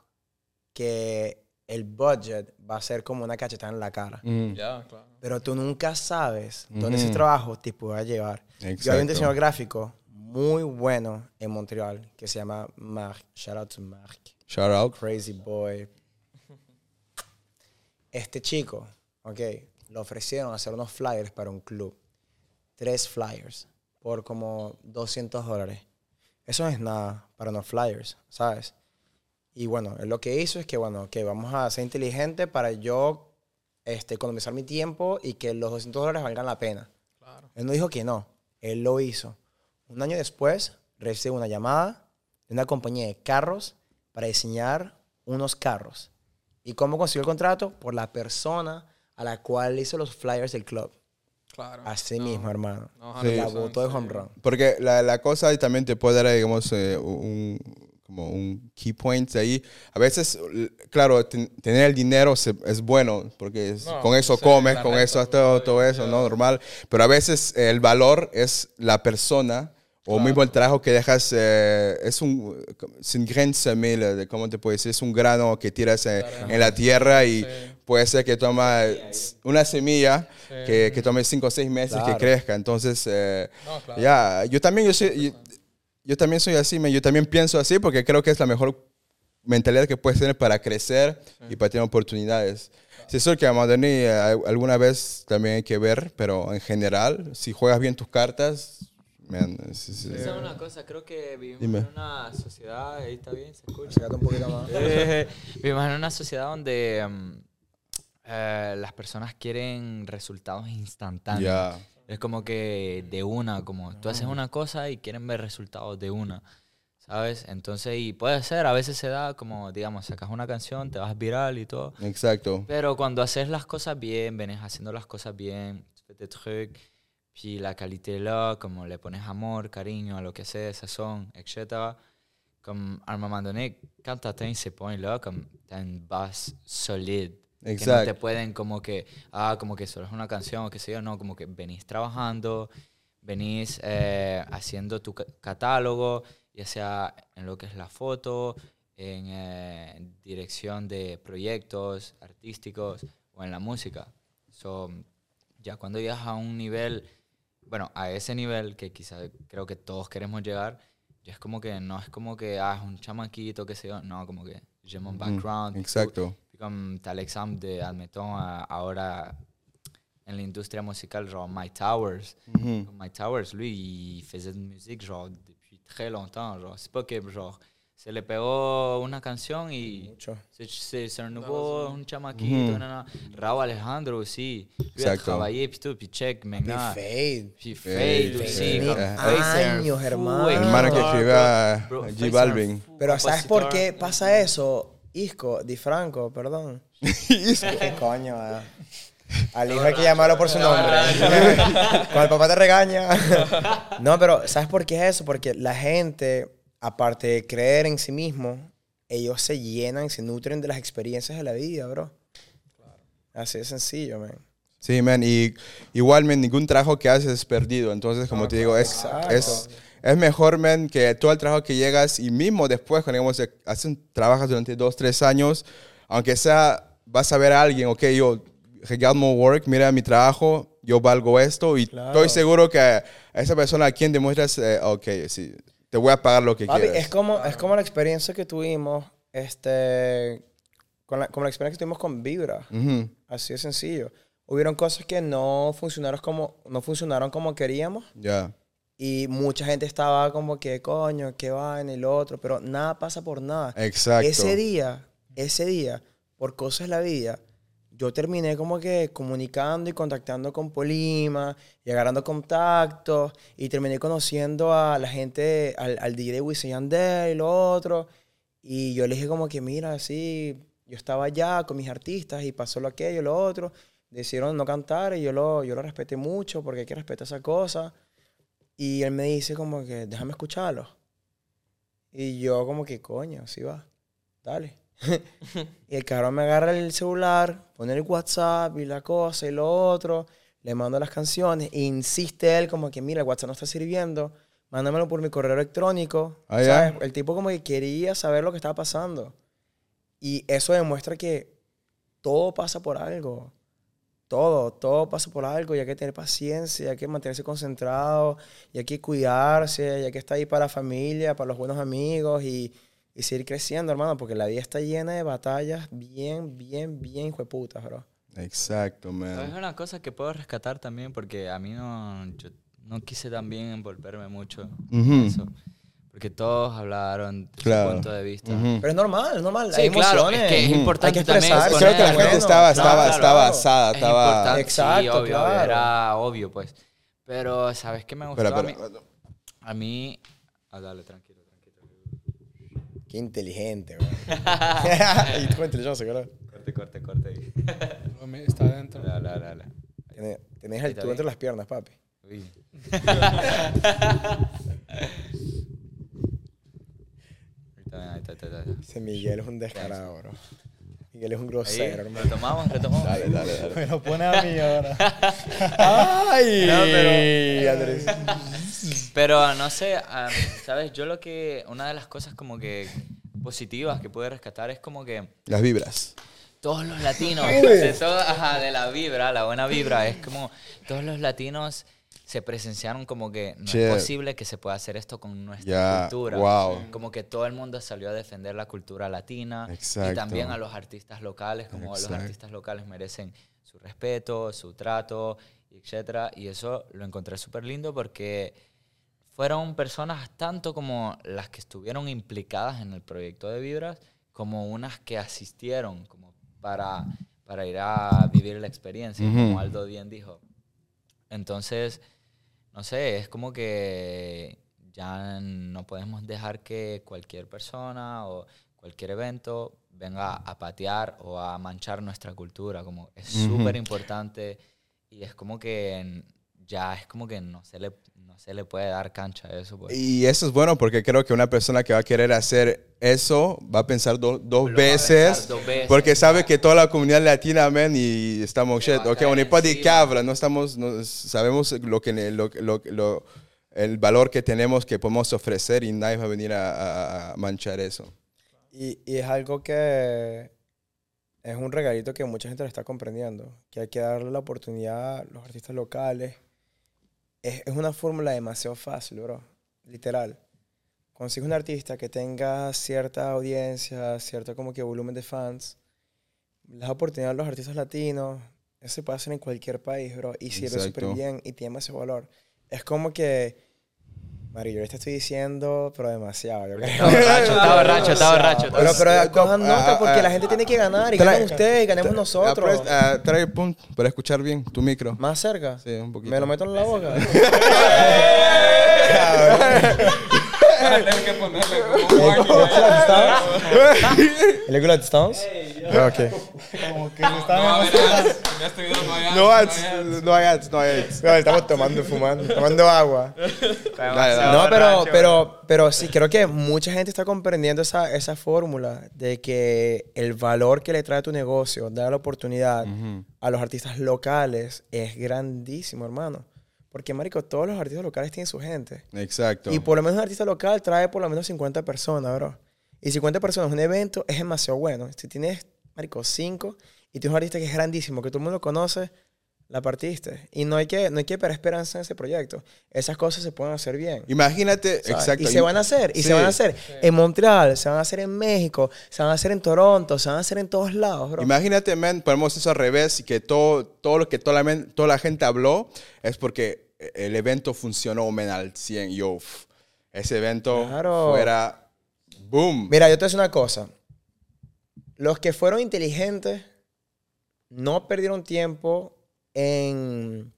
que el budget va a ser como una cachetada en la cara. Mm, Ya, claro. Pero tú nunca sabes dónde ese Ujú. trabajo te pueda llevar. Yo había un Exacto. diseñador gráfico muy bueno en Montreal que se llama Marc. Shout out to Marc. Shout out. Crazy boy. Este chico, ok, le ofrecieron hacer unos flyers para un club. Tres flyers por como 200 dólares. Eso no es nada para unos flyers, ¿sabes? Y bueno, él lo que hizo es que, bueno, ok, vamos a ser inteligentes para yo este, economizar mi tiempo y que los 200 dólares valgan la pena. Claro. Él no dijo que no, él lo hizo. Un año después, recibe una llamada de una compañía de carros para diseñar unos carros. ¿Y cómo consiguió el contrato? Por la persona a la cual hizo los flyers del club. Claro. Así No, mismo, hermano. no, Sí. La 100%, botó de home run. Porque la, la cosa también te puede dar, digamos, eh, un, como un key point ahí. A veces, claro, ten- tener el dinero se- es bueno, porque es- No, con eso sí, comes, con renta, eso todo, todo eso. ¿no? Normal. Pero a veces eh, el valor es la persona o mismo el trabajo que dejas, eh, es un, es un grain semé, ¿cómo te puedo decir? Es un grano que tiras eh, en la tierra y Sí. puede ser que toma una semilla Sí. que, que tome cinco o seis meses que Claro. crezca. Entonces, eh, No, claro. ya, yo también, yo, soy, yo, yo también soy así, yo también pienso así porque creo que es la mejor mentalidad que puedes tener para crecer y para tener oportunidades. Sí, eso que a Madoni eh, alguna vez también hay que ver, pero en general, si juegas bien tus cartas, man, sí, sí. Esa es una cosa, creo que vivimos Dime. en una sociedad, ahí está bien, se escucha. Un poquito más. Eh, vivimos en una sociedad donde mm, eh, las personas quieren resultados instantáneos. Ya. Es como que de una, como tú haces una cosa y quieren ver resultados de una, ¿sabes? Entonces, y puede ser, a veces se da como, digamos, sacas una canción, te vas viral y todo. Exacto. Pero cuando haces las cosas bien, vienes haciendo las cosas bien, des trucs, puis la qualité est là, como le pones amor, cariño a lo que sea, sazón, etc. Comme à un moment donné, quand tu atteins ces points-là, comme tu as une base solide. Que no te Exacto. pueden como que, ah, como que solo es una canción o qué sé yo, no, como que venís trabajando, venís eh, haciendo tu ca- catálogo, ya sea en lo que es la foto, en eh, dirección de proyectos artísticos o en la música. So, ya cuando llegas a un nivel, bueno, a ese nivel que quizá creo que todos queremos llegar, ya es como que no es como que, ah, es un chamaquito, qué sé yo, no, como que lleva un background. exacto. comme t'as l'exemple de, euh, ahora en la industria musicale, genre Mike Towers. Mhm. Mike Towers, lui, il faisait de musique, genre, depuis très longtemps, genre, c'est pas que, genre, se le pegó una canción y Mucho. se, se, se renovó un chamaquito, Ujú. no, no. Raúl Alejandro a Exacto. puis check, Mi maintenant. Fade. Fade, Eh. Un Años, hermano. Hermano que escribía un Balvin. Pero ¿sabes por qué pasa eso? Isco, Di Franco, perdón. ¿Qué coño? ah? Al hijo hay que llamarlo por su nombre. Cuando el papá te regaña. No, pero ¿sabes por qué es eso? Porque la gente, aparte de creer en sí mismo, ellos se llenan, se nutren de las experiencias de la vida, bro. Así de sencillo, man. Sí, man, y igual, man, ningún trabajo que haces es perdido. Entonces, como te digo, es, es, es mejor, man, que todo el trabajo que llegas y mismo después, cuando digamos, eh, hacen, trabajas durante dos, tres años, aunque sea, vas a ver a alguien, ok, yo, regarde mi work, mira mi trabajo, yo valgo esto y Claro. estoy seguro que a esa persona a quien demuestras, eh, ok, sí, te voy a pagar lo que Papi, quieras. es como, es como la experiencia que tuvimos, este, con la, como la experiencia que tuvimos con Vibra. Ujú, Así de sencillo. Hubieron cosas que no funcionaron como, no funcionaron como queríamos. Ya, Y mucha gente estaba como que, coño, qué vaina y lo otro. Pero nada pasa por nada. exacto. Ese día, ese día, por cosas de la vida, yo terminé como que comunicando y contactando con Polima y agarrando contactos y terminé conociendo a la gente, al, al DJ de Wisin y lo otro. Y yo le dije como que, mira, sí, yo estaba allá con mis artistas y pasó lo aquello, lo otro. Decidieron no cantar y yo lo, yo lo respeté mucho porque hay que respetar esa cosa. Y él me dice como que, déjame escucharlo. Y yo como que, coño, sí va, dale. y el cabrón me agarra el celular, pone el WhatsApp y la cosa y lo otro, le mando las canciones e insiste él como que, mira, el WhatsApp no está sirviendo, mándamelo por mi correo electrónico. Ah. ¿sabes? El tipo como que quería saber lo que estaba pasando. Y eso demuestra que todo pasa por algo. Todo, todo pasa por algo y hay que tener paciencia, hay que mantenerse concentrado, y hay que cuidarse, y hay que estar ahí para la familia, para los buenos amigos y, y seguir creciendo, hermano, porque la vida está llena de batallas bien, bien, bien hijueputas, bro. Exacto, Pero Es man. una cosa que puedo rescatar también porque a mí no, yo no quise también envolverme mucho en eso. Porque todos hablaron de Claro. su punto de vista. Ujú. Pero es normal, es normal. Sí, hay claro, emociones. es que es importante Hay que también expresarse. Creo que la gente bueno, estaba, claro, estaba, claro. estaba asada, Es estaba... importante, Exacto, sí, obvio, claro. era obvio, pues. Pero, ¿sabes qué me gustó Espera, a mí? A mí... Ah, dale, tranquilo. Qué inteligente, bro. y tú inteligente, ¿verdad? Corte, corte, corte. ahí. Está adentro. Dale, dale, dale. Tenés, tenés el tú entre las piernas, papi. Uy. Ese Miguel es un descarado, bro. Miguel es un grosero, Ahí, hermano. retomamos, retomamos. Dale, dale, dale. Me lo pone a mí ahora. ¡Ay! No, pero- Andrés. Pero no sé, am, ¿sabes? Yo lo que. Una de las cosas como que positivas que pude rescatar es como que Las vibras. todos los latinos, de, todo- ajá, de la vibra, la buena vibra, es como todos los latinos se presenciaron como que no Shit. es posible que se pueda hacer esto con nuestra Ya, cultura. wow. Como que todo el mundo salió a defender la cultura latina Exacto. y también a los artistas locales, como Exacto. los artistas locales merecen su respeto, su trato, etcétera. Y eso lo encontré súper lindo porque fueron personas tanto como las que estuvieron implicadas en el proyecto de Vibras, como unas que asistieron como para, para ir a vivir la experiencia, Ujú. como Aldo bien dijo. Entonces, no sé, es como que ya no podemos dejar que cualquier persona o cualquier evento venga a patear o a manchar nuestra cultura, como es Ujú. súper importante y es como que ya es como que no se le, se le puede dar cancha a eso. Pues. Y eso es bueno porque creo que una persona que va a querer hacer eso va a pensar do- dos va a veces. pensar dos veces, Porque sabe que toda la comunidad latina, man, y estamos, shit, ok, on n'est pas des no estamos, no- sabemos lo que, lo, lo- lo- el valor que tenemos, que podemos ofrecer y nadie va a venir a, a- a manchar eso. Y, y es algo que es un regalito que mucha gente lo está comprendiendo, que hay que darle la oportunidad a los artistas locales. Es, es una fórmula demasiado fácil, bro. Literal. Consigues un artista que tenga cierta audiencia, cierto como que volumen de fans, le das oportunidad a los artistas latinos, eso se puede hacer en cualquier país, bro, y sirve súper bien y tiene ese valor. Es como que, Mario, yo te estoy diciendo, pero demasiado, yo creo. Está borracho, está borracho, está borracho. está Pero, pero cojan nota porque ah, la gente tiene que ganar y ganen ustedes y ganemos nosotros. Ah, trae el punto para escuchar bien tu micro. Más cerca. Sí, un poquito. Me lo meto en la boca. Tengo que ponerle como warning. ¿El distance? Ah, ok. Como que este video no hay No ads, no hay ads, no hay ads. No, estamos tomando fumando, tomando agua. No, pero, pero, pero sí, creo que mucha gente está comprendiendo esa, esa fórmula de que el valor que le trae tu negocio, dar la oportunidad a los artistas locales, es grandísimo, hermano. Porque, marico, todos los artistas locales tienen su gente. Exacto. Y por lo menos un artista local trae por lo menos 50 personas, bro. Y 50 personas en un evento es demasiado bueno. Si tienes, marico, 5 y tienes un artista que es grandísimo, que todo el mundo conoce, la partiste. Y no hay que, no hay que perder esperanza en ese proyecto. Esas cosas se pueden hacer bien. Imagínate, ¿sabes? exacto. Y se van a hacer, y Sí. se van a hacer en Montreal, se van a hacer en México, se van a hacer en Toronto, se van a hacer en todos lados, bro. Imagínate, man, ponemos eso al revés y que todo, todo lo que toda la, men- toda la gente habló es porque el evento funcionó, man, al 100. Yo, uf, ese evento Claro. fuera boom. Mira, yo te voy a decir una cosa. Los que fueron inteligentes no perdieron tiempo en,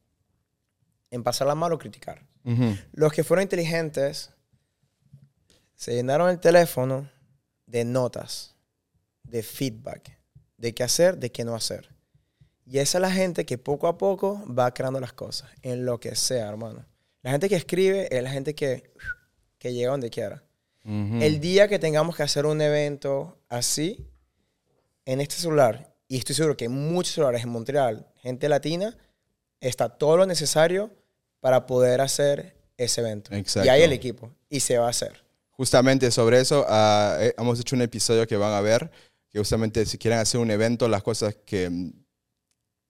en pasarla mal o criticar. Los que fueron inteligentes se llenaron el teléfono de notas, de feedback, de qué hacer, de qué no hacer. Y esa es la gente que poco a poco va creando las cosas, en lo que sea, hermano. La gente que escribe es la gente que, que llega donde quiera. El día que tengamos que hacer un evento así, en este celular, y estoy seguro que hay muchos celulares en Montreal, gente latina, está todo lo necesario para poder hacer ese evento. Exacto. Y hay el equipo, y se va a hacer. Justamente sobre eso, ah, eh, hemos hecho un episodio que van a ver, que justamente si quieren hacer un evento, las cosas que,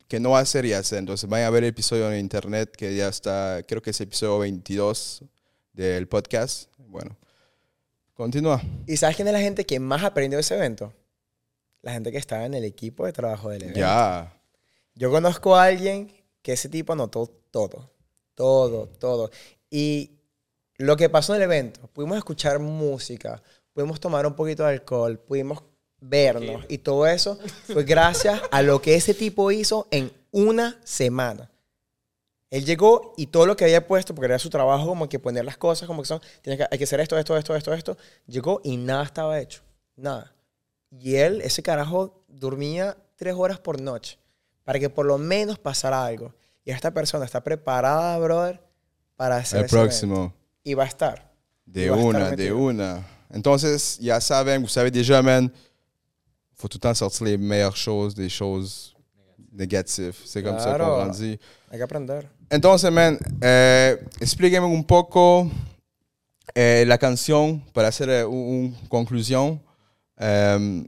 que no hacer y hacer. Entonces vayan a ver el episodio en internet que ya está, creo que es el episodio 22 del podcast. Bueno, continúa. ¿Y sabes quién es la gente que más aprendió de ese evento? La gente que estaba en el equipo de trabajo del evento. Ya. Yo conozco a alguien que ese tipo anotó todo. Todo, todo. Y lo que pasó en el evento, pudimos escuchar música, pudimos tomar un poquito de alcohol, pudimos vernos y todo eso fue gracias a lo que ese tipo hizo en una semana. Él llegó y todo lo que había puesto, porque era su trabajo como que poner las cosas como que son, tienes que, hay que hacer esto, esto, esto, esto, esto, llegó y nada estaba hecho. Nada. Y él, ese carajo, dormía tres horas por noche para que por lo menos pasara algo. Y esta persona está preparada, brother, para hacer El ese evento. próximo. Y va a estar. De va estar una, de una. Entonces, ya saben, vous savez déjà, man, faut tout le temps sortir les meilleures choses des choses négatives. C'est comme ça qu'on Claro. grandit. Hay que aprender. Entonces, man, eh, explíqueme un poco eh, la canción para hacer eh, una conclusión. Eh,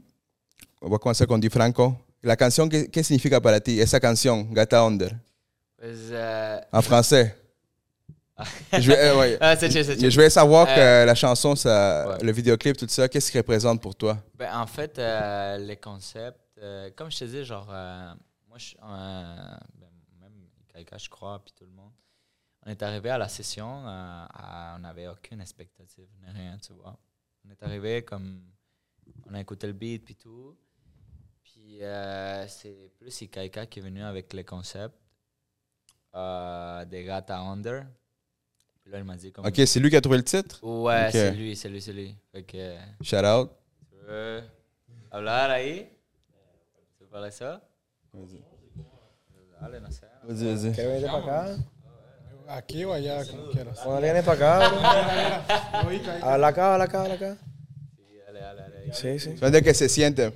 voy a comenzar con Di Franco. La canción, ¿qué, qué significa para ti? Esa canción, Gata Under, Pues, euh, en français. je, vais, euh, ouais. ah, chill, je vais savoir Euh, que la chanson, ça, ouais. le vidéoclip, tout ça, qu'est-ce qu'il représente pour toi? Ben, en fait, euh, les concepts, euh, comme je te dis, genre, euh, moi, je, euh, ben, même Kaika, je crois, puis tout le monde, on est arrivé à la session, euh, à- on n'avait aucune expectative, rien, tu vois. On est arrivé comme, on a écouté le beat, puis tout. Puis euh, c'est plus Ikaika qui est venu avec les concepts euh, des Gata Under. Puis là, il m'a dit comme... Ok, c'est lui qui a trouvé le titre? Ouais, c'est lui, c'est lui, c'est lui. Fait que... Shout out. ¿Tu veux hablar ahí? ¿Se parle eso? Dale, no sé. Vas-y, vas-y. ¿Quieres venir para acá? Aquí o allá, como quieras. Cuando viene para acá, bro. A la acá, a la acá, a la acá. Sí, dale, dale, dale. Sí, sí. ¿Dónde que se siente?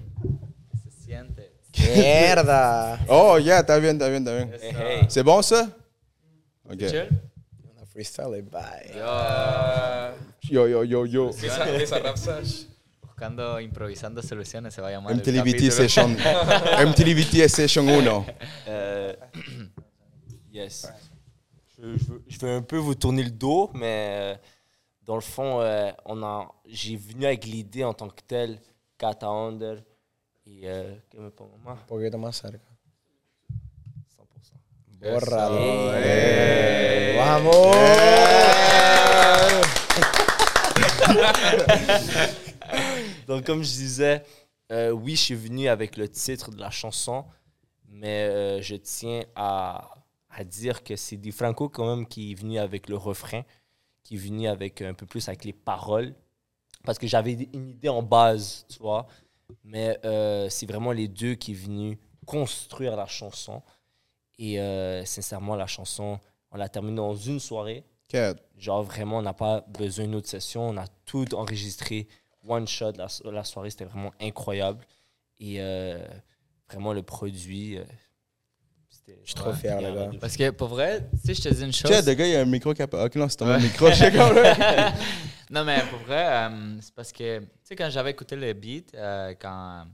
Mierda. Oh, ya, está bien, está bien, está bien. Hey, hey. C'est bon ça? Ok. On a freestyle, bye. Yo, yo, yo, yo. Visa rap sesh. Buscando, improvisando soluciones se va a llamar. MTLVT. Session. MTLVT Session 1. Euh, yes. Je, je veux- je vais un peu vous tourner le dos, mais euh, dans le fond, euh, on a, j'ai venu avec l'idée en tant que tel, Kata Under, et euh, que me pongo más, Un poquito más cerca. 100%. Bórralo. Eh. Vamos. Donc, comme je disais, euh, oui, je suis venu avec le titre de la chanson, mais euh, je tiens à, à dire que c'est Di Franco quand même qui est venu avec le refrain, qui est venu avec un peu plus avec les paroles, parce que j'avais une idée en base, tu vois, mais euh, c'est vraiment les deux qui est venu construire la chanson. Et euh, sincèrement, la chanson, on l'a terminée dans une soirée. Quatre. Genre, vraiment, on n'a pas besoin d'une autre session. On a tout enregistré one shot. La, la soirée, c'était vraiment incroyable. Et euh, vraiment, le produit. Je suis trop ouais, fier, il y le a gars. Parce que pour vrai, tu sais, je te dis une chose. Tiens, le gars, il y a un micro qui a pas. Ok, non, c'est ton micro. Je sais. Non, mais pour vrai, euh, c'est parce que, tu sais, quand j'avais écouté le beat, euh, quand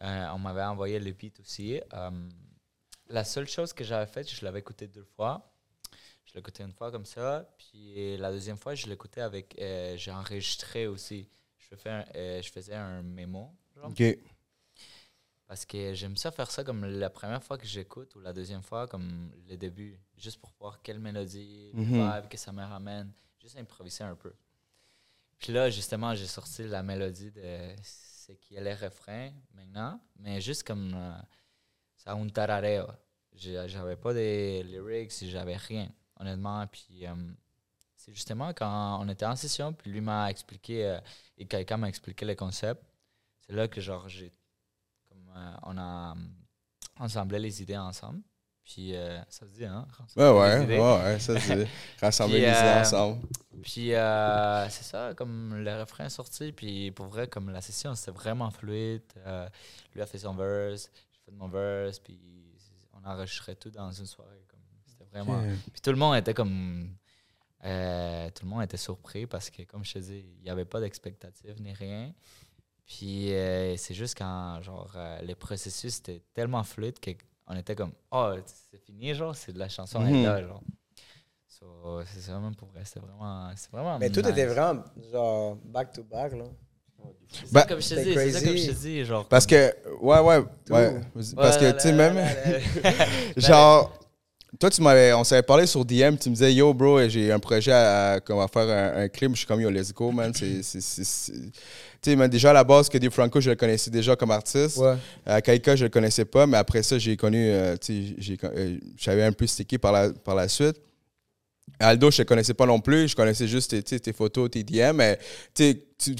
euh, on m'avait envoyé le beat aussi, la seule chose que j'avais faite, je l'avais écouté deux fois. Je l'ai écouté une fois comme ça, puis la deuxième fois, je l'ai écouté avec. j'ai enregistré aussi. Je, fais un- je faisais un mémo. genre. Ok. Parce que j'aime ça faire ça comme la première fois que j'écoute ou la deuxième fois comme le début, juste pour voir quelle mélodie, Mhm. vibe que ça me ramène, juste improviser un peu. Puis là, justement, j'ai sorti la mélodie de ce qui est le refrain maintenant, mais juste comme euh, ça un tarareo. J'avais pas de lyrics, j'avais rien, honnêtement. Puis euh, c'est justement quand on était en session, puis lui m'a expliqué, euh, et quelqu'un m'a expliqué le concept, c'est là que genre j'ai on a euh, ensemblé les idées ensemble. Puis euh, ça se dit, hein? Ouais, rassembler ouais, ouais, ouais, ça c'est rassembler Puis, les idées euh, ensemble. Puis euh, c'est ça, comme le refrain est sorti, puis pour vrai, comme la session, c'était vraiment fluide. Euh, lui a fait son verse, j'ai fait mon verse, puis on enregistrait tout dans une soirée. C'était vraiment... Puis tout le monde était comme... euh, tout le monde était surpris parce que, comme je te dis, il n'y avait pas d'expectative ni rien. Puis euh, c'est juste quand, genre, euh, le processus était tellement fluide qu'on était comme, oh, c'est fini, genre, c'est de la chanson, elle est Mhm. là, genre. So, c'est ça, même pour vrai, c'était vraiment, c'est vraiment Mais tout était vraiment, genre, back to back, là. C'est Bah, ça, comme je te dis, c'est ça, comme je te dis, genre. Parce comme- que, ouais, ouais, ouais. Parce que, tu sais, même. Genre, toi, tu m'avais, on s'avait parlé sur DM, tu me disais, yo, bro, j'ai un projet à, à- à faire un, un clip. Je suis comme, yo, let's go, man. Tu sais, déjà à la base, que Di Franco, je le connaissais déjà comme artiste. Ouais. À Kaika, je le connaissais pas, mais après ça, j'ai connu, euh, tu sais, euh, j'avais un peu stické par la, par la suite. Aldo, je te connaissais pas non plus, je connaissais juste tes, tes photos, tes DM, mais tu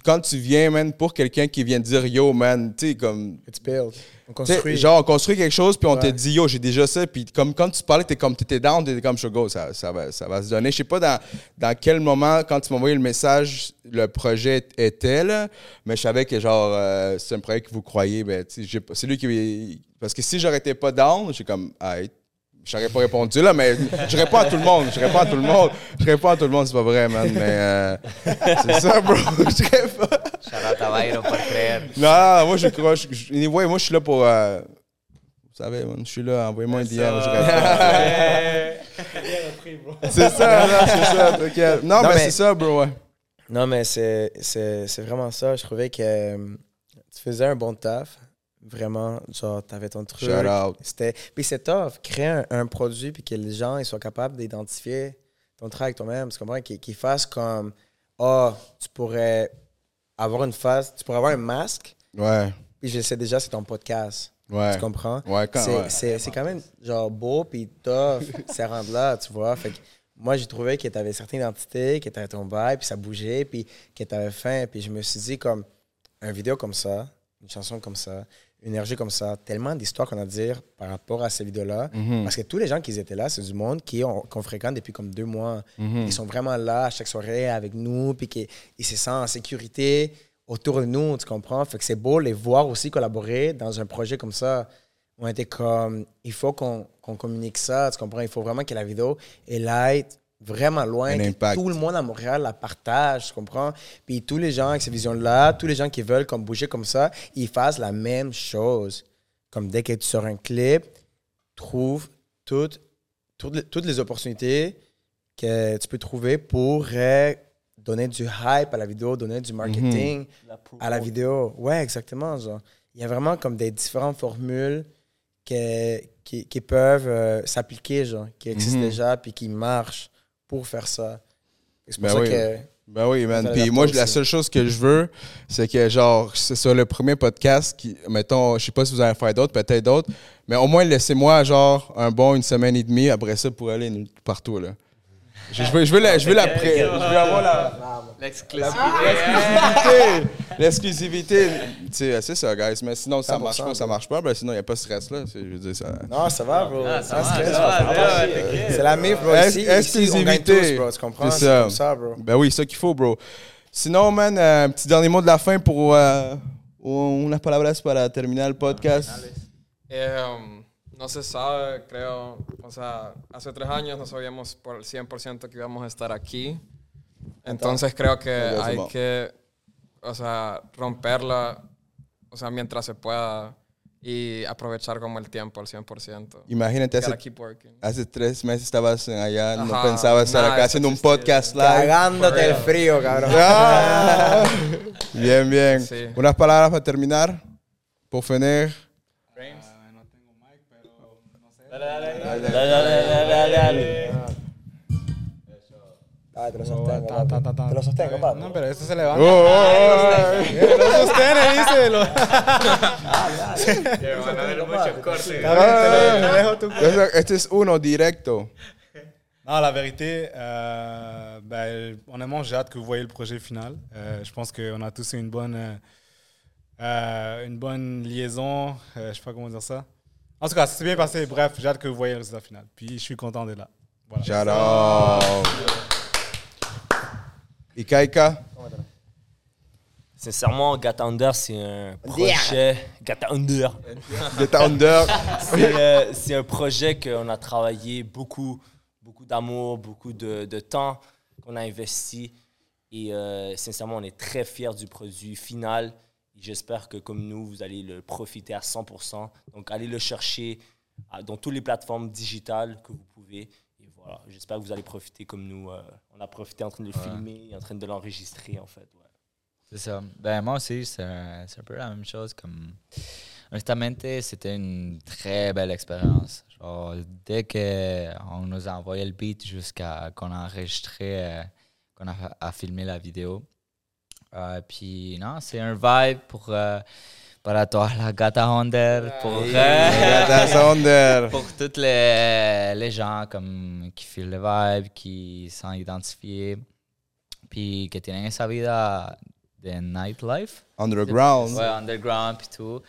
quand tu viens, man, pour quelqu'un qui vient te dire yo, man, tu sais, comme It's built. On construit. genre, on construit quelque chose, puis on te dit, yo, j'ai déjà ça. Puis comme quand tu parlais, t'es comme, t'étais down, t'étais comme, go, ça, ça, va, ça va se donner. Je sais pas dans, dans quel moment, quand tu m'as envoyé le message, le projet était là, mais je savais que, genre, euh, c'est un projet que vous croyez. Ben, c'est lui qui. Parce que si j'aurais été pas down, j'ai comme, hey, j'aurais pas répondu là, mais je réponds à tout le monde. Je réponds à tout le monde. Je réponds à tout le monde, c'est pas vrai, man. Mais euh, c'est ça, bro. Je a Byron por creer. Non, non, moi, je crois. Je, je- anyway, moi, je suis là pour. euh, vous savez, man, je suis là. Envoyez-moi un DM. je c'est ça, non, c'est ça. t'inquiète. Non, Non, mais, mais- c'est ça, bro. Ouais. Non, mais c'est c'est- c'est vraiment ça. Je trouvais que euh, tu faisais un bon taf. Vraiment, genre, t'avais ton truc. Shout out. C'était... Puis c'est tough, créer un, un produit puis que les gens ils soient capables d'identifier ton travail avec toi-même. Tu comprends? Qu'ils qu'ils fassent comme, oh, tu pourrais avoir une face, tu pourrais avoir un masque, Ouais. puis je sais déjà, c'est ton podcast. Ouais. Tu comprends? Ouais, quand c'est, ouais. quand même genre beau puis tough c'est rendre là, tu vois? Fait que moi, j'ai trouvé que tu avais une certaine identité, que tu avais ton vibe, puis ça bougeait, puis que tu avais faim. Puis je me suis dit, comme, un vidéo comme ça, une chanson comme ça, une énergie comme ça, tellement d'histoires qu'on a à dire par rapport à ces vidéos-là. Parce que tous les gens qui étaient là, c'est du monde qui ont- qu'on fréquente depuis comme deux mois. Ils sont vraiment là à chaque soirée avec nous, puis qui- ils se sentent en sécurité autour de nous, tu comprends? Fait que c'est beau les voir aussi collaborer dans un projet comme ça. On était comme, il faut qu'on qu'on communique ça, tu comprends? Il faut vraiment que la vidéo, elle aille vraiment loin, tout le monde à Montréal la partage, tu comprends? Puis tous les gens avec ces visions-là, tous les gens qui veulent comme bouger comme ça, ils fassent la même chose. Comme dès que tu sors un clip, trouve toutes, toutes, les, toutes les opportunités que tu peux trouver pour euh, donner du hype à la vidéo, donner du marketing La à la vidéo. Ouais, exactement. Genre. Il y a vraiment comme des différentes formules que- qui, qui peuvent euh, s'appliquer, genre, qui existent Mhm. déjà, puis qui marchent pour faire ça. C'est pour Ben ça oui. que... Ben oui, man. Puis moi, la seule chose que je veux, c'est que, genre, c'est sur le premier podcast, qui, mettons, je sais pas si vous allez faire d'autres, peut-être d'autres, mais au moins, laissez-moi, genre, un bon une semaine et demie après ça pour aller partout, là. Je, je veux, je veux la, je veux la pré- je veux avoir la, L'exclusivité. l'exclusivité. L'exclusivité. Tu sais, c'est ça, guys. Mais sinon, ça 100%, marche pas, ça marche pas. Ben sinon, il n'y a pas de stress, là. Je veux dire, ça. Non, ça va, bro. Ah, ça Sans va, stress, ça va, on va ça va, pas- t'inquiète. C'est la mif, bro. Ex- Ici, ici, on gagne exclusivité. tous, bro. Tu comprends? C'est C'est ça. comme ça, bro. Ben oui, c'est ça qu'il faut, bro. Sinon, man, euh, un petit dernier mot de la fin pour euh, unas palabras para terminar el podcast. Eh, um, no se sabe, creo. O sea, hace tres años no sabíamos por el 100% que íbamos a estar aquí. Entonces creo que hay que, o sea, romperla, o sea, mientras se pueda y aprovechar como el tiempo al 100%. Imagínate, hace, keep working. hace tres meses estabas allá, no pensabas estar acá haciendo un podcast live. Cagándote el frío, cabrón. Ah. bien, bien. Sí. Unas palabras para terminar, por finir. Dale, dale, dale, dale. Ah, te lo Oh, sostengo, ta. Te lo sostengo, papi. No, pero este se levanta. Oh, oh, oh. Lo sostiene, dice. Lo... Ah. Entonces, Este es uno directo. Non, la vérité, euh, ben, honnêtement, j'ai hâte que vous voyez le projet final. Euh, je pense qu'on a tous eu une bonne, euh, euh, une bonne liaison. Euh, je sais pas comment dire ça. En tout cas, ça s'est bien passé. Bref, j'ai hâte que vous voyez le résultat final. Puis, je suis content d'être là. Voilà. Shout out. Sincèrement, Gata Under, c'est un projet. Gata Under. C'est euh, c'est un projet qu'on a travaillé beaucoup, beaucoup d'amour, beaucoup de, de temps qu'on a investi. Et euh, sincèrement, on est très fiers du produit final. J'espère que comme nous, vous allez le profiter à 100%. Donc, allez le chercher à- dans toutes les plateformes digitales que vous pouvez. Et voilà, j'espère que vous allez profiter comme nous. euh, on a profité en train de le filmer, en train de l'enregistrer, en fait. ouais. C'est ça. Ben, moi aussi, c'est un, peu la même chose. Comme... Honnêtement, c'était une très belle expérience. Genre, dès qu'on nous a envoyé le beat jusqu'à qu'on a enregistré, euh, qu'on a, a filmé la vidéo. Euh, puis, non, c'est un vibe pour, euh, para toi, la Gata Honder, pour, euh, pour toutes les, les gens comme, qui filent le vibe, qui sont identifiés, puis qui tienen esa vida de nightlife. Underground. Ouais, underground puis tout.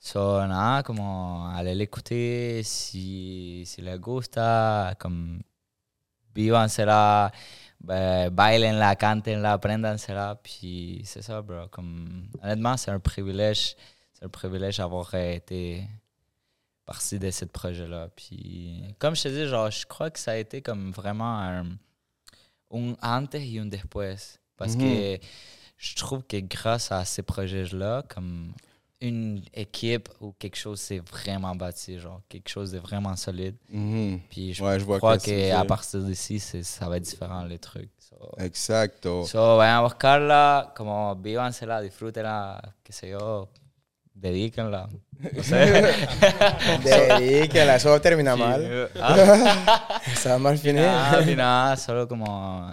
So, nada, como aller l'écouter, si, si les gusta, comme vívansela, ba- bailenla, cantenla, apréndansela, puis c'est ça, bro. Comme, honnêtement, c'est un privilège, c'est un privilège d'avoir été partie de ce projet-là. Puis, comme je te dis, genre, je crois que ça a été comme vraiment un, un antes et un después. Parce que je trouve que grâce à ces projets-là, comme une équipe ou quelque chose s'est vraiment bâti, genre quelque chose de vraiment solide. Mhm. Puis je Ouais, je crois qu'à partir d'ici, c'est- ça va être différent les trucs. So, Exacto. so, vayan a buscarla, como vívansela, disfrútenla, qué sé yo, dedíquenla. No sé. Dedíquela, eso va a terminar mal. Ah, Ça va mal finir. Ah, non, solo como,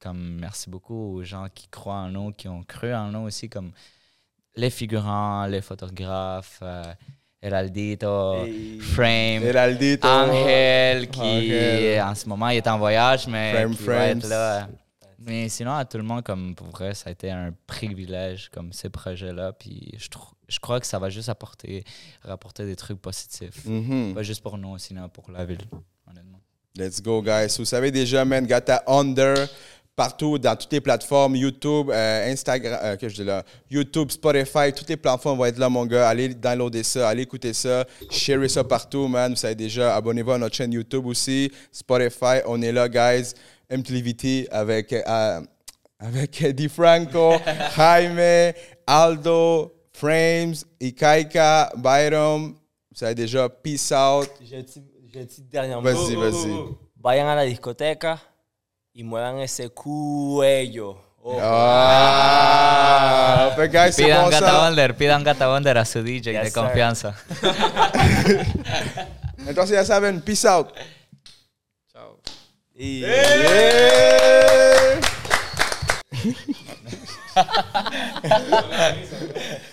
comme merci beaucoup aux gens qui croient en nous, qui ont cru en nous aussi, comme les figurants, les photographes, euh, Heraldito, Frame. Angel, qui Angel. en ce moment il est en voyage, mais Frame qui va être là Mais sinon, à tout le monde, comme pour vrai, ça a été un privilège, comme ces projets-là. Puis je, je crois que ça va juste apporter, rapporter des trucs positifs. Mhm. Pas juste pour nous, sinon pour la ville, honnêtement. Let's go, guys. Vous savez déjà, man, Gata Under, partout, dans toutes les plateformes, YouTube, euh, Instagram, euh, que je dis là, YouTube, Spotify, toutes les plateformes vont être là, mon gars. Allez downloader ça, allez écouter ça, share ça partout, man. Vous savez déjà, abonnez-vous à notre chaîne YouTube aussi, Spotify, on est là, guys. MTVT avec, euh, avec DiFranco, Jaime, Aldo, Frames, Ikaika, Byron. Vous savez déjà, peace out. J'ai un petit, dernier mot. Vas-y, vas-y. Vayan a la discoteca y muevan ese cuello. Oh. Ah, Pidan Gata ça. Wonder, pidan Gata Wonder a su DJ Yes, de confianza. Entonces ya saben, peace out. Chao. Y- Yeah.